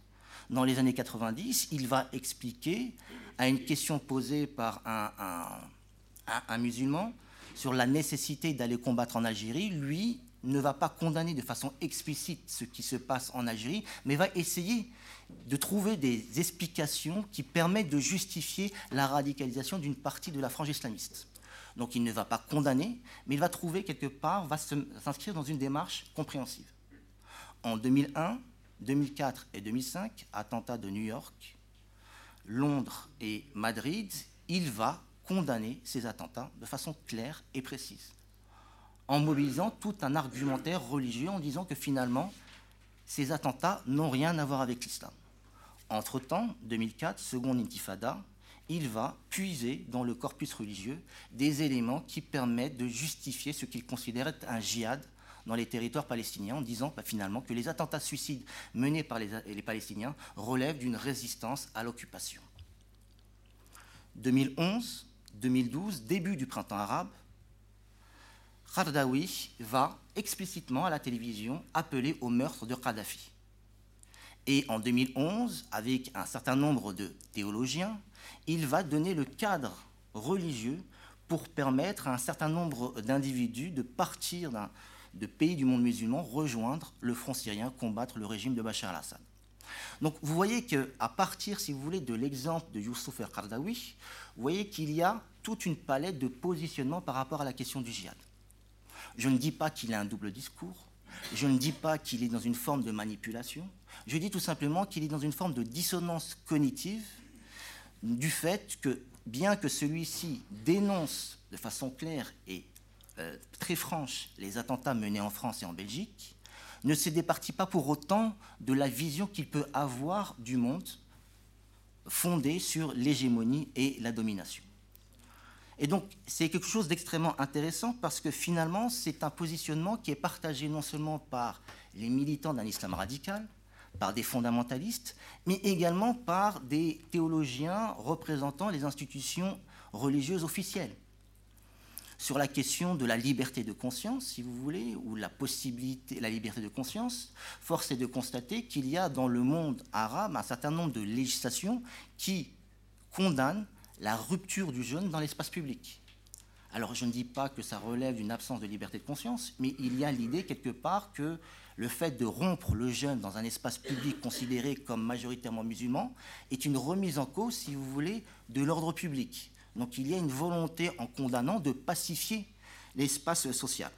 Dans les années 90, il va expliquer à une question posée par un, musulman sur la nécessité d'aller combattre en Algérie, lui ne va pas condamner de façon explicite ce qui se passe en Algérie, mais va essayer de trouver des explications qui permettent de justifier la radicalisation d'une partie de la frange islamiste. Donc il ne va pas condamner, mais il va trouver quelque part, va s'inscrire dans une démarche compréhensive. En 2001, 2004 et 2005, attentats de New York, Londres et Madrid, il va condamner ces attentats de façon claire et précise, en mobilisant tout un argumentaire religieux en disant que finalement, ces attentats n'ont rien à voir avec l'islam. Entre-temps, 2004, seconde intifada, il va puiser dans le corpus religieux des éléments qui permettent de justifier ce qu'il considère être un djihad dans les territoires palestiniens en disant bah, finalement que les attentats suicides menés par les, les Palestiniens relèvent d'une résistance à l'occupation. 2011, 2012, début du printemps arabe, Khardawi va explicitement à la télévision appeler au meurtre de Kadhafi. Et en 2011, avec un certain nombre de théologiens, il va donner le cadre religieux pour permettre à un certain nombre d'individus de partir de pays du monde musulman, rejoindre le front syrien, combattre le régime de Bachar al-Assad. Donc vous voyez qu'à partir, si vous voulez, de l'exemple de Youssouf el-Qardawi, vous voyez qu'il y a toute une palette de positionnement par rapport à la question du djihad. Je ne dis pas qu'il a un double discours, je ne dis pas qu'il est dans une forme de manipulation, je dis tout simplement qu'il est dans une forme de dissonance cognitive du fait que, bien que celui-ci dénonce de façon claire et euh, très franche les attentats menés en France et en Belgique, ne se départit pas pour autant de la vision qu'il peut avoir du monde fondée sur l'hégémonie et la domination. Et donc, c'est quelque chose d'extrêmement intéressant parce que finalement, c'est un positionnement qui est partagé non seulement par les militants d'un islam radical, par des fondamentalistes, mais également par des théologiens représentant les institutions religieuses officielles. Sur la question de la liberté de conscience, si vous voulez, ou la possibilité, la liberté de conscience, force est de constater qu'il y a dans le monde arabe un certain nombre de législations qui condamnent la rupture du jeûne dans l'espace public. Alors je ne dis pas que ça relève d'une absence de liberté de conscience, mais il y a l'idée quelque part que le fait de rompre le jeûne dans un espace public considéré comme majoritairement musulman est une remise en cause, si vous voulez, de l'ordre public. Donc il y a une volonté en condamnant de pacifier l'espace social.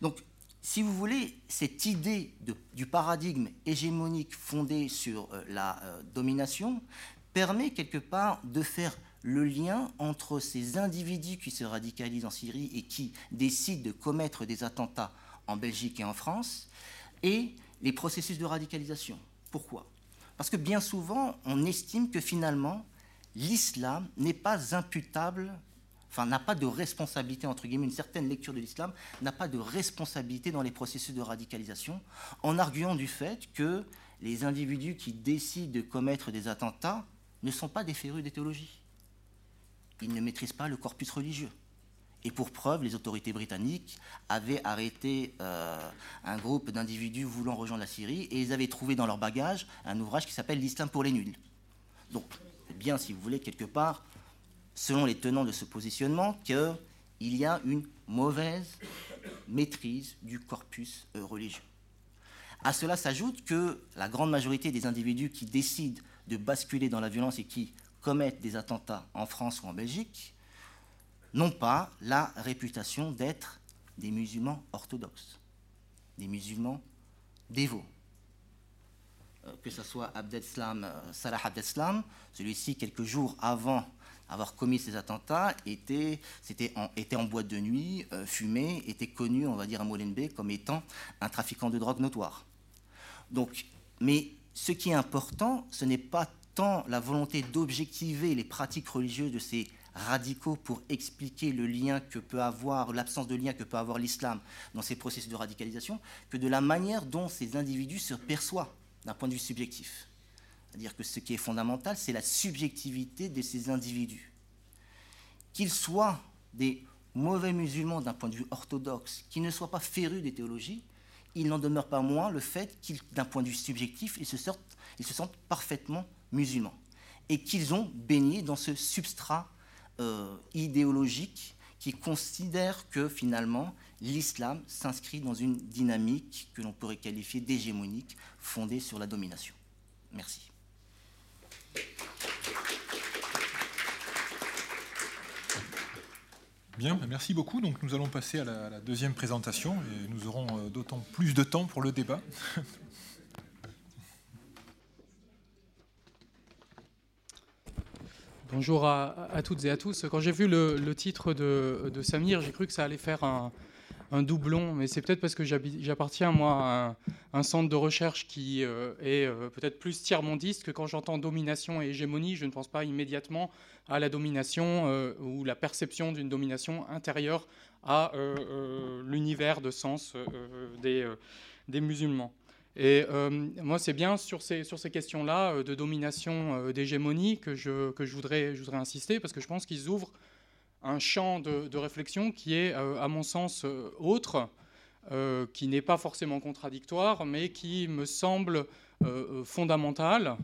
Donc si vous voulez, cette idée du paradigme hégémonique fondé sur euh, la euh, domination permet quelque part de faire le lien entre ces individus qui se radicalisent en Syrie et qui décident de commettre des attentats en Belgique et en France et les processus de radicalisation. Pourquoi? Parce que bien souvent, on estime que finalement, l'islam n'est pas imputable, enfin n'a pas de responsabilité, entre guillemets, une certaine lecture de l'islam n'a pas de responsabilité dans les processus de radicalisation, en arguant du fait que les individus qui décident de commettre des attentats ne sont pas des férus des théologies. Ils ne maîtrisent pas le corpus religieux. Et pour preuve, les autorités britanniques avaient arrêté euh, un groupe d'individus voulant rejoindre la Syrie et ils avaient trouvé dans leur bagage un ouvrage qui s'appelle L'Islam pour les nuls. Donc, bien, si vous voulez, quelque part, selon les tenants de ce positionnement, qu'il y a une mauvaise maîtrise du corpus euh, religieux. À cela s'ajoute que la grande majorité des individus qui décident de basculer dans la violence et qui commettent des attentats en France ou en Belgique n'ont pas la réputation d'être des musulmans orthodoxes, des musulmans dévots. Euh, que ce soit Abdeslam, euh, Salah Abdeslam, celui-ci, quelques jours avant avoir commis ces attentats, était, en, était en boîte de nuit, euh, fumé, était connu, on va dire à Molenbeek, comme étant un trafiquant de drogue notoire. Donc, mais ce qui est important, ce n'est pas tant la volonté d'objectiver les pratiques religieuses de ces radicaux pour expliquer le lien que peut avoir, l'absence de lien que peut avoir l'islam dans ces processus de radicalisation, que de la manière dont ces individus se perçoivent d'un point de vue subjectif. C'est-à-dire que ce qui est fondamental, c'est la subjectivité de ces individus. Qu'ils soient des mauvais musulmans d'un point de vue orthodoxe, qu'ils ne soient pas férus des théologies, il n'en demeure pas moins le fait qu'ils, d'un point de vue subjectif, ils se, sentent parfaitement musulmans et qu'ils ont baigné dans ce substrat euh, idéologique qui considère que finalement l'islam s'inscrit dans une dynamique que l'on pourrait qualifier d'hégémonique fondée sur la domination. Merci. Merci beaucoup. Donc nous allons passer à la, deuxième présentation et nous aurons euh, d'autant plus de temps pour le débat. [laughs] Bonjour à, toutes et à tous. Quand j'ai vu le, titre de, Samir, j'ai cru que ça allait faire un, doublon, mais c'est peut-être parce que j'appartiens moi à un, centre de recherche qui euh, est euh, peut-être plus tiers-mondiste que quand j'entends domination et hégémonie, je ne pense pas immédiatement à la domination euh, ou la perception d'une domination intérieure à l'univers de sens des musulmans. Et moi, c'est bien sur ces, sur ces questions-là de domination, d'hégémonie que, je, que je, voudrais, je voudrais insister, parce que je pense qu'ils ouvrent un champ de, réflexion qui est, à mon sens, autre, qui n'est pas forcément contradictoire, mais qui me semble fondamental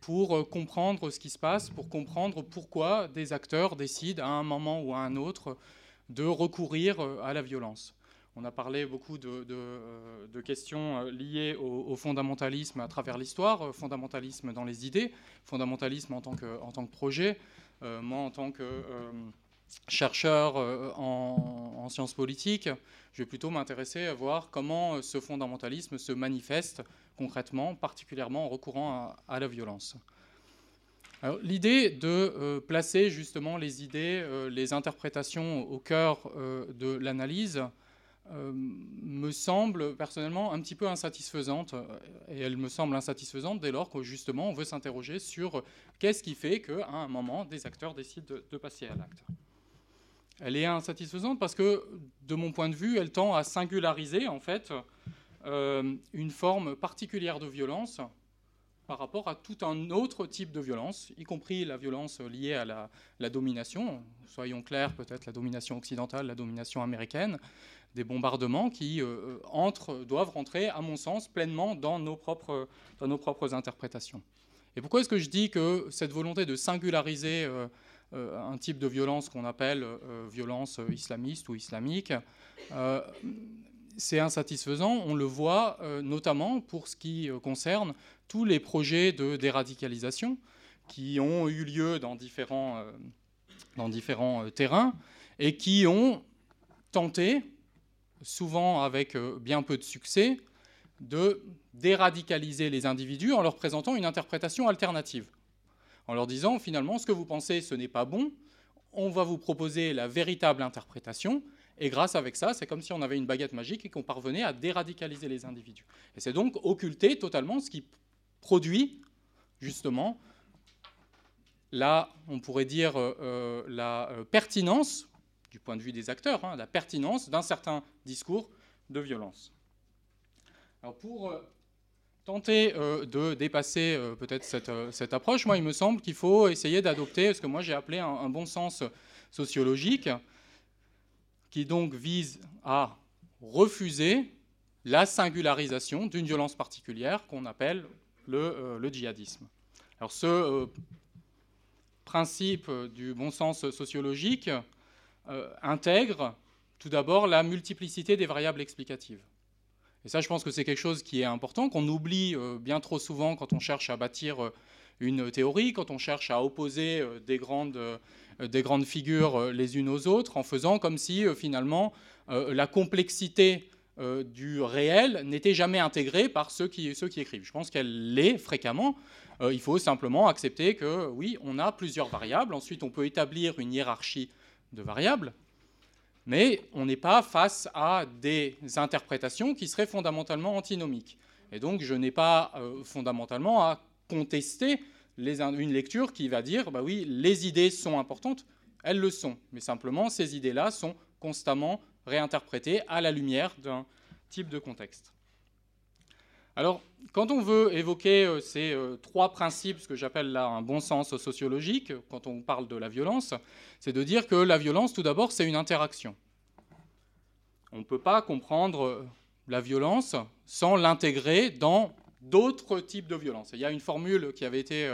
pour comprendre ce qui se passe, pour comprendre pourquoi des acteurs décident à un moment ou à un autre de recourir à la violence. On a parlé beaucoup de, euh, questions euh, liées au, fondamentalisme à travers l'histoire, euh, fondamentalisme dans les idées, fondamentalisme en tant que projet. moi, en tant que chercheur en, sciences politiques, je vais plutôt m'intéresser à voir comment ce fondamentalisme se manifeste concrètement, particulièrement en recourant à, la violence. L'idée de placer justement les idées, les interprétations au cœur de l'analyse, euh, me semble personnellement un petit peu insatisfaisante. Euh, et elle me semble insatisfaisante dès lors que justement on veut s'interroger sur qu'est-ce qui fait qu'à un moment des acteurs décident de, passer à l'acte. Elle est insatisfaisante parce que, de mon point de vue, elle tend à singulariser en fait euh, une forme particulière de violence par rapport à tout un autre type de violence, y compris la violence liée à la, domination, soyons clairs, peut-être la domination occidentale, la domination américaine, des bombardements qui euh, entrent, doivent rentrer, à mon sens, pleinement dans nos propres, dans nos propres interprétations. Et pourquoi est-ce que je dis que cette volonté de singulariser euh, euh, un type de violence qu'on appelle violence islamiste ou islamique, c'est insatisfaisant. On le voit notamment pour ce qui concerne tous les projets de déradicalisation qui ont eu lieu dans différents, dans différents terrains et qui ont tenté, souvent avec euh, bien peu de succès, de déradicaliser les individus en leur présentant une interprétation alternative. En leur disant finalement ce que vous pensez ce n'est pas bon, on va vous proposer la véritable interprétation, et grâce avec ça, c'est comme si on avait une baguette magique et qu'on parvenait à déradicaliser les individus. Et c'est donc occulter totalement ce qui produit justement là, on pourrait dire euh, euh, la pertinence du point de vue des acteurs, hein, la pertinence d'un certain discours de violence. Alors pour euh, tenter euh, de dépasser euh, peut-être cette, approche, moi il me semble qu'il faut essayer d'adopter ce que moi j'ai appelé un, bon sens sociologique, qui donc vise à refuser la singularisation d'une violence particulière qu'on appelle le, euh, le, djihadisme. Alors ce euh, principe du bon sens sociologique euh, intègre tout d'abord la multiplicité des variables explicatives. Et ça, je pense que c'est quelque chose qui est important, qu'on oublie bien trop souvent quand on cherche à bâtir une théorie, quand on cherche à opposer des grandes, des grandes figures les unes aux autres, en faisant comme si finalement la complexité euh, du réel n'était jamais intégrée par ceux qui, ceux qui écrivent. Je pense qu'elle l'est fréquemment. Euh, il faut simplement accepter que oui, on a plusieurs variables. Ensuite, on peut établir une hiérarchie de variables, mais on n'est pas face à des interprétations qui seraient fondamentalement antinomiques. Et donc, je n'ai pas euh, fondamentalement à contester une lecture qui va dire, bah oui, les idées sont importantes, elles le sont, mais simplement ces idées-là sont constamment réinterpréter à la lumière d'un type de contexte. Alors, quand on veut évoquer euh, ces euh, trois principes, ce que j'appelle là un bon sens sociologique, quand on parle de la violence, c'est de dire que la violence, tout d'abord, c'est une interaction. On ne peut pas comprendre euh, la violence sans l'intégrer dans d'autres types de violence. Il y a une formule qui avait été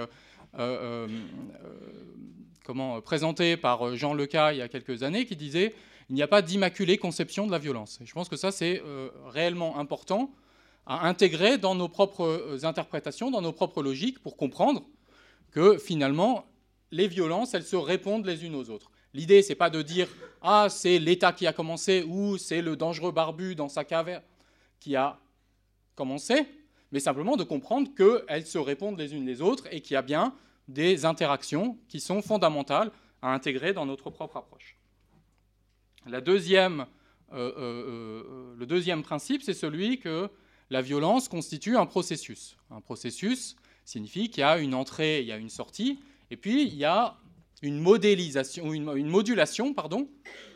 comment, présentée par Jean Leca il y a quelques années qui disait il n'y a pas d'immaculée conception de la violence. Je pense que ça, c'est réellement important à intégrer dans nos propres euh, interprétations, dans nos propres logiques, pour comprendre que finalement, les violences, elles se répondent les unes aux autres. L'idée, c'est pas de dire ah c'est l'État qui a commencé ou c'est le dangereux barbu dans sa cave qui a commencé, mais simplement de comprendre qu'elles se répondent les unes les autres et qu'il y a bien des interactions qui sont fondamentales à intégrer dans notre propre approche. La deuxième, euh, euh, le deuxième principe, c'est celui que la violence constitue un processus. Un processus signifie qu'il y a une entrée, il y a une sortie, et puis il y a une modélisation, une, une modulation pardon,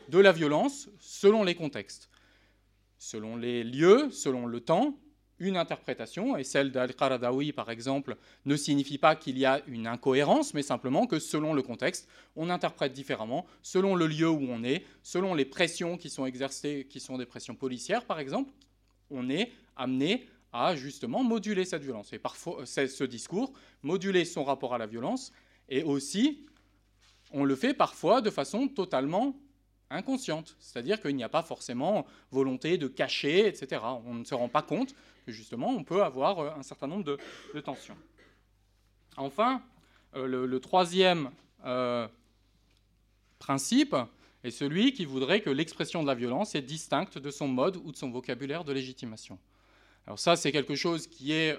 de la violence selon les contextes, selon les lieux, selon le temps, une interprétation, et celle d'Al-Qaradawi, par exemple, ne signifie pas qu'il y a une incohérence, mais simplement que selon le contexte, on interprète différemment, selon le lieu où on est, selon les pressions qui sont exercées, qui sont des pressions policières, par exemple, on est amené à justement moduler cette violence. Et parfois, ce discours, moduler son rapport à la violence, et aussi, on le fait parfois de façon totalement inconsciente, c'est-à-dire qu'il n'y a pas forcément volonté de cacher, etc. On ne se rend pas compte justement, on peut avoir euh, un certain nombre de, tensions. Enfin, euh, le, troisième euh, principe est celui qui voudrait que l'expression de la violence est distincte de son mode ou de son vocabulaire de légitimation. Alors ça, c'est quelque chose qui est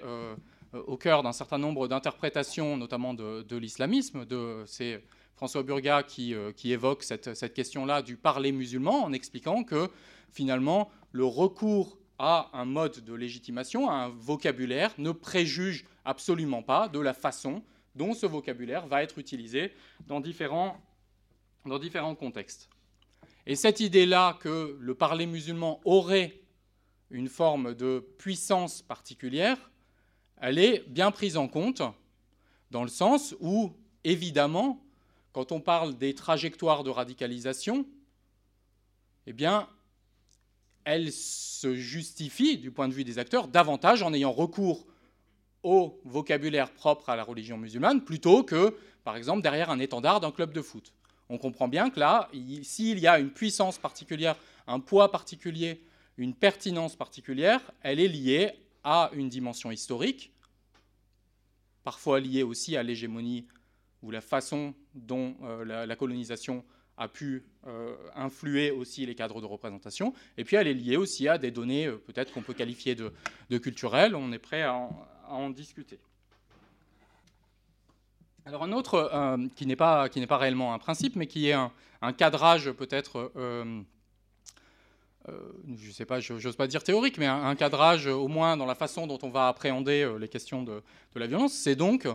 au cœur d'un certain nombre d'interprétations, notamment de, l'islamisme. C'est François Burga qui, évoque cette, cette question-là du parler musulman en expliquant que finalement le recours à un mode de légitimation, à un vocabulaire, ne préjuge absolument pas de la façon dont ce vocabulaire va être utilisé dans différents, dans différents contextes. Et cette idée-là que le parler musulman aurait une forme de puissance particulière, elle est bien prise en compte dans le sens où, évidemment, quand on parle des trajectoires de radicalisation, eh bien, elle se justifie, du point de vue des acteurs, davantage en ayant recours au vocabulaire propre à la religion musulmane, plutôt que, par exemple, derrière un étendard d'un club de foot. On comprend bien que là, s'il y a une puissance particulière, un poids particulier, une pertinence particulière, elle est liée à une dimension historique, parfois liée aussi à l'hégémonie ou la façon dont euh, la, colonisation a pu euh, influer aussi les cadres de représentation. Et puis elle est liée aussi à des données euh, peut-être qu'on peut qualifier de, culturelles. On est prêt à en, discuter. Alors un autre qui n'est pas, pas, réellement un principe, mais qui est un, cadrage peut-être, je ne sais pas, j'ose pas dire théorique, mais un, cadrage au moins dans la façon dont on va appréhender les questions de, la violence, c'est donc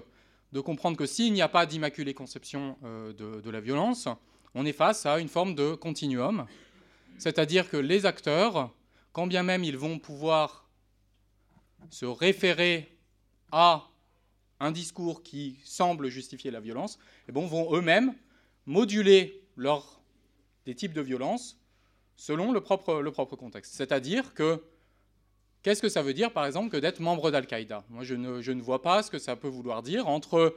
de comprendre que s'il n'y a pas d'immaculée conception de, la violence, on est face à une forme de continuum, c'est-à-dire que les acteurs, quand bien même ils vont pouvoir se référer à un discours qui semble justifier la violence, eh vont eux-mêmes moduler des types de violence selon le propre, le propre contexte. C'est-à-dire que qu'est-ce que ça veut dire, par exemple, que d'être membre d'Al-Qaïda? Moi, je ne, je ne, vois pas ce que ça peut vouloir dire entre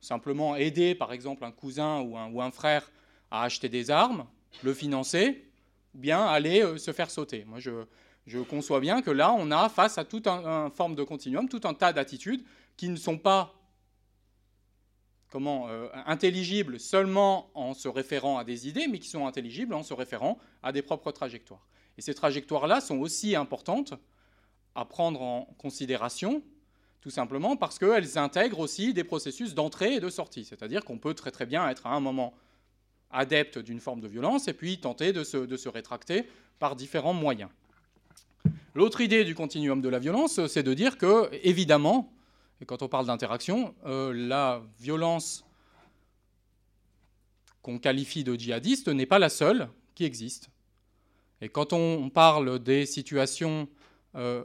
simplement aider, par exemple, un cousin ou un, ou un frère à acheter des armes, le financer, ou bien aller euh, se faire sauter. Moi, je, je, conçois bien que là, on a face à toute une un forme de continuum, tout un tas d'attitudes qui ne sont pas comment, euh, intelligibles seulement en se référant à des idées, mais qui sont intelligibles en se référant à des propres trajectoires. Et ces trajectoires-là sont aussi importantes à prendre en considération, tout simplement parce qu'elles intègrent aussi des processus d'entrée et de sortie. C'est-à-dire qu'on peut très bien être à un moment adepte d'une forme de violence et puis tenter de se, de se rétracter par différents moyens. L'autre idée du continuum de la violence, c'est de dire que, évidemment, et quand on parle d'interaction, euh, la violence qu'on qualifie de djihadiste n'est pas la seule qui existe. Et quand on parle des situations euh,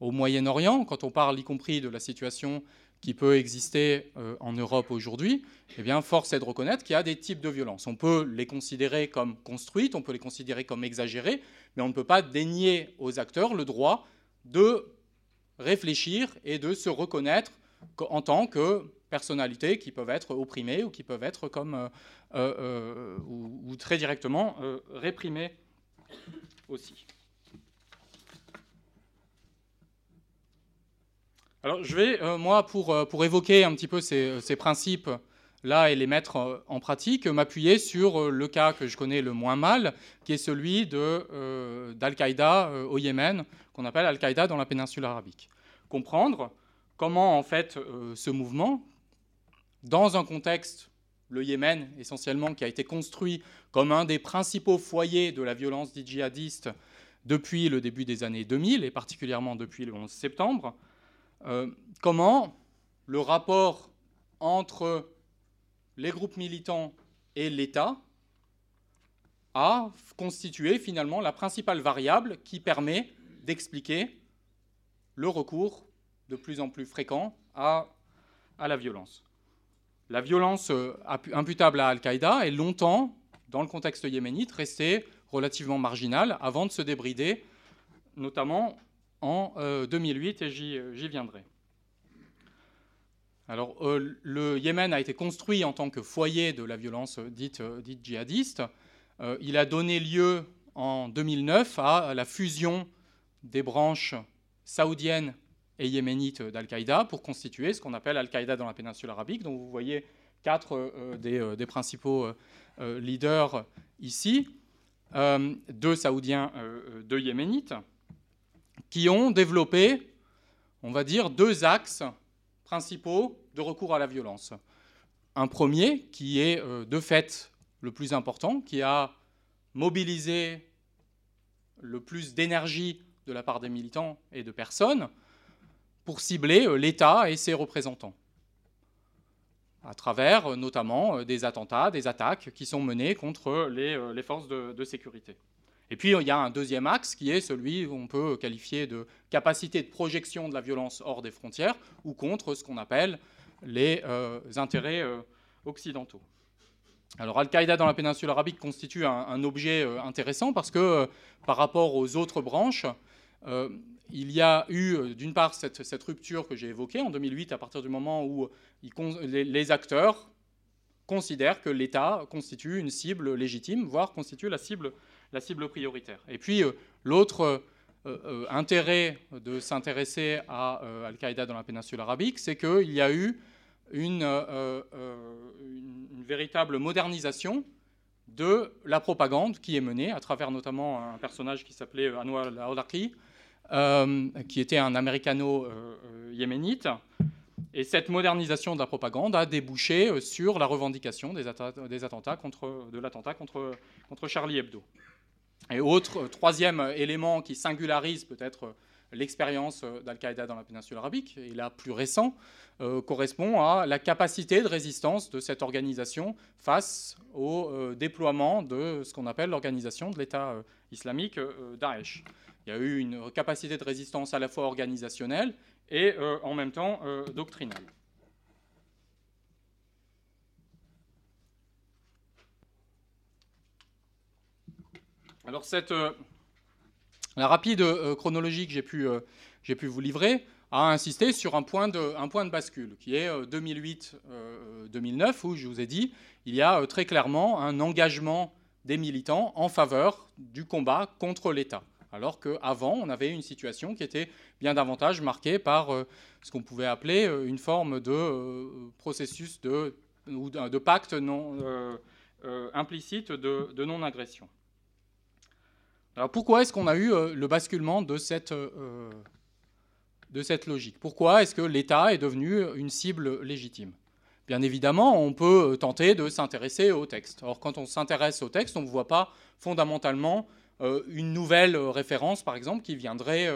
au Moyen-Orient, quand on parle y compris de la situation qui peut exister euh, en Europe aujourd'hui, eh bien, force est de reconnaître qu'il y a des types de violences. On peut les considérer comme construites, on peut les considérer comme exagérées, mais on ne peut pas dénier aux acteurs le droit de réfléchir et de se reconnaître en tant que personnalités qui peuvent être opprimées ou qui peuvent être comme euh, euh, euh, ou, très directement réprimées aussi. Alors je vais, moi, pour, pour évoquer un petit peu ces, ces principes là et les mettre euh, en pratique, m'appuyer sur le cas que je connais le moins mal, qui est celui d'Al-Qaïda au Yémen, qu'on appelle Al-Qaïda dans la péninsule arabique. Comprendre comment en fait ce mouvement, dans un contexte, le Yémen essentiellement, qui a été construit comme un des principaux foyers de la violence dite djihadiste depuis le début des années 2000, et particulièrement depuis le 11 septembre, euh, comment le rapport entre les groupes militants et l'État a constitué finalement la principale variable qui permet d'expliquer le recours de plus en plus fréquent à, à la violence. La violence euh, imputable à Al-Qaïda est longtemps, dans le contexte yéménite, restée relativement marginale avant de se débrider, notamment en euh, 2008, et j'y viendrai. Alors, euh, le Yémen a été construit en tant que foyer de la violence dite, euh, djihadiste. Euh, il a donné lieu en 2009 à la fusion des branches saoudiennes et yéménites d'Al-Qaïda pour constituer ce qu'on appelle Al-Qaïda dans la péninsule arabique. Donc, vous voyez quatre des, principaux leaders ici, deux saoudiens, deux yéménites, qui ont développé, on va dire, deux axes principaux de recours à la violence. Un premier, qui est euh, de fait le plus important, qui a mobilisé le plus d'énergie de la part des militants et de personnes pour cibler euh, l'État et ses représentants, à travers euh, notamment des attentats, des attaques qui sont menées contre les, forces de sécurité. Et puis, il y a un deuxième axe qui est celui qu'on peut qualifier de capacité de projection de la violence hors des frontières ou contre ce qu'on appelle les euh, intérêts euh, occidentaux. Alors, Al-Qaïda dans la péninsule arabique constitue un, objet euh, intéressant parce que, par rapport aux autres branches, il y a eu, d'une part, cette, rupture que j'ai évoquée en 2008, à partir du moment où les, les acteurs considèrent que l'État constitue une cible légitime, voire constitue la cible la cible prioritaire. Et puis euh, l'autre euh, euh, intérêt de s'intéresser à Al-Qaïda dans la péninsule arabique, c'est qu'il y a eu une, véritable modernisation de la propagande qui est menée à travers notamment un personnage qui s'appelait Anwar al-Awlaqi, qui était un américano-yéménite. Et cette modernisation de la propagande a débouché sur la revendication des, des attentats contre, de l'attentat contre, contre Charlie Hebdo. Et autre euh, troisième élément qui singularise peut-être euh, l'expérience euh, d'Al-Qaïda dans la péninsule arabique, et là plus récent, euh, correspond à la capacité de résistance de cette organisation face au euh, déploiement de ce qu'on appelle l'organisation de l'État euh, islamique Daesh. Il y a eu une capacité de résistance à la fois organisationnelle et en même temps doctrinale. Alors, cette, la rapide chronologie que j'ai pu, j'ai pu vous livrer a insisté sur un point de, bascule, qui est 2008-2009, où je vous ai dit, il y a très clairement un engagement des militants en faveur du combat contre l'État. Alors qu'avant, on avait une situation qui était bien davantage marquée par euh, ce qu'on pouvait appeler euh, une forme de euh, processus de, ou de pacte non, implicite de non-agression. Alors pourquoi est-ce qu'on a eu le basculement de cette, de cette logique? Pourquoi est-ce que l'État est devenu une cible légitime? Bien évidemment, on peut euh, tenter de s'intéresser au texte. Or, quand on s'intéresse au texte, on ne voit pas fondamentalement euh, une nouvelle euh, référence, par exemple, qui viendrait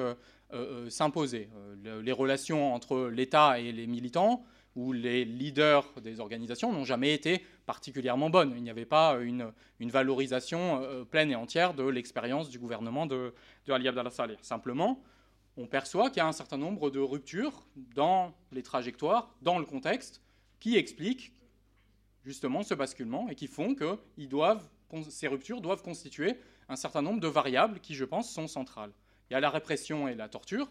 s'imposer. Les relations entre l'État et les militants ou les leaders des organisations n'ont jamais été particulièrement bonnes. Il n'y avait pas une, valorisation pleine et entière de l'expérience du gouvernement de, de Ali Abdallah Saleh. Simplement, on perçoit qu'il y a un certain nombre de ruptures dans les trajectoires, dans le contexte, qui expliquent justement ce basculement et qui font que ces ruptures doivent constituer un certain nombre de variables qui, je pense, sont centrales. Il y a la répression et la torture.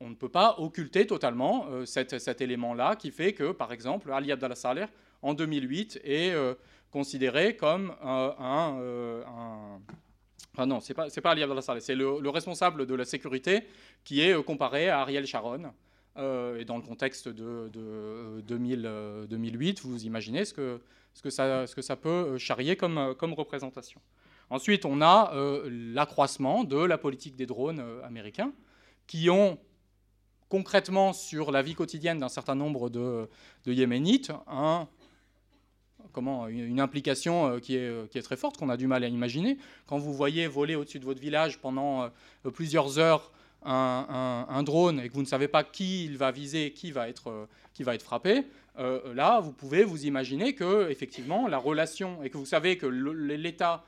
On ne peut pas occulter totalement euh, cet, élément-là qui fait que, par exemple, Ali Abdallah Saleh, en 2008, est euh, considéré comme euh, un, Enfin non, ce n'est pas, pas Ali Abdallah Saleh, c'est le, le, responsable de la sécurité qui est comparé à Ariel Sharon. Et dans le contexte de, 2008, euh, vous imaginez ce que, ça, peut charrier comme, comme représentation. Ensuite, on a l'accroissement de la politique des drones américains qui ont concrètement sur la vie quotidienne d'un certain nombre de, Yéménites une implication qui est, qui est très forte, qu'on a du mal à imaginer. Quand vous voyez voler au-dessus de votre village pendant plusieurs heures un, drone et que vous ne savez pas qui il va viser, qui va être, euh, frappé, euh, là, vous pouvez vous imaginer que effectivement la relation et que vous savez que l'État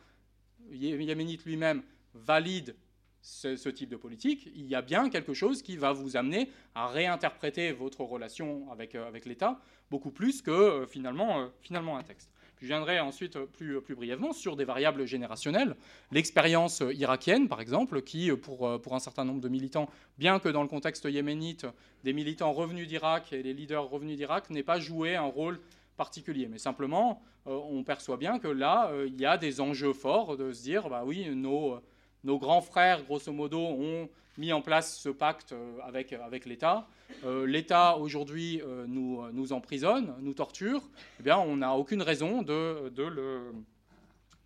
yéménite lui-même valide ce, type de politique, il y a bien quelque chose qui va vous amener à réinterpréter votre relation avec, euh, avec l'État beaucoup plus que finalement, finalement un texte. Je viendrai ensuite plus, plus brièvement sur des variables générationnelles. L'expérience irakienne, par exemple, qui, pour, pour un certain nombre de militants, bien que dans le contexte yéménite, des militants revenus d'Irak et des leaders revenus d'Irak n'aient pas joué un rôle particulier. Mais simplement, euh, on perçoit bien que là, euh, il y a des enjeux forts de se dire, bah oui, nos, nos grands frères, grosso modo, ont mis en place ce pacte euh, avec, avec l'État. Euh, L'État, aujourd'hui, euh, nous, emprisonne, nous torture. Eh bien, on n'a aucune raison de,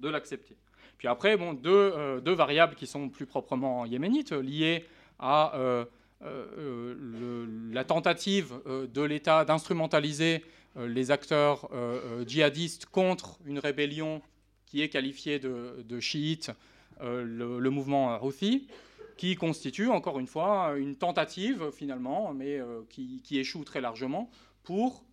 l'accepter. Puis après, bon, deux, deux, variables qui sont plus proprement yéménites, liées à la tentative de l'État d'instrumentaliser les acteurs djihadistes contre une rébellion qui est qualifiée de chiite, le, le, mouvement Houthi qui constitue encore une fois une tentative finalement, mais euh, qui, échoue très largement pour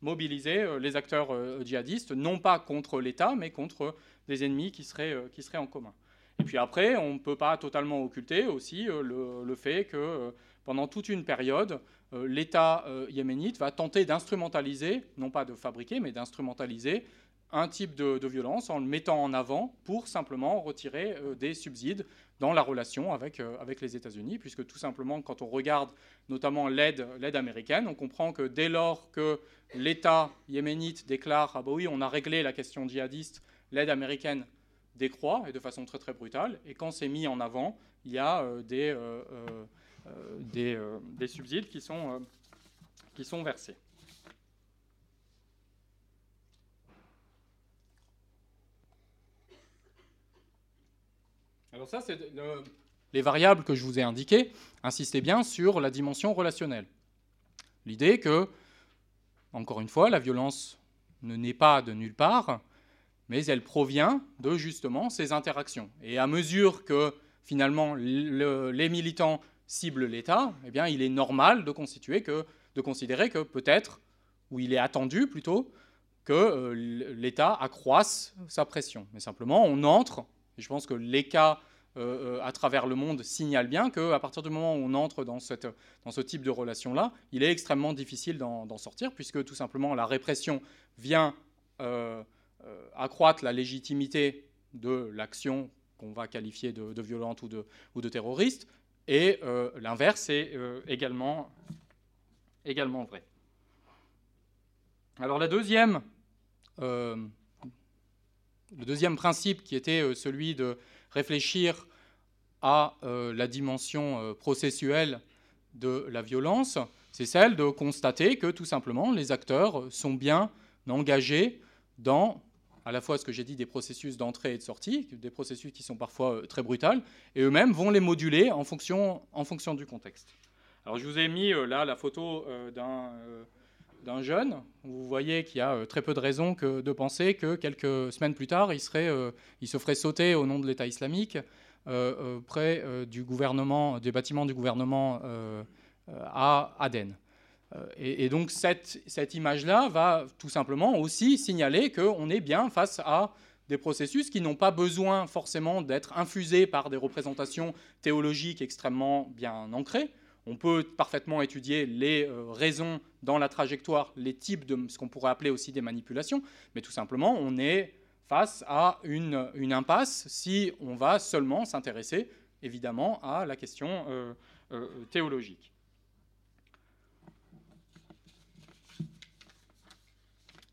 mobiliser euh, les acteurs euh, djihadistes, non pas contre l'État, mais contre des ennemis qui seraient en commun. Et puis après, on ne peut pas totalement occulter aussi le, fait que pendant toute une période, l'État yéménite va tenter d'instrumentaliser, non pas de fabriquer, mais d'instrumentaliser un type de, violence en le mettant en avant pour simplement retirer des subsides dans la relation avec, euh, avec les États-Unis, puisque tout simplement, quand on regarde notamment l'aide, américaine, on comprend que dès lors que l'État yéménite déclare Ah bah oui, on a réglé la question djihadiste, l'aide américaine décroît, et de façon très très brutale, et quand c'est mis en avant, il y a euh, des, euh, des, des, subsides qui sont, qui sont versés. Alors ça, c'est les variables que je vous ai indiquées. Insistez bien sur la dimension relationnelle. L'idée que, encore une fois, la violence ne naît pas de nulle part, mais elle provient de justement ces interactions. Et à mesure que finalement les militants ciblent l'État, eh bien, il est normal de, constituer que, de considérer que peut-être, ou il est attendu plutôt, que euh, l'État accroisse sa pression. Mais simplement, on entre je pense que les cas euh, euh, à travers le monde signalent bien qu'à partir du moment où on entre dans, ce type de relation-là, il est extrêmement difficile d'en sortir, puisque tout simplement la répression vient euh, accroître la légitimité de l'action qu'on va qualifier de, violentes ou de, terroristes, et l'inverse est également, également vrai. Alors la deuxième, le deuxième principe qui était celui de réfléchir à la dimension processuelle de la violence, c'est celle de constater que tout simplement les acteurs sont bien engagés dans à la fois ce que j'ai dit des processus d'entrée et de sortie, des processus qui sont parfois euh, très brutals, et eux-mêmes vont les moduler en fonction, du contexte. Alors je vous ai mis euh, là la photo euh, d'un jeune. Vous voyez qu'il y a très peu de raisons que de penser que quelques semaines plus tard, il, serait, il se ferait sauter au nom de l'État islamique près du gouvernement, des bâtiments du gouvernement à Aden. Euh, et, donc cette, cette image-là va tout simplement aussi signaler qu'on est bien face à des processus qui n'ont pas besoin forcément d'être infusés par des représentations théologiques extrêmement bien ancrées. On peut parfaitement étudier les euh, raisons dans la trajectoire, les types de ce qu'on pourrait appeler aussi des manipulations, mais tout simplement, on est face à une, impasse si on va seulement s'intéresser, évidemment, à la question euh, théologique.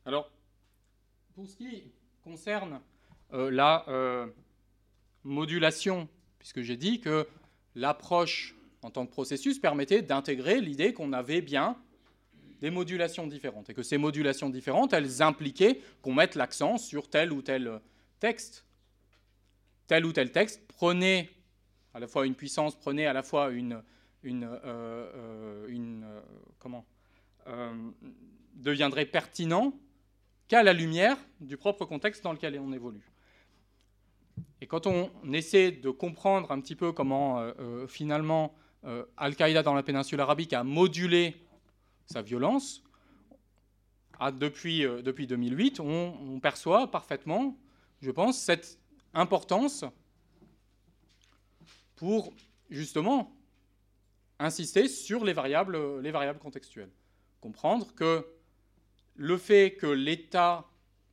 Alors, pour ce qui concerne euh, la euh, modulation, puisque j'ai dit que l'approche en tant que processus permettait d'intégrer l'idée qu'on avait bien des modulations différentes, et que ces modulations différentes, elles impliquaient qu'on mette l'accent sur tel ou tel texte. Tel ou tel texte prenait à la fois une puissance, prenait à la fois une, une, euh, une comment, deviendrait pertinent qu'à la lumière du propre contexte dans lequel on évolue. Et quand on essaie de comprendre un petit peu comment euh, euh, finalement euh, Al-Qaïda dans la péninsule arabique a modulé sa violence, depuis, depuis 2008, on, perçoit parfaitement, je pense, cette importance pour justement insister sur les variables, les variables contextuelles. Comprendre que le fait que l'État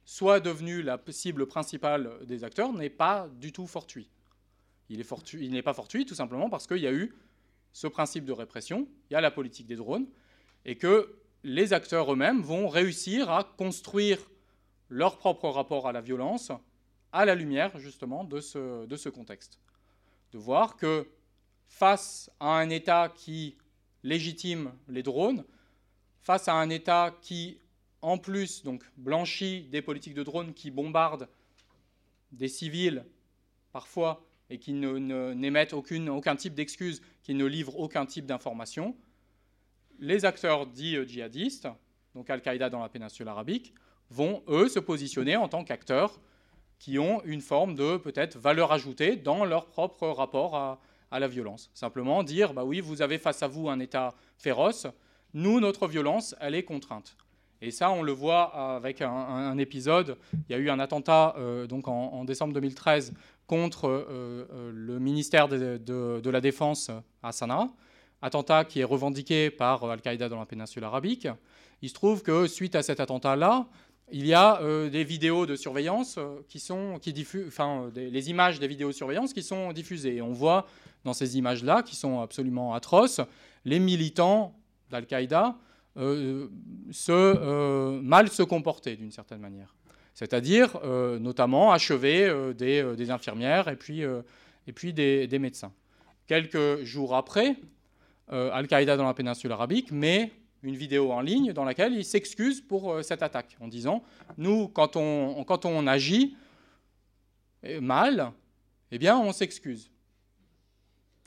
soit devenu la cible principale des acteurs n'est pas du tout fortuit. Il n'est pas fortuit tout simplement parce qu'il y a eu ce principe de répression, il y a la politique des drones, et que les acteurs eux-mêmes vont réussir à construire leur propre rapport à la violence à la lumière justement de ce, contexte. De voir que face à un État qui légitime les drones, face à un État qui en plus donc blanchi des politiques de drones qui bombardent des civils parfois et qui n'émettent aucun type d'excuse, qui ne livrent aucun type d'information, les acteurs dits euh, djihadistes, donc Al-Qaïda dans la péninsule arabique, vont, eux, se positionner en tant qu'acteurs qui ont une forme de peut-être valeur ajoutée dans leur propre rapport à, à, la violence. Simplement dire, bah oui, vous avez face à vous un État féroce, nous, notre violence, elle est contrainte. Et ça, on le voit avec un, épisode. Il y a eu un attentat euh, donc en, décembre 2013 contre euh, euh, le ministère de, la Défense à Sanaa. Attentat qui est revendiqué par Al-Qaïda dans la péninsule arabique. Il se trouve que suite à cet attentat-là, il y a des vidéos de surveillance qui sont, qui diffusent, enfin, les images des vidéos de surveillance qui sont diffusées. Et on voit dans ces images-là, qui sont absolument atroces, les militants d'Al-Qaïda euh, se, euh, mal se comporter d'une certaine manière. C'est-à-dire euh, notamment achever des, infirmières et puis, et puis des, médecins. Quelques jours après, Al-Qaïda dans la péninsule arabique met une vidéo en ligne dans laquelle il s'excuse pour cette attaque en disant Nous, quand on, quand on agit mal, eh bien, on s'excuse.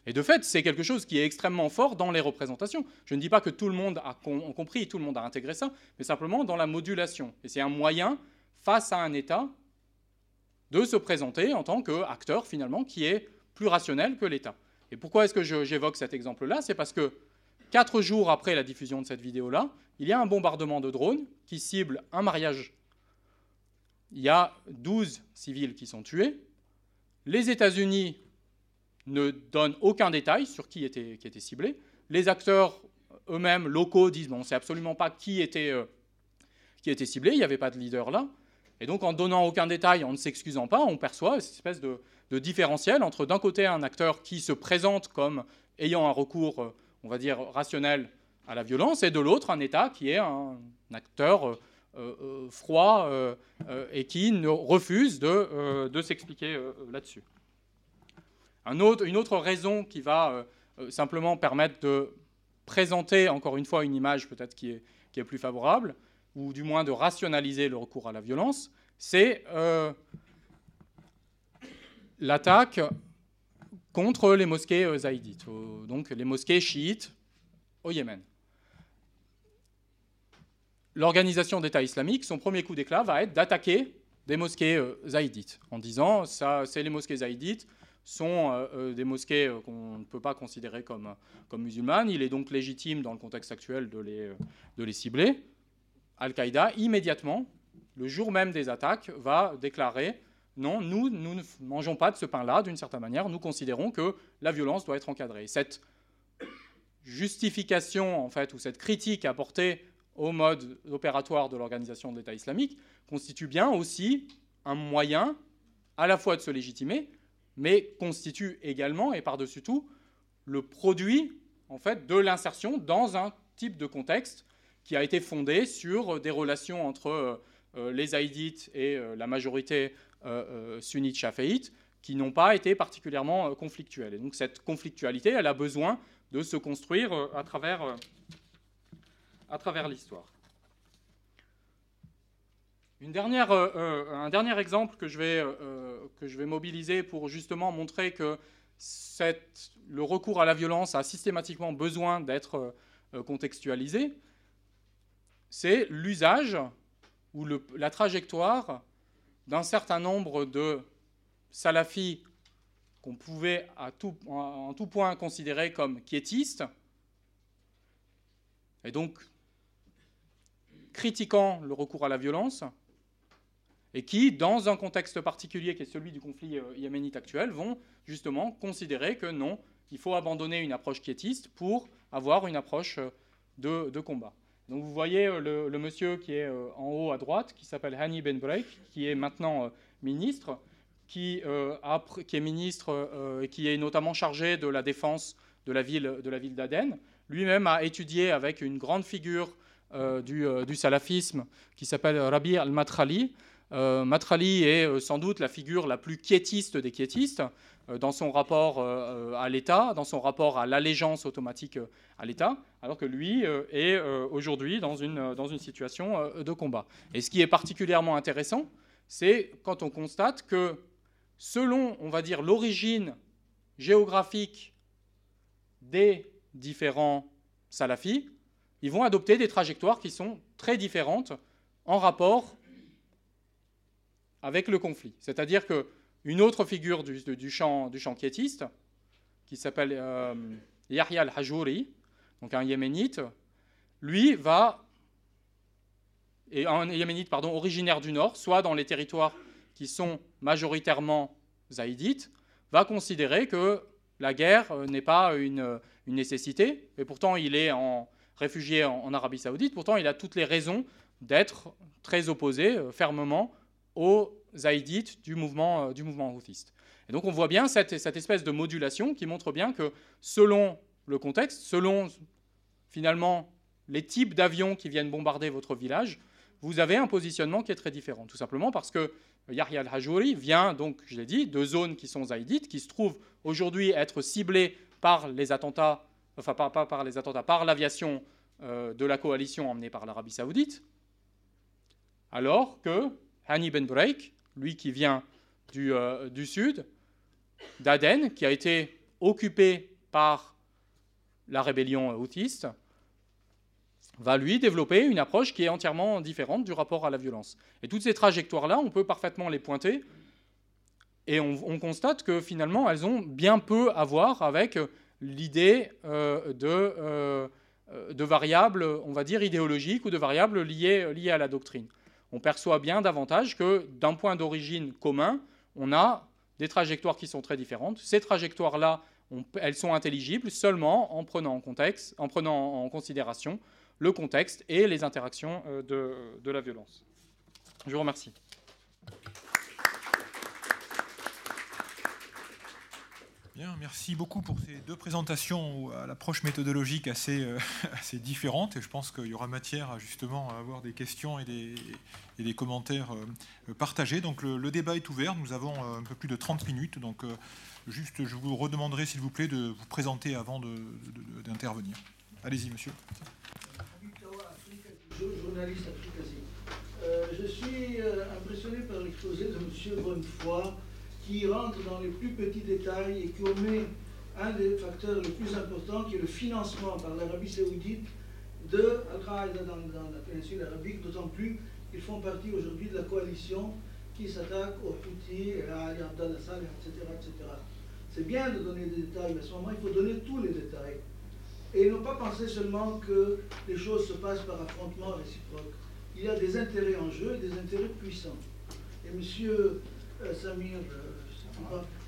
Et de fait, c'est quelque chose qui est extrêmement fort dans les représentations. Je ne dis pas que tout le monde a compris, tout le monde a intégré ça, mais simplement dans la modulation. Et c'est un moyen, face à un État, de se présenter en tant qu'acteur, finalement, qui est plus rationnel que l'État. Et pourquoi est-ce que j'évoque cet exemple-là? C'est parce que quatre jours après la diffusion de cette vidéo-là, il y a un bombardement de drones qui cible un mariage. Il y a 12 civils qui sont tués. Les États-Unis ne donne aucun détail sur qui était, ciblé. Les acteurs eux-mêmes locaux disent bon, on ne sait absolument pas qui était, euh, qui était ciblé, il n'y avait pas de leader là. Et donc en donnant aucun détail, en ne s'excusant pas, on perçoit cette espèce de différentiel entre d'un côté un acteur qui se présente comme ayant un recours, euh, on va dire, rationnel à la violence, et de l'autre un État qui est un acteur froid et qui refuse de, s'expliquer là-dessus. une autre raison qui va simplement permettre de présenter encore une fois une image peut-être qui est plus favorable, ou du moins de rationaliser le recours à la violence, c'est euh, l'attaque contre les mosquées euh, zaïdites, donc les mosquées chiites au Yémen. L'organisation d'État islamique, son premier coup d'éclat va être d'attaquer des mosquées euh, zaïdites, en disant ça, c'est les mosquées zaïdites sont des mosquées qu'on ne peut pas considérer comme, comme musulmanes. Il est donc légitime, dans le contexte actuel, de les, de les cibler. Al-Qaïda, immédiatement, le jour même des attaques, va déclarer non, nous, ne mangeons pas de ce pain-là, d'une certaine manière, nous considérons que la violence doit être encadrée. Cette justification, en fait, ou cette critique apportée au mode opératoire de l'organisation de l'État islamique constitue bien aussi un moyen à la fois de se légitimer, mais constitue également, et par-dessus tout, le produit en fait, de l'insertion dans un type de contexte qui a été fondé sur des relations entre euh, les Haïdites et euh, la majorité euh, sunnite chaféite qui n'ont pas été particulièrement conflictuelles. Et donc cette conflictualité, elle a besoin de se construire à travers, à travers l'histoire. Un dernier exemple que je, vais, que je vais mobiliser pour justement montrer que le recours à la violence a systématiquement besoin d'être contextualisé, c'est l'usage ou la trajectoire d'un certain nombre de salafis qu'on pouvait en tout point considérer comme quiétistes, et donc critiquant le recours à la violence, et qui, dans un contexte particulier qui est celui du conflit euh, yéménite actuel, vont justement considérer que non, il faut abandonner une approche quiétiste pour avoir une approche euh, de combat. Donc vous voyez euh, le, monsieur qui est euh, en haut à droite, qui s'appelle Hani Ben Breik, qui est maintenant euh, ministre, qui, est ministre et qui est notamment chargé de la défense de la ville de la ville d'Aden. Lui-même a étudié avec une grande figure du, du, salafisme qui s'appelle Rabi al-Matrali. Matrali est sans doute la figure la plus quiétiste des quiétistes. Euh, dans son rapport euh, à l'État, dans son rapport à l'allégeance automatique euh, à l'État, alors que lui est aujourd'hui dans une, dans une situation de combat. Et ce qui est particulièrement intéressant, c'est quand on constate que selon, on va dire, l'origine géographique des différents salafis, ils vont adopter des trajectoires qui sont très différentes en rapport avec le conflit. C'est-à-dire que une autre figure du, champ, du quiétiste, qui s'appelle euh, Yahya al-Hajouri, donc un yéménite, lui va, et un yéménite pardon, originaire du nord, soit dans les territoires qui sont majoritairement zaïdites, va considérer que la guerre euh, n'est pas une, nécessité, et pourtant il est réfugié en, Arabie saoudite, pourtant il a toutes les raisons d'être très opposé euh, fermement aux zaïdites du mouvement, euh, du mouvement houthiste. Et donc on voit bien cette, espèce de modulation qui montre bien que selon le contexte, selon finalement les types d'avions qui viennent bombarder votre village, vous avez un positionnement qui est très différent. Tout simplement parce que Yahya al-Hajouri vient, donc, je l'ai dit, de zones qui sont zaïdites, qui se trouvent aujourd'hui être ciblées par les attentats, enfin pas, par les attentats, par l'aviation euh, de la coalition emmenée par l'Arabie saoudite, alors que Hani Ben Breik, lui qui vient du, euh, du sud, d'Aden, qui a été occupé par la rébellion houthiste, va lui développer une approche qui est entièrement différente du rapport à la violence. Et toutes ces trajectoires-là, on peut parfaitement les pointer, et on, constate que finalement, elles ont bien peu à voir avec l'idée euh, de, euh, de variables, on va dire, idéologiques ou de variables liées, liées à la doctrine on perçoit bien davantage que d'un point d'origine commun, on a des trajectoires qui sont très différentes. Ces trajectoires-là, elles sont intelligibles seulement en prenant en, contexte, en prenant en considération le contexte et les interactions euh, de, de la violence. Je vous remercie. Merci beaucoup pour ces deux présentations à l'approche méthodologique assez, euh, [laughs] différente. Et je pense qu'il y aura matière à justement avoir des questions et des, commentaires euh, partagés. Donc le, débat est ouvert. Nous avons euh, un peu plus de 30 minutes. Donc juste, je vous redemanderai s'il vous plaît de vous présenter avant d'intervenir. Allez-y, monsieur. Je suis impressionné par l'exposé de M. Bonnefoy qui rentre dans les plus petits détails et qui omet un des facteurs les plus importants qui est le financement par l'Arabie saoudite de Al-Qaïda dans, la péninsule arabique, d'autant plus qu'ils font partie aujourd'hui de la coalition qui s'attaque aux Houthis, à Ali Abdallah etc. etc. C'est bien de donner des détails, mais à ce moment, il faut donner tous les détails. Et ne pas penser seulement que les choses se passent par affrontement réciproque. Il y a des intérêts en jeu et des intérêts puissants. Et M. Euh, Samir, euh,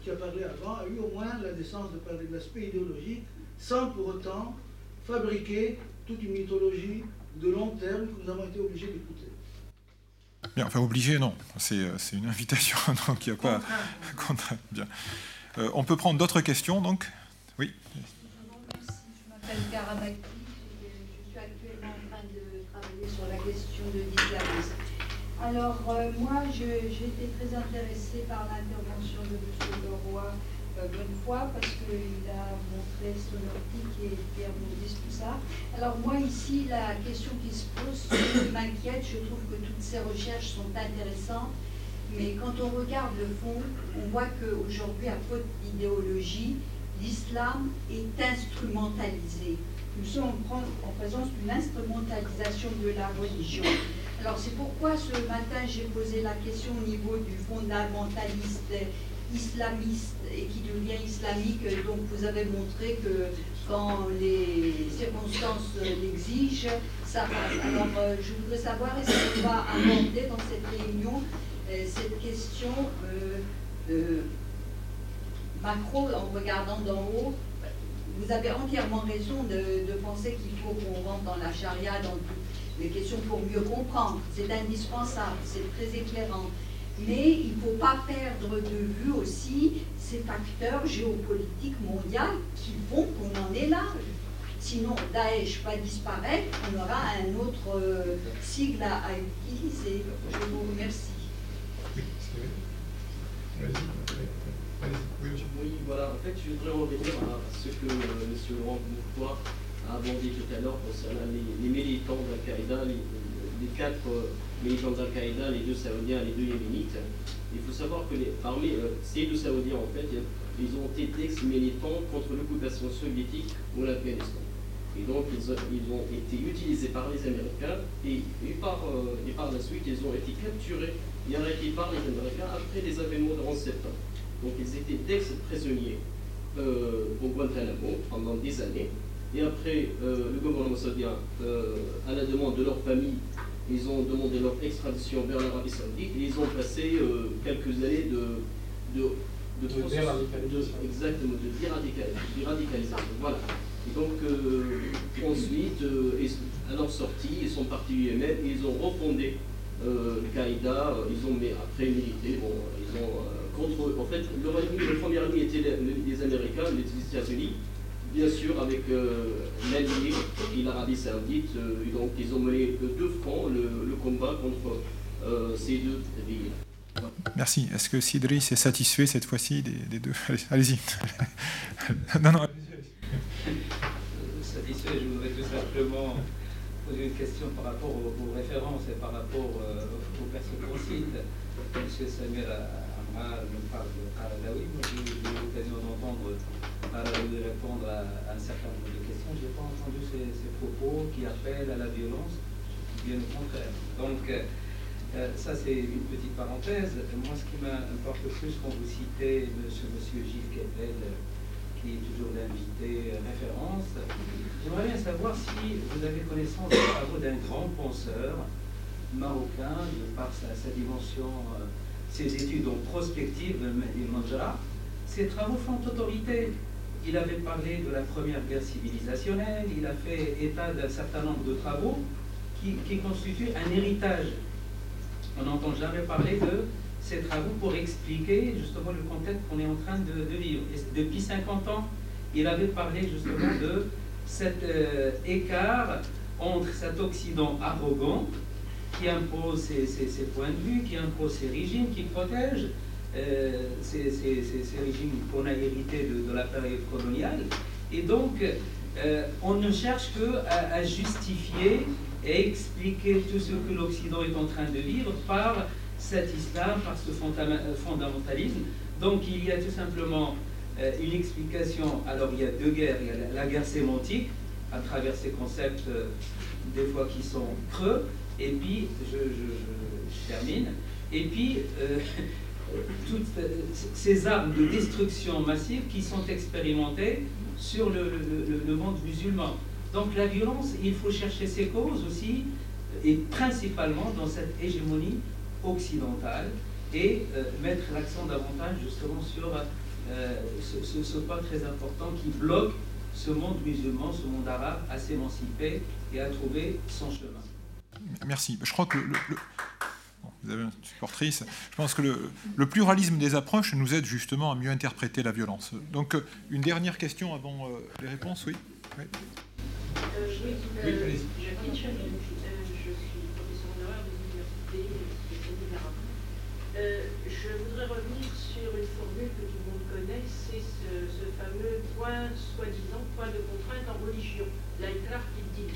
qui a parlé avant, a eu au moins la décence de parler de l'aspect idéologique, sans pour autant fabriquer toute une mythologie de long terme que nous avons été obligés d'écouter. Bien, enfin obligé, non. C'est euh, une invitation, [laughs] donc il n'y a pas... [laughs] Bien. Euh, on peut prendre d'autres questions, donc? Oui. Je m'appelle je suis actuellement en train de travailler sur la question de l'islamisme. Alors, euh, moi, j'ai été très intéressée par l'intervention de M. Leroy euh, bonne fois parce qu'il a montré son optique et Pierre tout ça. Alors, moi, ici, la question qui se pose, m'inquiète, je trouve que toutes ces recherches sont intéressantes, mais quand on regarde le fond, on voit qu'aujourd'hui, à faute d'idéologie, l'islam est instrumentalisé. Nous sommes en présence d'une instrumentalisation de la religion. Alors c'est pourquoi ce matin j'ai posé la question au niveau du fondamentaliste islamiste et qui devient islamique. Donc vous avez montré que quand les circonstances l'exigent, ça passe. Alors euh, je voudrais savoir est-ce qu'on va aborder dans cette réunion euh, cette question euh, de macro en regardant d'en haut? Vous avez entièrement raison de, de penser qu'il faut qu'on rentre dans la charia, dans toutes les questions pour mieux comprendre. C'est indispensable, c'est très éclairant. Mais il ne faut pas perdre de vue aussi ces facteurs géopolitiques mondiaux qui font qu'on en est là. Sinon, Daesh va disparaître, on aura un autre euh, sigle à, utiliser. Je vous remercie. Oui, voilà, en fait, je voudrais revenir à ce que euh, M. Laurent Bourgois a abordé tout à l'heure concernant les, les militants d'Al-Qaïda, les, quatre euh, militants d'Al-Qaïda, les deux saoudiens, les deux yéménites. Il faut savoir que les, parmi euh, ces deux saoudiens, en fait, ils ont été ex-militants contre l'occupation soviétique ou l'Afghanistan. Et donc, ils, ont été utilisés par les Américains et, et, par, euh, et par la suite, ils ont été capturés et arrêtés par les Américains après les événements de 11 septembre. Donc ils étaient d'ex-prisonniers euh, au Guantanamo pendant des années. Et après, euh, le gouvernement saoudien, euh, à la demande de leur famille, ils ont demandé leur extradition vers l'Arabie saoudite et ils ont passé euh, quelques années de, de, de, de déradicalisation. Exactement, de déradicalisation. Voilà. Et donc, euh, ensuite, à leur sortie, ils sont partis du Yémen et ils ont refondé Al-Qaïda. Ils ont, mais après milité, bon, ils ont contre, en fait, leur ennemi, le premier ennemi était les, les Américains, les États-Unis, bien sûr avec euh, l'Allié et l'Arabie Saoudite. Euh, et donc, ils ont mené deux fronts le, le combat contre euh, ces deux pays. Merci. Est-ce que Sidri est satisfait cette fois-ci des, des, deux? Allez-y. [laughs] non, non. Satisfait, je voudrais tout simplement poser une question par rapport aux, aux références et par rapport aux personnes qu'on cite. M. Samir Amra nous parle de Qaradawi. J'ai eu l'occasion d'entendre Qaradawi répondre à, un certain nombre de questions. Je n'ai pas entendu ces, propos qui appellent à la violence, bien au contraire. Donc, euh, ça, c'est une petite parenthèse. Moi, ce qui m'importe plus quand vous citez monsieur, monsieur Gilles Kepel, qui est toujours l'invité référence, j'aimerais bien savoir si vous avez connaissance des travaux d'un grand penseur marocain, de par sa, dimension, euh, ses études en prospective, Mahdi Manjara, ses travaux font autorité. Il avait parlé de la première guerre civilisationnelle, il a fait état d'un certain nombre de travaux qui, constituent un héritage. On n'entend jamais parler de ces travaux pour expliquer justement le contexte qu'on est en train de, vivre. depuis 50 ans, il avait parlé justement de cet euh, écart entre cet Occident arrogant qui impose ses, points de vue, qui impose ses régimes, qui protège euh, ces, régimes qu'on a hérités de, la période coloniale. Et donc, euh, on ne cherche que à, justifier et expliquer tout ce que l'Occident est en train de vivre par cet islam, par ce fondamentalisme. Donc, il y a tout simplement euh, une explication. Alors, il y a deux guerres. Il y a la, guerre sémantique, à travers ces concepts, des fois qui sont creux, et puis, je, termine, et puis, [laughs] toutes ces armes de destruction massive qui sont expérimentées sur le, monde musulman. Donc la violence, il faut chercher ses causes aussi, et principalement dans cette hégémonie occidentale, et euh, mettre l'accent davantage justement sur euh, ce, ce, point très important qui bloque ce monde musulman, ce monde arabe à s'émanciper et à trouver son chemin. Merci. Je crois que le, vous avez une supportrice. Je pense que le, pluralisme des approches nous aide justement à mieux interpréter la violence. Donc, euh, une dernière question avant euh, les réponses, oui Oui, euh, oui euh, je suis professeur honoraire de l'université euh, je voudrais revenir sur une formule que tout le monde connaît, c'est ce, fameux point, soi-disant, point de contrainte en religion, l'Aïkrar qui dit.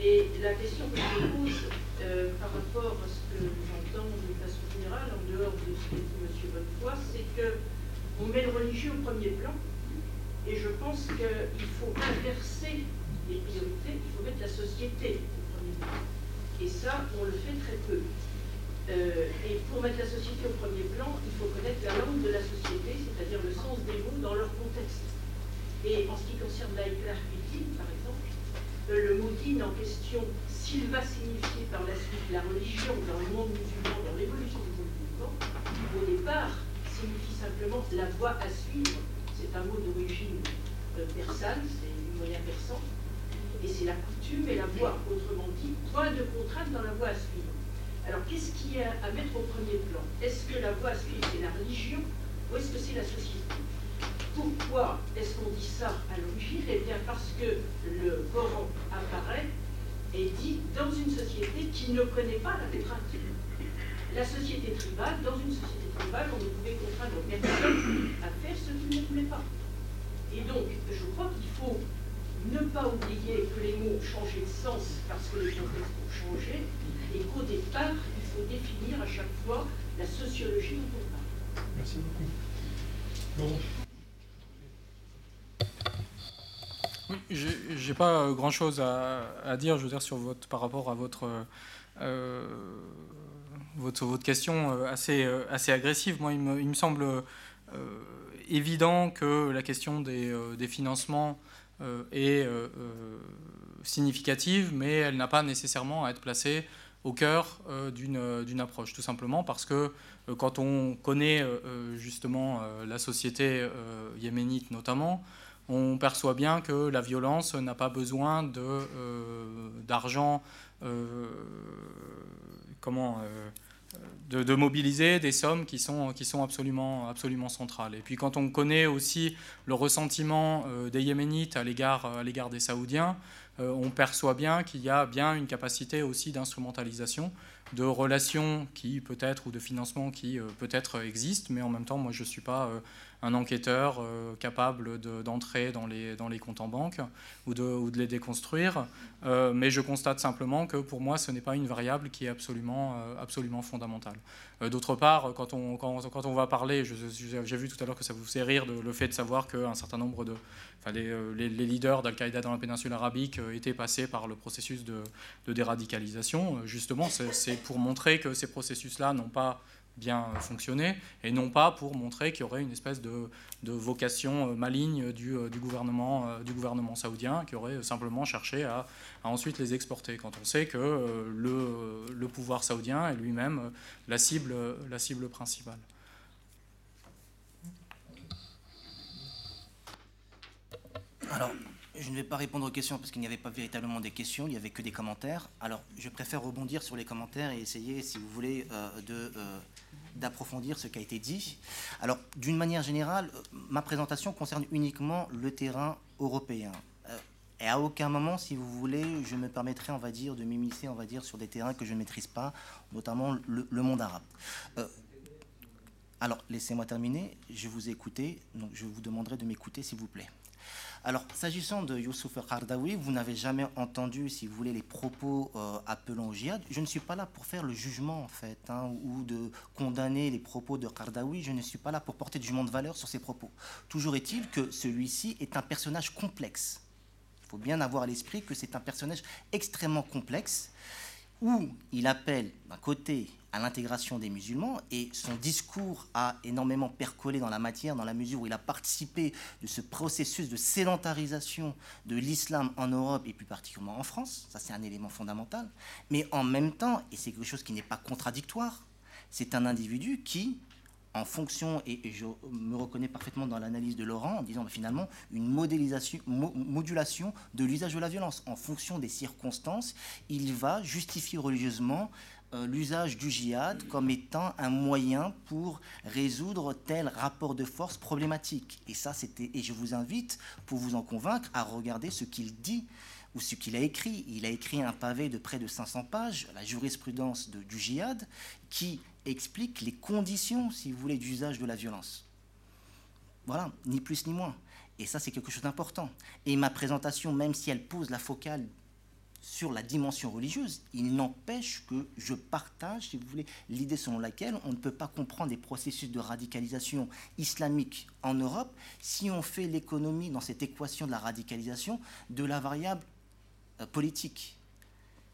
Et la question que je pose euh, par rapport à ce que j'entends de façon générale, en dehors de ce qu'a dit M. Bonnefoy, c'est qu'on met le religieux au premier plan. Et je pense qu'il faut inverser les priorités, il faut mettre la société au premier plan. Et ça, on le fait très peu. Euh, et pour mettre la société au premier plan, il faut connaître la langue de la société, c'est-à-dire le sens des mots dans leur contexte. Et en ce qui concerne exemple, euh, le mot din en question, s'il va signifier par la suite la religion dans le monde musulman, dans l'évolution du monde musulman, au départ, signifie simplement la voie à suivre. C'est un mot d'origine euh, persane, c'est du moyen persan, et c'est la coutume et la voie, autrement dit, point de contrainte dans la voie à suivre. Alors, qu'est-ce qui est à mettre au premier plan? Est-ce que la voie à suivre, c'est la religion, ou est-ce que c'est la société? Pourquoi est-ce qu'on dit ça à l'origine? Eh bien parce que le Coran apparaît et dit dans une société qui ne connaît pas la contrainte. La société tribale, dans une société tribale, on ne pouvait contraindre personne [coughs] à faire ce qu'il ne voulait pas. Et donc, je crois qu'il faut ne pas oublier que les mots ont changé de sens parce que les contextes ont changé et qu'au départ, il faut définir à chaque fois la sociologie dont on parle. Merci beaucoup. J'ai pas grand chose à, dire, je veux dire, sur votre, par rapport à votre, euh, votre, votre, question euh, assez, euh, assez agressive. Moi, il me, semble évident que la question des financements est significative, mais elle n'a pas nécessairement à être placée au cœur d'une approche, tout simplement parce que quand on connaît justement la société yéménite notamment, on perçoit bien que la violence n'a pas besoin euh, d'argent, euh, comment, euh, de, mobiliser des sommes qui sont, qui sont absolument, absolument centrales. Et puis quand on connaît aussi le ressentiment des Yéménites à l'égard des Saoudiens, on perçoit bien qu'il y a bien une capacité aussi d'instrumentalisation de relations qui peut-être ou de financement qui peut-être existent, mais en même temps, moi je ne suis pas un enquêteur euh, capable d'entrer dans, les, comptes en banque ou de, les déconstruire. Euh, mais je constate simplement que pour moi, ce n'est pas une variable qui est absolument, euh, fondamentale. D'autre part, quand on, va parler, j'ai vu tout à l'heure que ça vous fait rire le fait de savoir qu'un certain nombre de... Enfin, les, leaders d'Al-Qaïda dans la péninsule arabique étaient passés par le processus de déradicalisation. Justement, c'est pour montrer que ces processus-là n'ont pas bien fonctionner, et non pas pour montrer qu'il y aurait une espèce de, vocation euh, maligne du, euh, gouvernement, euh, du gouvernement saoudien qui aurait simplement cherché à, ensuite les exporter, quand on sait que le, le pouvoir saoudien est lui-même la cible, la cible principale. Alors, je ne vais pas répondre aux questions parce qu'il n'y avait pas véritablement des questions, il n'y avait que des commentaires. Alors, je préfère rebondir sur les commentaires et essayer, si vous voulez, de d'approfondir ce qui a été dit. Alors, d'une manière générale, ma présentation concerne uniquement le terrain européen. Et à aucun moment, si vous voulez, je me permettrai, on va dire, de m'immiscer, on va dire, sur des terrains que je ne maîtrise pas, notamment le, monde arabe. Euh, alors, laissez-moi terminer. Je vous ai écouté, donc je vous demanderai de m'écouter, s'il vous plaît. Alors, s'agissant de Youssouf Kardawi, vous n'avez jamais entendu, si vous voulez, les propos euh, appelant au djihad. Je ne suis pas là pour faire le jugement, en fait, hein, ou de condamner les propos de Kardawi. Je ne suis pas là pour porter du jugement de valeur sur ses propos. Toujours est-il que celui-ci est un personnage complexe il faut bien avoir à l'esprit que c'est un personnage extrêmement complexe où il appelle d'un côté à l'intégration des musulmans et son discours a énormément percolé dans la matière dans la mesure où il a participé de ce processus de sédentarisation de l'islam en Europe et plus particulièrement en France, ça c'est un élément fondamental, mais en même temps, et c'est quelque chose qui n'est pas contradictoire, c'est un individu qui en fonction, et, je me reconnais parfaitement dans l'analyse de Laurent, en disant finalement une modélisation, modulation de l'usage de la violence. En fonction des circonstances, il va justifier religieusement euh, l'usage du djihad comme étant un moyen pour résoudre tel rapport de force problématique. Et ça, c'était, et je vous invite, pour vous en convaincre, à regarder ce qu'il dit ou ce qu'il a écrit. Il a écrit un pavé de près de 500 pages, la jurisprudence de, du djihad, qui explique les conditions, si vous voulez, d'usage de la violence. Voilà, ni plus ni moins. Et ça, c'est quelque chose d'important. Et ma présentation, même si elle pose la focale sur la dimension religieuse, il n'empêche que je partage, si vous voulez, l'idée selon laquelle on ne peut pas comprendre des processus de radicalisation islamique en Europe si on fait l'économie dans cette équation de la radicalisation de la variable euh, politique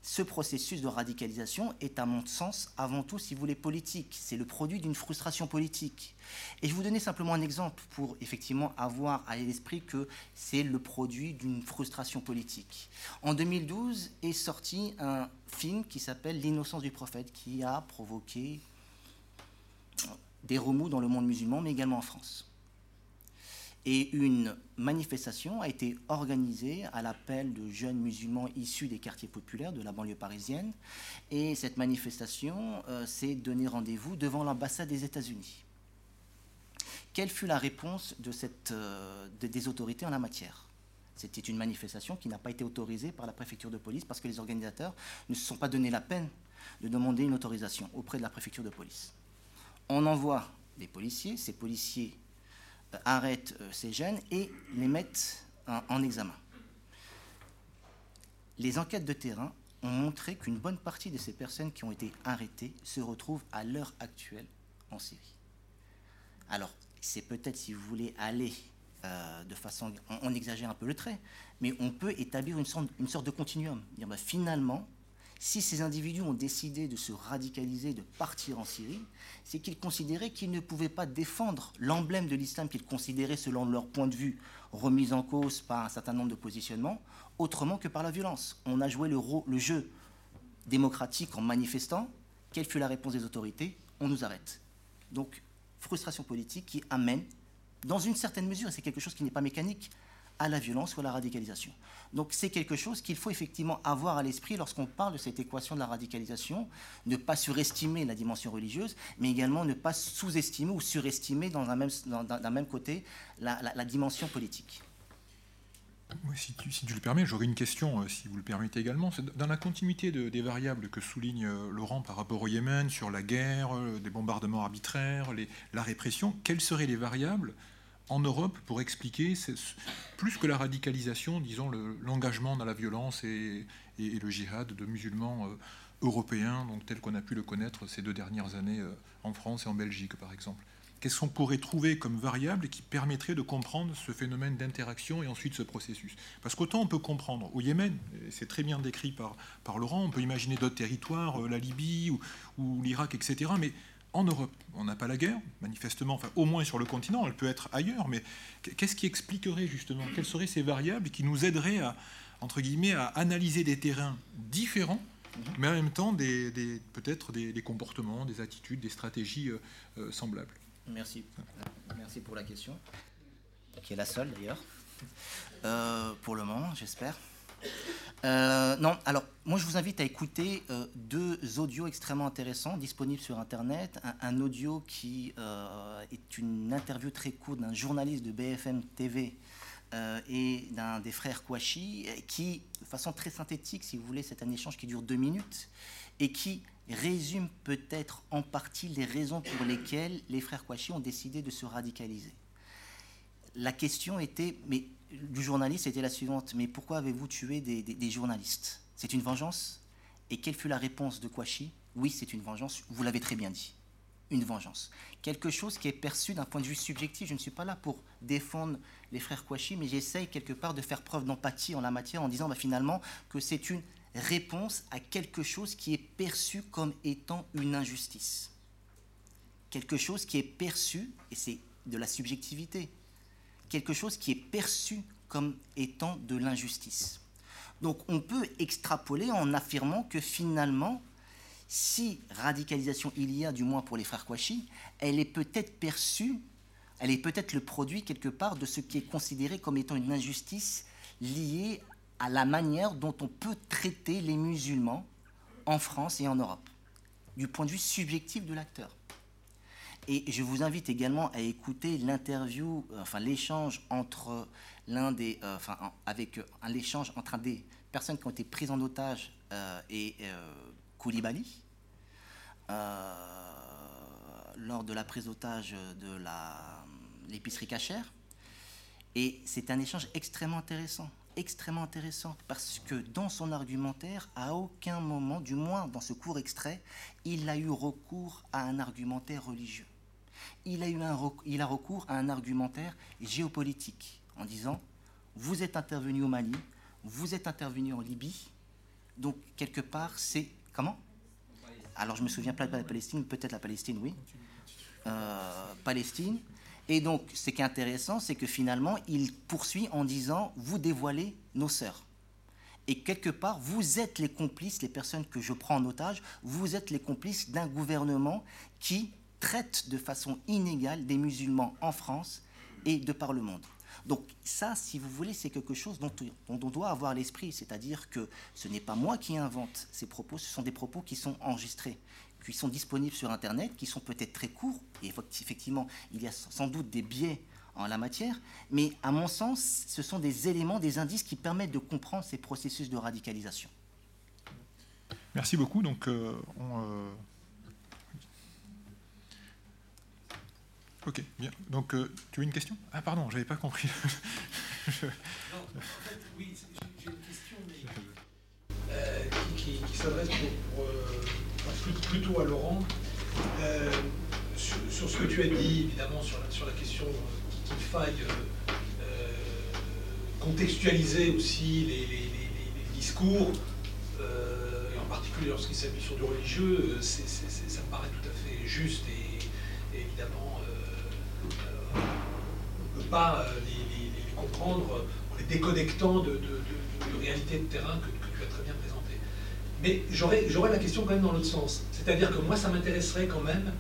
ce processus de radicalisation est, à mon sens, avant tout, si vous voulez, politique. C'est le produit d'une frustration politique. Et je vous donner simplement un exemple pour effectivement avoir à l'esprit que c'est le produit d'une frustration politique. En 2012 est sorti un film qui s'appelle L'innocence du prophète, qui a provoqué des remous dans le monde musulman, mais également en France. Et une manifestation a été organisée à l'appel de jeunes musulmans issus des quartiers populaires de la banlieue parisienne. Et cette manifestation euh, s'est donnée rendez-vous devant l'ambassade des États-Unis. Quelle fut la réponse euh, des autorités en la matière? C'était une manifestation qui n'a pas été autorisée par la préfecture de police parce que les organisateurs ne se sont pas donné la peine de demander une autorisation auprès de la préfecture de police. On envoie des policiers, ces policiers arrêtent euh, ces jeunes et les mettent en, examen. Les enquêtes de terrain ont montré qu'une bonne partie de ces personnes qui ont été arrêtées se retrouvent à l'heure actuelle en Syrie. Alors, c'est peut-être, si vous voulez, aller euh, de façon... On, exagère un peu le trait, mais on peut établir une sorte, de continuum. Bah, finalement, si ces individus ont décidé de se radicaliser, de partir en Syrie, c'est qu'ils considéraient qu'ils ne pouvaient pas défendre l'emblème de l'islam qu'ils considéraient, selon leur point de vue, remis en cause par un certain nombre de positionnements, autrement que par la violence. On a joué le, jeu démocratique en manifestant. Quelle fut la réponse des autorités? On nous arrête. Donc, frustration politique qui amène, dans une certaine mesure, et c'est quelque chose qui n'est pas mécanique, à la violence ou à la radicalisation. Donc c'est quelque chose qu'il faut effectivement avoir à l'esprit lorsqu'on parle de cette équation de la radicalisation, ne pas surestimer la dimension religieuse, mais également ne pas sous-estimer ou surestimer dans un même, dans, même côté la, dimension politique. si, tu, le permets, j'aurais une question, euh, si vous le permettez également. Dans la continuité des variables que souligne euh, Laurent par rapport au Yémen, sur la guerre, euh, des bombardements arbitraires, la répression, quelles seraient les variables en Europe pour expliquer, plus que la radicalisation, disons l'engagement dans la violence et, le djihad de musulmans euh, européens, donc tel qu'on a pu le connaître ces deux dernières années euh, en France et en Belgique, par exemple. Qu'est-ce qu'on pourrait trouver comme variable qui permettrait de comprendre ce phénomène d'interaction et ensuite ce processus? Parce qu'autant on peut comprendre au Yémen, c'est très bien décrit par, par Laurent, on peut imaginer d'autres territoires, euh, la Libye ou, ou l'Irak, etc. Mais en Europe. On n'a pas la guerre, manifestement, enfin, au moins sur le continent, elle peut être ailleurs, mais qu'est-ce qui expliquerait justement Quelles seraient ces variables qui nous aideraient à, entre guillemets, à analyser des terrains différents, mais en même temps des, peut-être des, comportements, des attitudes, des stratégies euh, euh, semblables? Merci. Merci pour la question, qui est la seule d'ailleurs, euh, pour le moment, j'espère. Euh, non, alors moi je vous invite à écouter euh, deux audios extrêmement intéressants disponibles sur Internet. Un, audio qui euh, est une interview très courte d'un journaliste de BFM TV et d'un des frères Kouachi, qui, de façon très synthétique, si vous voulez, c'est un échange qui dure deux minutes et qui résume peut-être en partie les raisons pour lesquelles les frères Kouachi ont décidé de se radicaliser. La question était, mais du journaliste était la suivante, mais pourquoi avez-vous tué des, journalistes? C'est une vengeance? Et quelle fut la réponse de Kouachi? Oui, c'est une vengeance, vous l'avez très bien dit. Une vengeance. Quelque chose qui est perçu d'un point de vue subjectif. Je ne suis pas là pour défendre les frères Kouachi, mais j'essaye quelque part de faire preuve d'empathie en la matière en disant bah, finalement que c'est une réponse à quelque chose qui est perçu comme étant une injustice. Quelque chose qui est perçu, et c'est de la subjectivité, quelque chose qui est perçu comme étant de l'injustice. Donc on peut extrapoler en affirmant que finalement, si radicalisation il y a, du moins pour les frères Kouachi, elle est peut-être perçue, elle est peut-être le produit quelque part de ce qui est considéré comme étant une injustice liée à la manière dont on peut traiter les musulmans en France et en Europe, du point de vue subjectif de l'acteur. Et je vous invite également à écouter l'interview, euh, enfin l'échange entre l'un des, euh, enfin avec euh, un échange entre un des personnes qui ont été prises en otage et Koulibaly lors de la prise d'otage de l'épicerie cachère. Et c'est un échange extrêmement intéressant, extrêmement intéressant, parce que dans son argumentaire, à aucun moment, du moins dans ce court extrait, il a eu recours à un argumentaire religieux il a, eu un, recours à un argumentaire géopolitique en disant vous êtes intervenu au Mali, vous êtes intervenu en Libye, donc quelque part c'est comment? Alors je me souviens pas de la Palestine, peut-être la Palestine, oui. Euh, Palestine. Et donc ce qui est intéressant, c'est que finalement il poursuit en disant vous dévoilez nos sœurs. Et quelque part, vous êtes les complices, les personnes que je prends en otage, vous êtes les complices d'un gouvernement qui traite de façon inégale des musulmans en France et de par le monde. Donc ça, si vous voulez, c'est quelque chose dont, on doit avoir l'esprit, c'est-à-dire que ce n'est pas moi qui invente ces propos, ce sont des propos qui sont enregistrés, qui sont disponibles sur Internet, qui sont peut-être très courts, et effectivement, il y a sans doute des biais en la matière, mais à mon sens, ce sont des éléments, des indices qui permettent de comprendre ces processus de radicalisation. Merci beaucoup. Donc, euh, on, euh, Ok, bien. Donc, euh, tu as une question? Ah, pardon, j'avais pas compris. [laughs] non, en fait, oui, j'ai une question, mais euh, qui, s'adresse euh, plutôt à Laurent. Sur, ce que tu as dit, évidemment, sur la, question qu'il faille contextualiser aussi les, discours, et en particulier lorsqu'il s'appuie sur du religieux, ça me paraît tout à fait juste et évidemment on ne peut pas euh, les, comprendre en les déconnectant de, de, réalité de terrain que, tu as très bien présentée. Mais j'aurais la question quand même dans l'autre sens. C'est-à-dire que moi, ça m'intéresserait quand même,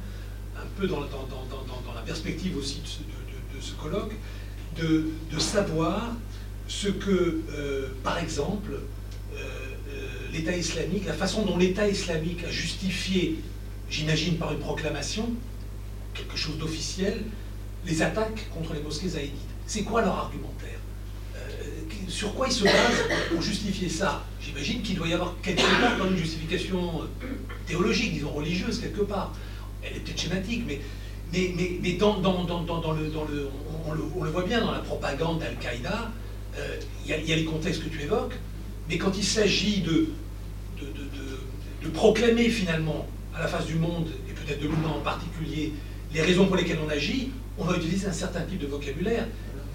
un peu dans, la perspective aussi de, ce colloque, de, savoir ce que, euh, par exemple, euh, l'État islamique, la façon dont l'État islamique a justifié, j'imagine par une proclamation, quelque chose d'officiel, les attaques contre les mosquées zaïdites. C'est quoi leur argumentaire euh, Sur quoi ils se basent pour justifier ça? J'imagine qu'il doit y avoir quelque part une justification euh, théologique, disons religieuse quelque part. Elle est peut-être schématique, mais, mais, mais, dans, dans, dans, dans, le, dans le, on, le, voit bien dans la propagande d'Al-Qaïda, euh, il y, a les contextes que tu évoques, mais quand il s'agit de de, de, de, proclamer finalement à la face du monde, et peut-être de l'humain en particulier, les raisons pour lesquelles on agit, on va utiliser un certain type de vocabulaire.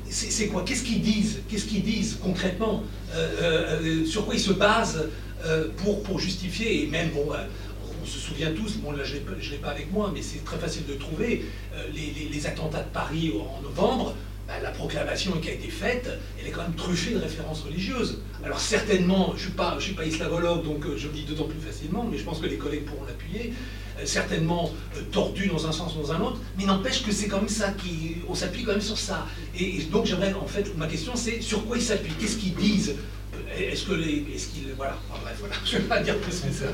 C'est quoi? Qu'est-ce qu'ils disent? Qu'est-ce qu'ils disent concrètement? Euh, euh, euh, Sur quoi ils se basent pour, justifier? Et même, bon, on se souvient tous, bon là je ne l'ai pas avec moi, mais c'est très facile de trouver, les, attentats de Paris en novembre, bah, la proclamation qui a été faite, elle est quand même truffée de références religieuses. Alors certainement, je ne suis, pas, islamologue, donc je le dis d'autant plus facilement, mais je pense que les collègues pourront l'appuyer, certainement euh, tordu dans un sens ou dans un autre, mais n'empêche que c'est même ça qui. On s'appuie quand même sur ça. Et, donc j'aimerais, en fait, ma question c'est sur quoi ils s'appuient? Qu'est-ce qu'ils disent? Est-ce que est-ce qu'il, voilà, bref, voilà, [laughs] je ne vais pas dire plus que ça.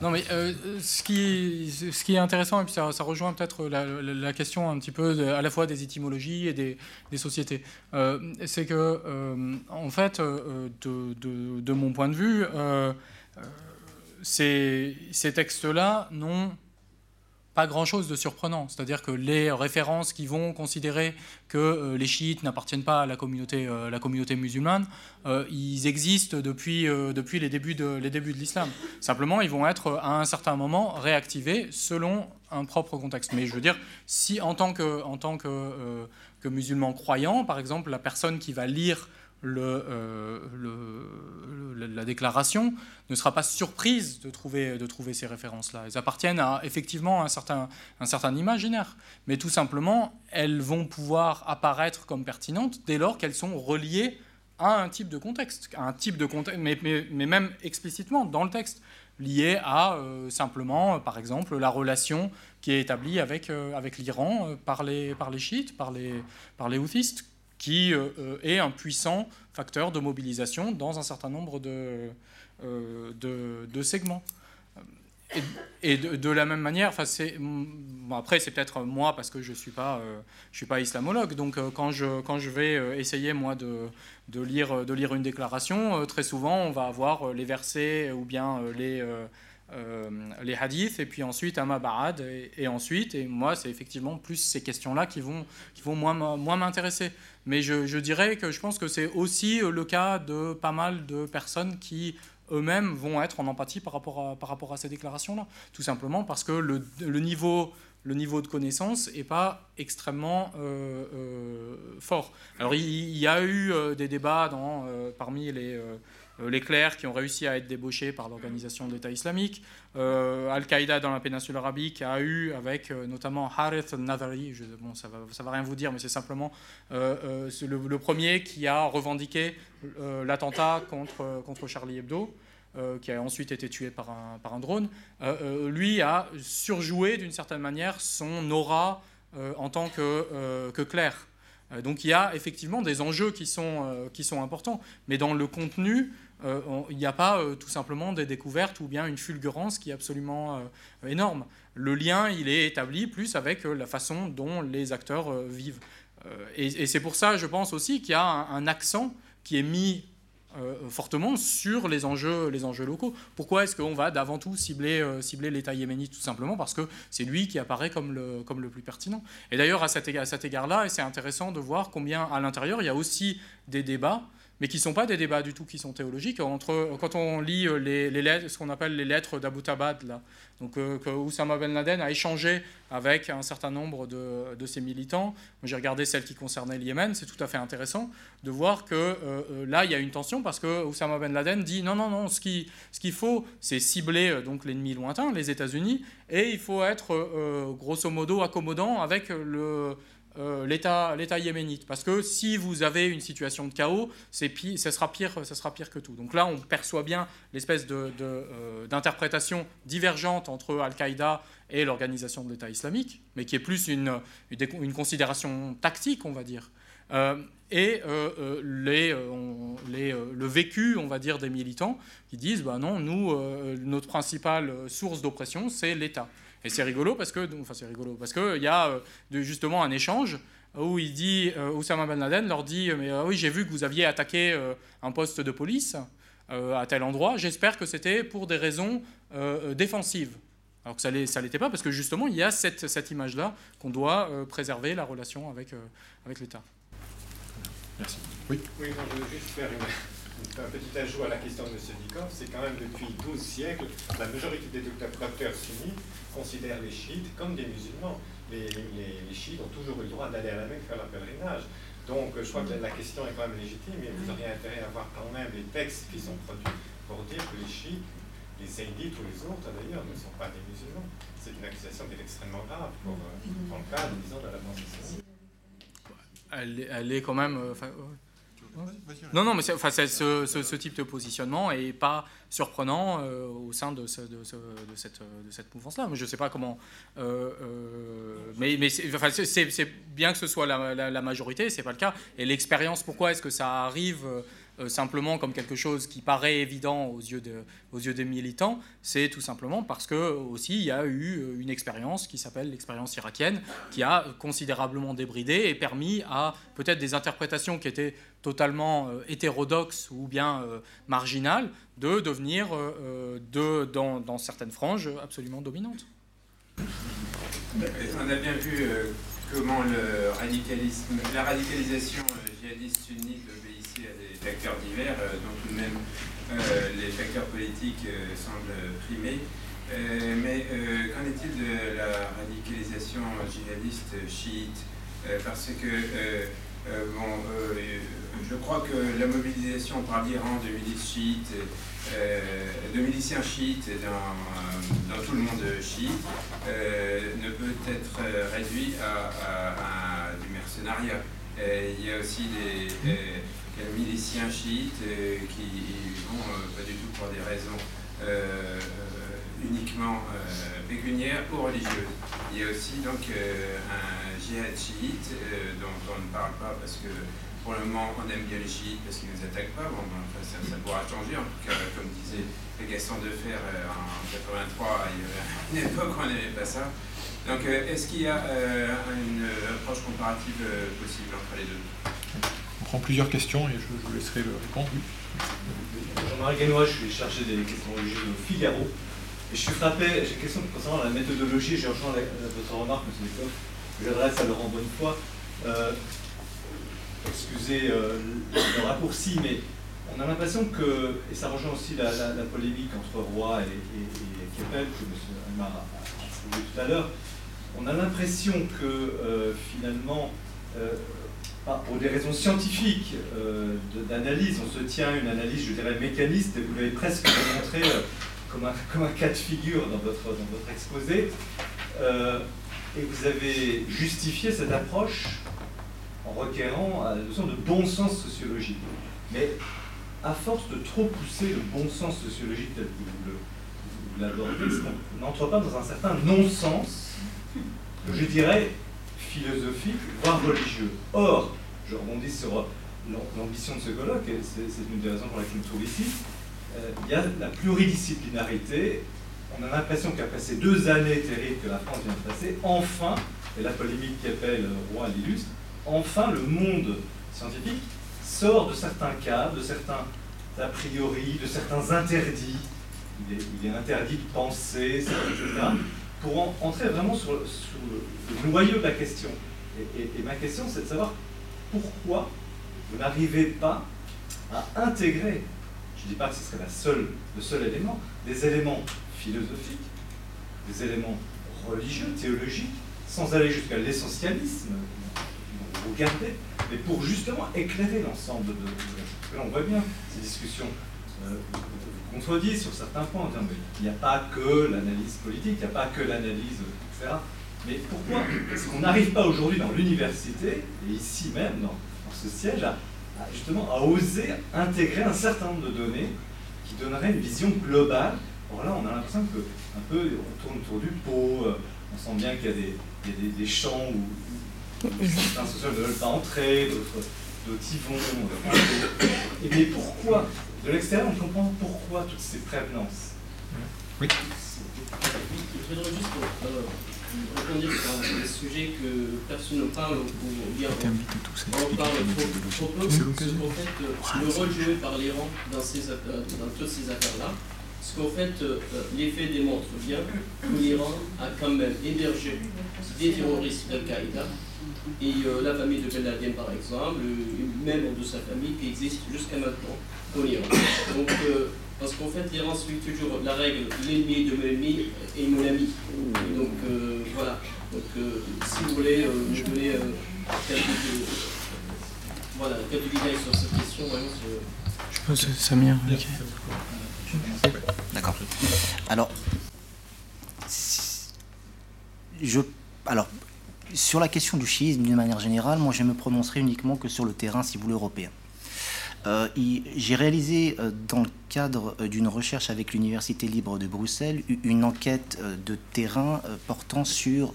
Non, mais euh, ce, qui, ce qui est intéressant, et puis ça, rejoint peut-être la, question un petit peu à la fois des étymologies et des, sociétés, euh, c'est que, euh, en fait, de, mon point de vue, ces, textes-là n'ont pas grand-chose de surprenant. C'est-à-dire que les références qui vont considérer que euh, les chiites n'appartiennent pas à la communauté, euh, musulmane, euh, ils existent depuis, les débuts de, l'islam. Simplement, ils vont être à un certain moment réactivés selon un propre contexte. Mais je veux dire, si en tant que musulman croyant, par exemple, la personne qui va lire le, la déclaration ne sera pas surprise de trouver, ces références-là. Elles appartiennent à effectivement certain, un certain imaginaire, mais tout simplement, elles vont pouvoir apparaître comme pertinentes dès lors qu'elles sont reliées à un type de contexte, à mais, même explicitement dans le texte, lié à euh, simplement, par exemple, la relation qui est établie avec, euh, l'Iran euh, par, les, par les chiites, par les, par les houthistes, qui euh, euh, est un puissant facteur de mobilisation dans un certain nombre de, euh, de, segments. Et, de, la même manière, après c'est peut-être moi parce que je suis pas suis pas islamologue, donc quand je quand je vais essayer moi de, de lire de lire une déclaration, très souvent on va avoir les versets ou bien les euh, les hadiths, et puis ensuite Amma Barad, et, ensuite, et moi, c'est effectivement plus ces questions-là qui vont, qui vont moins, moins m'intéresser. Mais je, dirais que je pense que c'est aussi le cas de pas mal de personnes qui eux-mêmes vont être en empathie par rapport à, par rapport à ces déclarations-là. Tout simplement parce que le, niveau, le niveau de connaissance n'est pas extrêmement euh, euh, fort. Alors il, y a eu des débats dans, parmi les euh, les clercs qui ont réussi à être débauchés par l'organisation de l'État islamique, euh, Al-Qaïda dans la péninsule arabique a eu, avec euh, notamment Harith al-Nadari, bon, ça va, va rien vous dire, mais c'est simplement le, premier qui a revendiqué l'attentat contre, contre Charlie Hebdo. qui a ensuite été tué par un, par un drone, lui a surjoué d'une certaine manière son aura en tant que, que clerc. donc il y a effectivement des enjeux qui sont, qui sont importants, mais dans le contenu, euh, il n'y a pas euh, tout simplement des découvertes ou bien une fulgurance qui est absolument euh, énorme. Le lien, il est établi plus avec la façon dont les acteurs vivent. et, c'est pour ça, je pense aussi, qu'il y a un, accent qui est mis fortement sur les enjeux, les enjeux locaux. Pourquoi est-ce qu'on va d'avant tout cibler, l'État yéménite Tout simplement parce que c'est lui qui apparaît comme le, comme le plus pertinent. Et d'ailleurs, à cet, égard-là, et c'est intéressant de voir combien à l'intérieur, il y a aussi des débats mais qui ne sont pas des débats du tout qui sont théologiques. Entre, quand on lit euh, ce qu'on appelle les lettres d'Abbottabad, là, donc euh, que Oussama Ben Laden a échangé avec un certain nombre de, ses militants. J'ai regardé celles qui concernaient le Yémen, c'est tout à fait intéressant de voir que euh, là, il y a une tension parce que Oussama Ben Laden dit non, non, non, ce qu'il ce qu'il faut, c'est cibler donc l'ennemi lointain, les États-Unis, et il faut être grosso modo accommodant avec le euh, l'État yéménite. Parce que si vous avez une situation de chaos, pire, ça, sera pire, ça sera pire que tout. Donc là, on perçoit bien l'espèce d'interprétation de, euh, divergente entre Al-Qaïda et l'organisation de l'État islamique, mais qui est plus une, une, considération tactique, on va dire. Euh, et les, les, le vécu, on va dire, des militants qui disent, bah non, nous, notre principale source d'oppression, c'est l'État. Et c'est rigolo parce que, enfin c'est rigolo parce que il y a euh, justement un échange où il dit, euh, Oussama Ben Laden leur dit, mais euh, oui j'ai vu que vous aviez attaqué un poste de police à tel endroit. J'espère que c'était pour des raisons défensives. Alors que ça ne l'était pas parce que justement il y a cette, cette image-là qu'on doit préserver la relation avec, avec l'État. Merci. Oui. Oui, je veux juste faire une un petit ajout à la question de M. Dikov, c'est quand même depuis 12 siècles, la majorité des docteurs sunnites considèrent les chiites comme des musulmans. Les, chiites ont toujours eu le droit d'aller à la Mecque faire leur pèlerinage. Donc je crois que la question est quand même légitime et vous auriez intérêt à voir quand même les textes qui sont produits pour dire que les chiites, les zaydites ou les autres d'ailleurs, ne sont pas des musulmans. C'est une accusation qui est extrêmement grave pour, euh, dans le cadre, disons, de la pensée elle, elle, est quand même... Euh, non, non, mais enfin, ce, ce, type de positionnement n'est pas surprenant euh, au sein de, ce, de, cette, de cette mouvance-là. Je ne sais pas comment. Euh, euh, mais mais c'est enfin, bien que ce soit la, la, majorité, ce n'est pas le cas. Et l'expérience, pourquoi est-ce que ça arrive simplement comme quelque chose qui paraît évident aux yeux, des militants, c'est tout simplement parce que aussi il y a eu euh, une expérience qui s'appelle l'expérience irakienne, qui a considérablement débridé et permis à peut-être des interprétations qui étaient totalement euh, hétérodoxes ou bien marginales de devenir, de, dans, certaines franges, absolument dominantes. On a bien vu comment le radicalisme, la radicalisation djihadiste sunnite facteurs divers, euh, dont tout de même euh, les facteurs politiques euh, semblent primer. mais qu'en est-il de la radicalisation djihadiste chiite Parce que bon, je crois que la mobilisation par l'Iran de milices chiites, de miliciens chiites dans, tout le monde chiite, ne peut être réduit à du mercenariat. il y a aussi des, miliciens chiites euh, qui vont euh, pas du tout pour des raisons euh, uniquement pécuniaires ou religieuses. Il y a aussi donc un djihad chiite dont on ne parle pas parce que pour le moment on aime bien les chiites parce qu'ils ne nous attaquent pas. Bon, ça, pourra changer. En tout cas, comme disait Gaston Defer en 83, il y avait [laughs] une époque où on n'aimait pas ça. Donc est-ce qu'il y a une approche comparative possible entre les deux? Prend plusieurs questions et je, vous laisserai le répondre. Jean-Marie Guénois, je suis chargé des questions religieuses au Figaro. Et je suis frappé, j'ai une question concernant la méthodologie, j'ai rejoint votre remarque, M. Lecoq, que j'adresse à Laurent Bonnefoy. Euh, excusez euh, le raccourci, mais on a l'impression que, et ça rejoint aussi la, polémique entre Roy et, et, Keppel, que M. Almar a, soulevé tout à l'heure, on a l'impression que euh, finalement, euh, pour des raisons scientifiques euh, d'analyse, on se tient une analyse, je dirais, mécaniste, et vous l'avez presque montré euh, comme, un, cas de figure dans votre, exposé. Euh, et vous avez justifié cette approche en requérant à la notion de bon sens sociologique. Mais à force de trop pousser le bon sens sociologique tel que vous l'abordez, on n'entre pas dans un certain non-sens, je dirais, philosophique, voire religieux. Or, je rebondis sur l'ambition de ce colloque, et c'est une des raisons pour laquelle je me trouve ici, euh, il y a la pluridisciplinarité. On a l'impression qu'après ces deux années terribles que la France vient de passer, enfin, et la polémique qui appelle Roi l'illustre, enfin le monde scientifique sort de certains cadres, de certains a priori, de certains interdits. Il est, interdit de penser, etc., pour entrer vraiment sur, le, noyau de la question. et ma question, c'est de savoir pourquoi vous n'arrivez pas à intégrer, je ne dis pas que ce serait le seul élément, des éléments philosophiques, des éléments religieux, théologiques, sans aller jusqu'à l'essentialisme, vous gardez, mais pour justement éclairer l'ensemble de, de, Là, on voit bien ces discussions vous contredisent sur certains points, mais il n'y a pas que l'analyse politique, il n'y a pas que l'analyse, etc. Mais pourquoi est-ce qu'on n'arrive pas aujourd'hui dans l'université, et ici même, dans, ce siège, à, justement à oser intégrer un certain nombre de données qui donneraient une vision globale? Alors là, on a l'impression que un peu on tourne autour du pot, euh, on sent bien qu'il y a des, des, champs où, certains sociaux ne veulent pas entrer, d'autres y vont. Et mais pourquoi De l'extérieur, on comprend pourquoi toutes ces prévenances. Oui. Je voudrais juste euh, rebondir sur un sujet que personne ne parle ou bien on, parle trop, peu, c'est qu'en fait euh, le rôle joué par l'Iran dans, dans toutes ces affaires-là, parce qu'en fait euh, les faits démontrent bien que l'Iran a quand même hébergé des terroristes d'Al-Qaïda et euh, la famille de Ben Laden par exemple, une membre de sa famille qui existe jusqu'à maintenant en Iran. Donc parce qu'en fait, l'Iran suit toujours la règle l'ennemi de mon ennemi est mon ami. donc euh, voilà. Donc euh, si vous voulez euh, je donner quelques, voilà, quelques détails sur cette question, vraiment, je pense que Samir. D'accord. Alors, je, alors, sur la question du chiisme, d'une manière générale, moi je me prononcerai uniquement que sur le terrain, si vous voulez, européen. Euh, j'ai réalisé euh, dans le cadre euh, d'une recherche avec l'Université libre de Bruxelles une enquête de terrain portant sur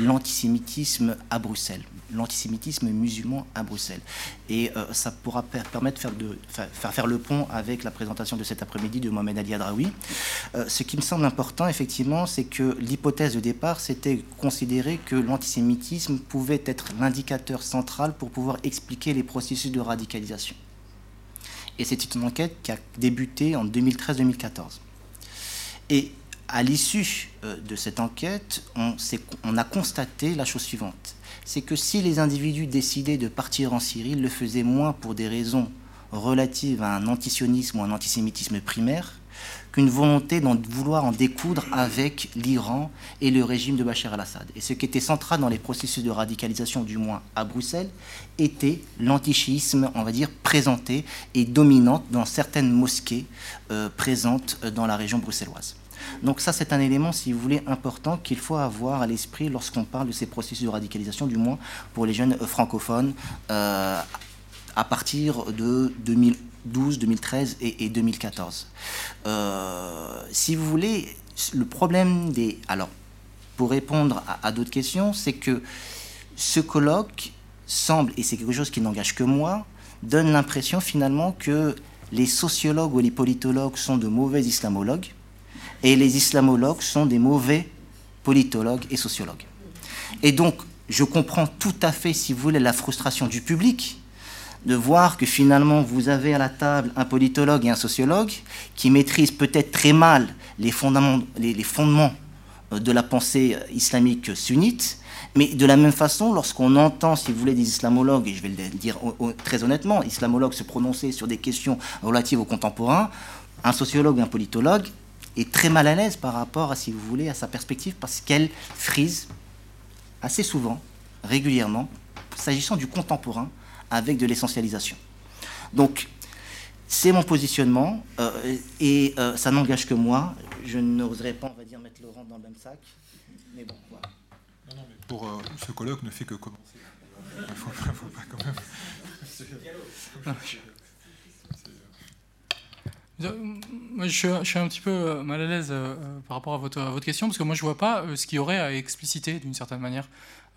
l'antisémitisme à Bruxelles, l'antisémitisme musulman à Bruxelles. Et ça pourra permettre de, faire, le pont avec la présentation de cet après-midi de Mohamed Ali Adraoui. Ce qui me semble important, effectivement, c'est que l'hypothèse de départ, c'était considérer que l'antisémitisme pouvait être l'indicateur central pour pouvoir expliquer les processus de radicalisation. Et c'est une enquête qui a débuté en 2013-2014. Et à l'issue euh, de cette enquête, on, on, a constaté la chose suivante. C'est que si les individus décidaient de partir en Syrie, ils le faisaient moins pour des raisons relatives à un antisionisme ou un antisémitisme primaire qu'une volonté d'en vouloir en découdre avec l'Iran et le régime de Bachar al-Assad. Et ce qui était central dans les processus de radicalisation, du moins à Bruxelles, était l'antichisme, on va dire, présenté et dominante dans certaines mosquées euh, présentes dans la région bruxelloise. Donc ça, c'est un élément, si vous voulez, important qu'il faut avoir à l'esprit lorsqu'on parle de ces processus de radicalisation, du moins pour les jeunes francophones, euh, à partir de 2012, 2013 et, 2014. Euh, si vous voulez, le problème des... Alors, pour répondre à, d'autres questions, c'est que ce colloque semble, et c'est quelque chose qui n'engage que moi, donne l'impression finalement que les sociologues ou les politologues sont de mauvais islamologues et les islamologues sont des mauvais politologues et sociologues. Et donc, je comprends tout à fait, si vous voulez, la frustration du public de voir que finalement vous avez à la table un politologue et un sociologue qui maîtrisent peut-être très mal les fondements, euh, de la pensée euh, islamique sunnite, mais de la même façon, lorsqu'on entend, si vous voulez, des islamologues, et je vais le dire très honnêtement, islamologues se prononcer sur des questions relatives aux contemporains, un sociologue, un politologue est très mal à l'aise par rapport à, si vous voulez, à sa perspective, parce qu'elle frise assez souvent, régulièrement, s'agissant du contemporain, avec de l'essentialisation. Donc, c'est mon positionnement, euh, et euh, ça n'engage que moi. Je n'oserais pas, on va dire, mettre Laurent dans le même sac. Mais bon, voilà. Non, non, mais pour euh, ce colloque ne fait que commencer. Il ne faut, faut, pas quand même. Moi, je, suis un petit peu mal à l'aise euh, par rapport à votre, votre, question, parce que moi, je ne vois pas ce qu'il y aurait à expliciter d'une certaine manière.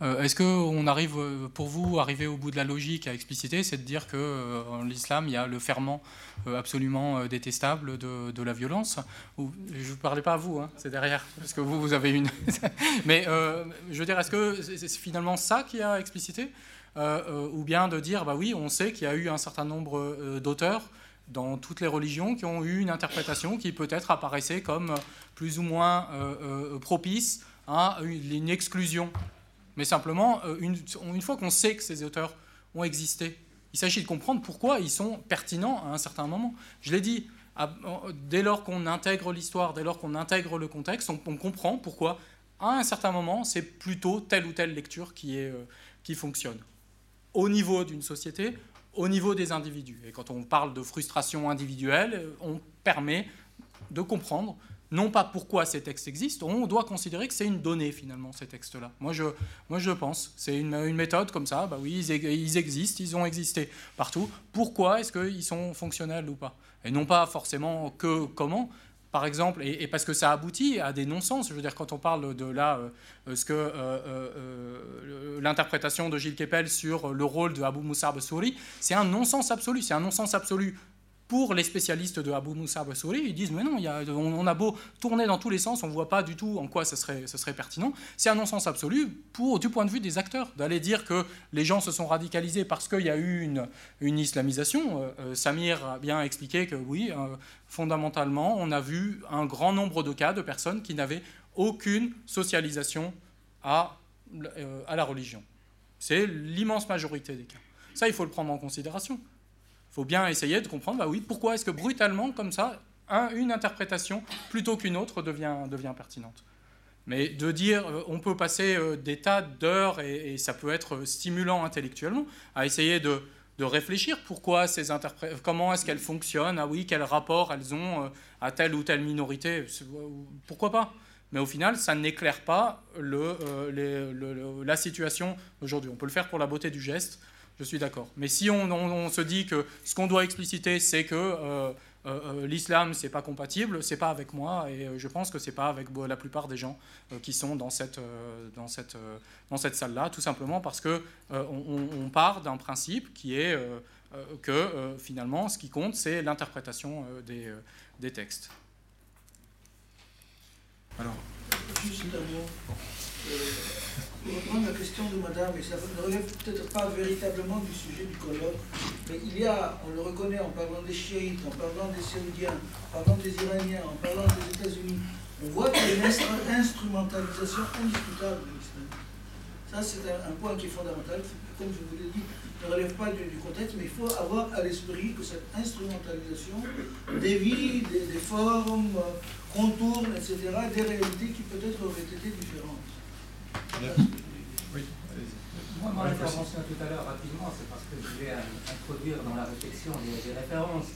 Est-ce qu'on arrive, pour vous, arriver au bout de la logique à expliciter, c'est de dire que en l'islam, il y a le ferment absolument détestable de, la violence Je ne parlais pas à vous, hein, c'est derrière, parce que vous, vous avez une... [laughs] Mais je veux dire, est-ce que c'est finalement ça qui a explicité Ou bien de dire, bah oui, on sait qu'il y a eu un certain nombre d'auteurs dans toutes les religions qui ont eu une interprétation qui peut-être apparaissait comme plus ou moins euh, euh, propice à une exclusion. Mais simplement, euh, une, fois qu'on sait que ces auteurs ont existé, il s'agit de comprendre pourquoi ils sont pertinents à un certain moment. Je l'ai dit, dès lors qu'on intègre l'histoire, dès lors qu'on intègre le contexte, on, comprend pourquoi, à un certain moment, c'est plutôt telle ou telle lecture qui, est, qui fonctionne. Au niveau d'une société, au niveau des individus. Et quand on parle de frustration individuelle, on permet de comprendre non pas pourquoi ces textes existent, on doit considérer que c'est une donnée finalement, ces textes-là. Moi je, moi je pense, c'est une, méthode comme ça, bah oui, ils, existent, ils ont existé partout. Pourquoi est-ce qu'ils sont fonctionnels ou pas? Et non pas forcément que comment, par exemple, et, parce que ça aboutit à des non-sens. Je veux dire, quand on parle de là, euh, ce que euh, euh, l'interprétation de Gilles Kepel sur le rôle de Abu Moussa Bessouri, c'est un non-sens absolu. C'est un non-sens absolu pour les spécialistes de Abu Moussa Bassouri, ils disent mais non, on, a beau tourner dans tous les sens, on ne voit pas du tout en quoi ce serait, pertinent. C'est un non-sens absolu pour, du point de vue des acteurs, d'aller dire que les gens se sont radicalisés parce qu'il y a eu une, islamisation. Euh, euh, Samir a bien expliqué que oui, euh, fondamentalement, on a vu un grand nombre de cas de personnes qui n'avaient aucune socialisation à la religion. C'est l'immense majorité des cas. Ça, il faut le prendre en considération. Il faut bien essayer de comprendre, bah oui, pourquoi est-ce que brutalement, comme ça, une interprétation plutôt qu'une autre devient, pertinente. Mais de dire, euh, on peut passer euh, des tas d'heures, et, ça peut être stimulant intellectuellement, à essayer de, réfléchir pourquoi ces comment est-ce qu'elles fonctionnent, ah oui, quel rapport elles ont euh, à telle ou telle minorité, pourquoi pas mais au final, ça n'éclaire pas la situation aujourd'hui. On peut le faire pour la beauté du geste, je suis d'accord. Mais si on, se dit que ce qu'on doit expliciter, c'est que euh, euh, l'islam c'est pas compatible, c'est pas avec moi et je pense que c'est pas avec la plupart des gens qui sont dans cette, dans cette, dans cette salle-là, tout simplement parce que on, part d'un principe qui est que finalement ce qui compte c'est l'interprétation des, des textes. Alors, juste un mot. pour reprendre la question de madame, et ça ne relève peut-être pas véritablement du sujet du colloque, mais il y a, on le reconnaît en parlant des chiites, en parlant des saoudiens, en parlant des iraniens, en parlant des États-Unis, on voit qu'il y a une instrumentalisation indiscutable de l'islam. Ça, c'est un, point qui est fondamental, comme je vous l'ai dit, ne relève pas du, contexte, mais il faut avoir à l'esprit que cette instrumentalisation dévie des, des formes, contourne, etc., des réalités qui peut-être auraient été différentes. Oui, Moi, mon intervention tout à l'heure, rapidement, c'est parce que je voulais introduire dans la réflexion des, références.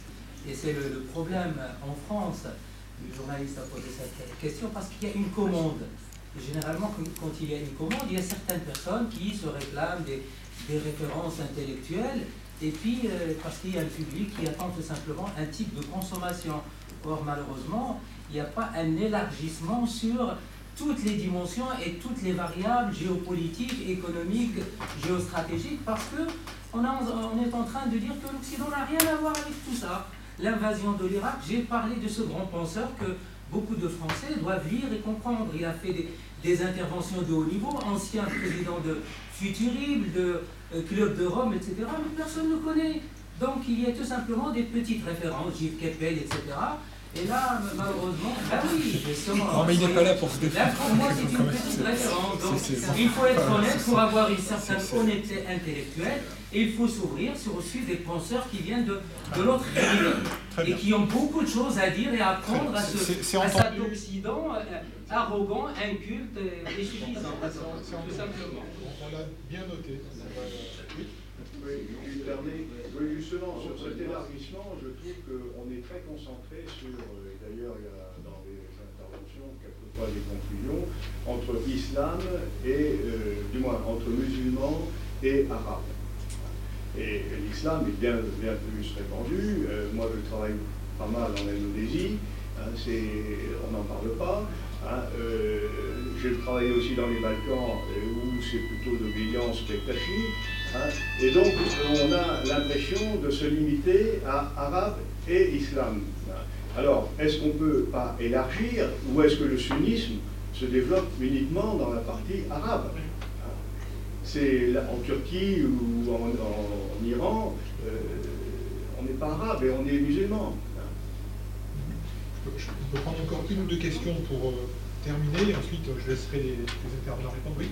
Et c'est le, problème en France. Le journaliste a posé cette question parce qu'il y a une commande. généralement, quand il y a une commande, il y a certaines personnes qui se réclament des, références intellectuelles et puis euh, parce qu'il y a un public qui attend tout simplement un type de consommation. Or, malheureusement, il n'y a pas un élargissement sur toutes les dimensions et toutes les variables géopolitiques, économiques, géostratégiques, parce que on, est en train de dire que l'Occident n'a rien à voir avec tout ça. L'invasion de l'Irak, j'ai parlé de ce grand penseur que beaucoup de Français doivent lire et comprendre. Il a fait des, interventions de haut niveau, ancien président de Futurib, de euh, Club de Rome, etc. Mais personne ne connaît. Donc il y a tout simplement des petites références, Gilles Kepel, etc. Et là, malheureusement, ben oui, justement. Non, mais il n'est pas là pour se défendre. Là, pour moi, c'est une petite référence. Donc, il faut être honnête pour avoir une certaine honnêteté intellectuelle. Et il faut s'ouvrir sur aussi des penseurs qui viennent de, de l'autre rive et qui ont beaucoup de choses à dire et à apprendre à, ce, à cet Occident euh, arrogant, inculte et suffisant. Tout simplement. On l'a bien noté. Oui, justement, sur cet élargissement, je trouve qu'on est très concentré sur, euh, et d'ailleurs il y a dans les interventions quelquefois des confusions, entre islam et, euh, du moins, entre musulmans et arabes. Et, l'islam est bien, bien plus répandu. Euh, moi, je travaille pas mal en Indonésie. Hein, on n'en parle pas. Hein, j'ai travaillé aussi dans les Balkans où c'est plutôt d'obédience spectative. Hein. Et donc, on a l'impression de se limiter à arabe et islam. Alors, est-ce qu'on ne peut pas élargir ou est-ce que le sunnisme se développe uniquement dans la partie arabe? C'est en Turquie ou en, Iran, euh, on n'est pas arabe et on est musulman. Je peux prendre encore une ou deux questions pour euh, terminer, et ensuite je laisserai les, les intervenants répondre. Oui.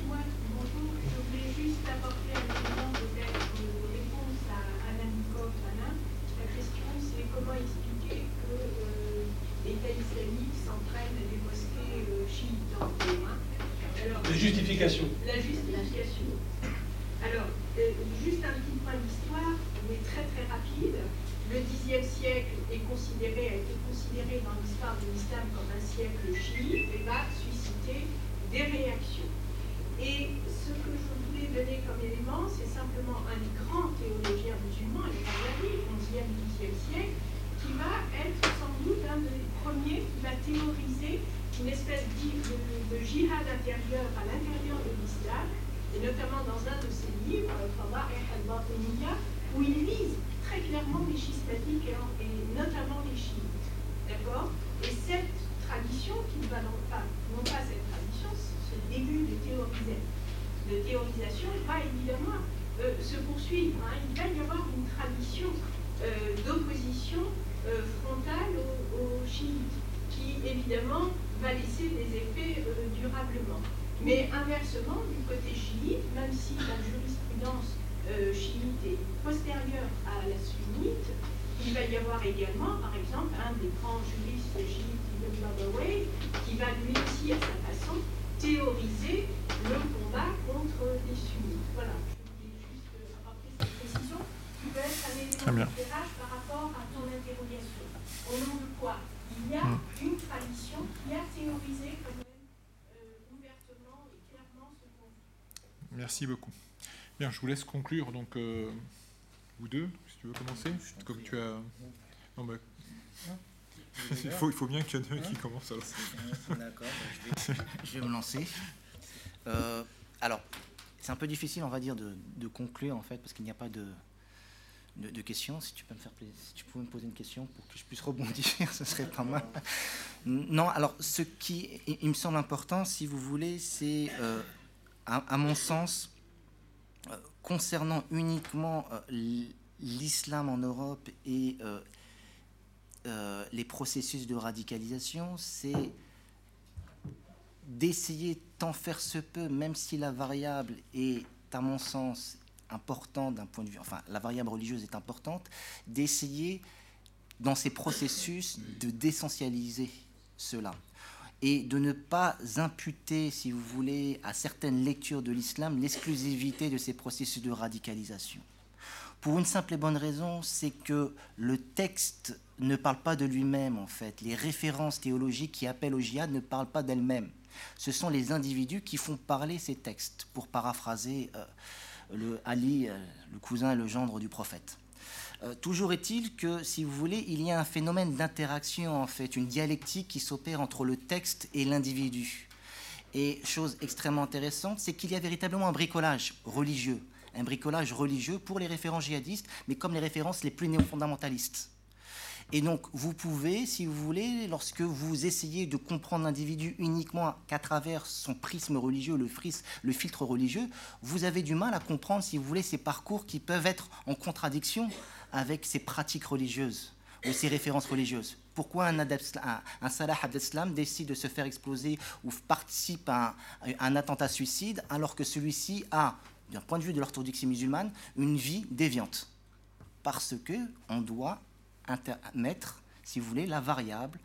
La justification. Alors, euh, juste un petit point d'histoire, mais très très rapide. Le Xe siècle est considéré, a été considéré dans l'histoire de l'islam comme un siècle chiite et va susciter des réactions. Et ce que je voulais donner comme élément, c'est simplement un grand théologien musulman, le Ghazali, 11e, 12e siècle, qui va être sans doute un des premiers qui va théoriser une espèce de, de jihad intérieur à l'intérieur de et notamment dans un de ses livres, où il vise très clairement les schismatiques et, notamment les chiites. D'accord? Et cette tradition, qui ne va non pas, non pas cette tradition, ce début de, de théorisation, va évidemment euh, se poursuivre. Hein. Il va y avoir une tradition euh, d'opposition euh, frontale aux chiites, qui évidemment va laisser des effets durablement. Mais inversement, du côté chiite, même si la jurisprudence euh, chiite est postérieure à la sunnite, il va y avoir également, par exemple, un des grands juristes chiites, Ibn Babaway, qui va lui aussi, à sa façon, théoriser le combat contre les sunnites. Voilà, je voulais juste euh, apporter cette précision qui peut être un élément d'éclairage par rapport à ton interrogation. Au nom de quoi? Il y a hmm. une tradition qui a théorisé quand même euh, ouvertement et clairement ce conflit. Merci beaucoup. Bien, je vous laisse conclure, donc, euh, vous deux, si tu veux commencer, comme tu as... Non, bah, [laughs] il, faut, il faut bien qu'il y en ait un qui commence alors. D'accord, bah, [laughs] je, vais, me lancer. Euh, alors, c'est un peu difficile, on va dire, de, de conclure en fait, parce qu'il n'y a pas de, de, questions. Si tu peux me faire si tu pouvais me poser une question pour que je puisse rebondir, [laughs] ce serait pas mal. Non, alors ce qui il me semble important, si vous voulez, c'est euh, à, mon sens euh, concernant uniquement euh, l'islam en Europe et les processus de radicalisation, c'est d'essayer tant faire se peut, même si la variable est, à mon sens, important d'un point de vue, enfin la variable religieuse est importante, d'essayer dans ces processus de d'essentialiser cela et de ne pas imputer, si vous voulez, à certaines lectures de l'islam l'exclusivité de ces processus de radicalisation. Pour une simple et bonne raison, c'est que le texte ne parle pas de lui-même, en fait. Les références théologiques qui appellent au djihad ne parlent pas d'elles-mêmes. Ce sont les individus qui font parler ces textes, pour paraphraser euh, le Ali, euh, le cousin et le gendre du prophète. Euh, toujours est-il que, si vous voulez, il y a un phénomène d'interaction, en fait, une dialectique qui s'opère entre le texte et l'individu. Et chose extrêmement intéressante, c'est qu'il y a véritablement un bricolage religieux, un bricolage religieux pour les références djihadistes, mais comme les références les plus néo-fondamentalistes. Et donc, vous pouvez, si vous voulez, lorsque vous essayez de comprendre l'individu uniquement qu'à travers son prisme religieux, le, le filtre religieux, vous avez du mal à comprendre, si vous voulez, ces parcours qui peuvent être en contradiction avec ces pratiques religieuses ou ces références religieuses. Pourquoi un, un, Salah Abdeslam décide de se faire exploser ou participe à un, un attentat suicide alors que celui-ci a, d'un point de vue de l'orthodoxie musulmane, une vie déviante? Parce que on doit mettre, si vous voulez, la variable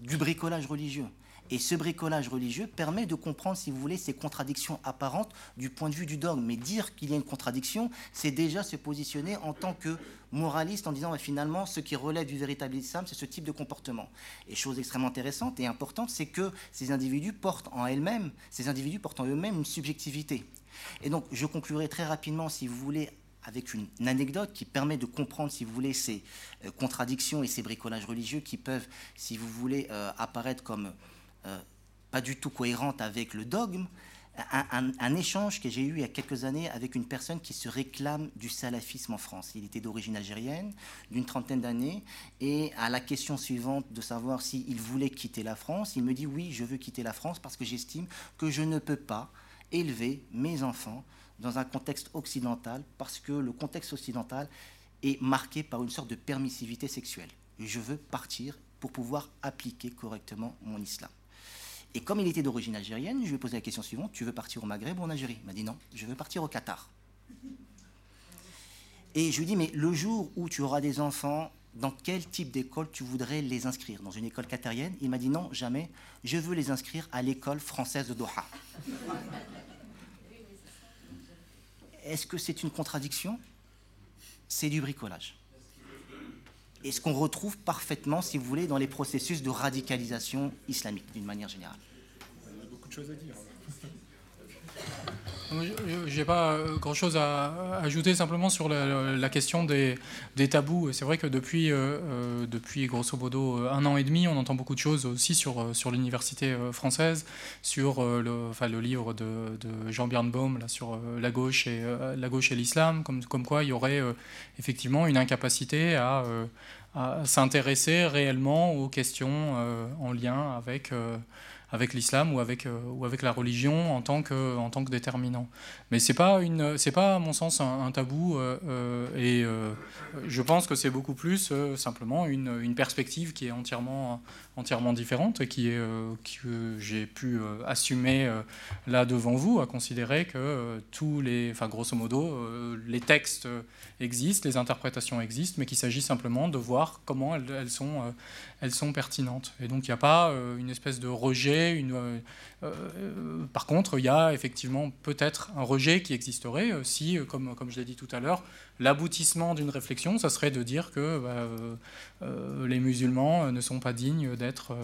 du bricolage religieux. Et ce bricolage religieux permet de comprendre, si vous voulez, ces contradictions apparentes du point de vue du dogme. Mais dire qu'il y a une contradiction, c'est déjà se positionner en tant que moraliste en disant bah, finalement, ce qui relève du véritable islam, c'est ce type de comportement. Et chose extrêmement intéressante et importante, c'est que ces individus portent en elles-mêmes, ces individus portent en eux-mêmes une subjectivité. Et donc, je conclurai très rapidement, si vous voulez, avec une, anecdote qui permet de comprendre, si vous voulez, ces euh, contradictions et ces bricolages religieux qui peuvent, si vous voulez, euh, apparaître comme pas du tout cohérentes avec le dogme. Un, échange que j'ai eu il y a quelques années avec une personne qui se réclame du salafisme en France. Il était d'origine algérienne, d'une trentaine d'années, et à la question suivante de savoir s'il voulait quitter la France, il me dit oui, je veux quitter la France parce que j'estime que je ne peux pas élever mes enfants dans un contexte occidental parce que le contexte occidental est marqué par une sorte de permissivité sexuelle. Je veux partir pour pouvoir appliquer correctement mon islam. Et comme il était d'origine algérienne, je lui ai posé la question suivante, tu veux partir au Maghreb ou en Algérie? Il m'a dit non, je veux partir au Qatar. Et je lui ai dit, mais le jour où tu auras des enfants, dans quel type d'école tu voudrais les inscrire? Dans une école qatarienne? Il m'a dit non, jamais, je veux les inscrire à l'école française de Doha. Est-ce que c'est une contradiction? C'est du bricolage. Et ce qu'on retrouve parfaitement, si vous voulez, dans les processus de radicalisation islamique, d'une manière générale. Il a beaucoup de choses à dire. Je n'ai pas euh, grand-chose à ajouter simplement sur la, question des, tabous. C'est vrai que depuis, euh, euh, depuis grosso modo un an et demi, on entend beaucoup de choses aussi sur, sur l'université française, sur le, enfin, le livre de, Jean Birnbaum là, sur la gauche et l'islam, comme, comme quoi il y aurait effectivement une incapacité à s'intéresser réellement aux questions en lien avec avec l'islam ou avec, euh, ou avec la religion en tant que, en tant que déterminant. Mais ce n'est pas, pas, à mon sens, un, tabou, euh, euh, et je pense que c'est beaucoup plus simplement une, une, perspective qui est entièrement, entièrement différente qui est, que j'ai pu assumer là devant vous, à considérer que tous les, enfin grosso modo, les textes existent, les interprétations existent, mais qu'il s'agit simplement de voir comment elles, elles sont, elles sont pertinentes. Et donc il n'y a pas une espèce de rejet, une, euh, par contre, il y a effectivement peut-être un rejet qui existerait euh, si, euh, comme, comme je l'ai dit tout à l'heure, l'aboutissement d'une réflexion, ça serait de dire que bah, les musulmans ne sont pas dignes d'être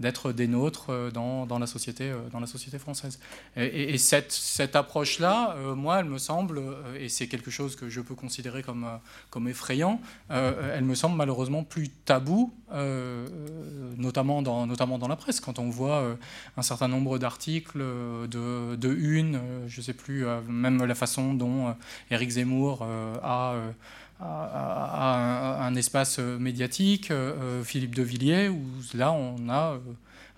d'être des nôtres dans, dans, la société, dans la société française. Et, et cette, cette approche-là, moi, elle me semble, et c'est quelque chose que je peux considérer comme, comme effrayant, elle me semble malheureusement plus tabou, notamment, dans, notamment dans la presse, quand on voit un certain nombre d'articles, de, de une, je ne sais plus, même la façon dont Éric Zemmour a à, un, espace médiatique, euh, Philippe de Villiers, où là on a euh,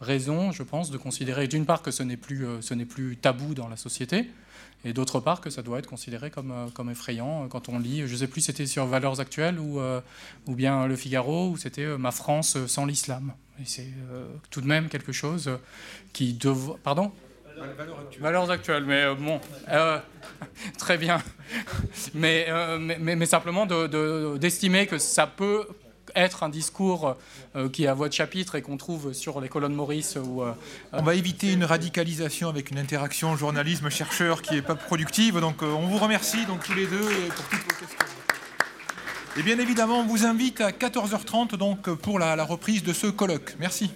raison, je pense, de considérer d'une part que ce n'est plus, euh, tabou dans la société, et d'autre part que ça doit être considéré comme, comme effrayant quand on lit, je ne sais plus c'était sur Valeurs Actuelles ou, bien Le Figaro, ou c'était Ma France sans l'islam. Et c'est tout de même quelque chose qui. Pardon? Valeurs actuelles. mais euh, bon, euh, [laughs] très bien. Mais, euh, mais, mais, simplement d'estimer que ça peut être un discours qui est à voix de chapitre et qu'on trouve sur les colonnes Maurice. Ou, on va éviter une radicalisation avec une interaction journalisme-chercheur qui n'est pas productive. Donc on vous remercie donc, tous les deux pour toutes vos questions. Et bien évidemment, on vous invite à 14h30 donc, pour la reprise de ce colloque. Merci.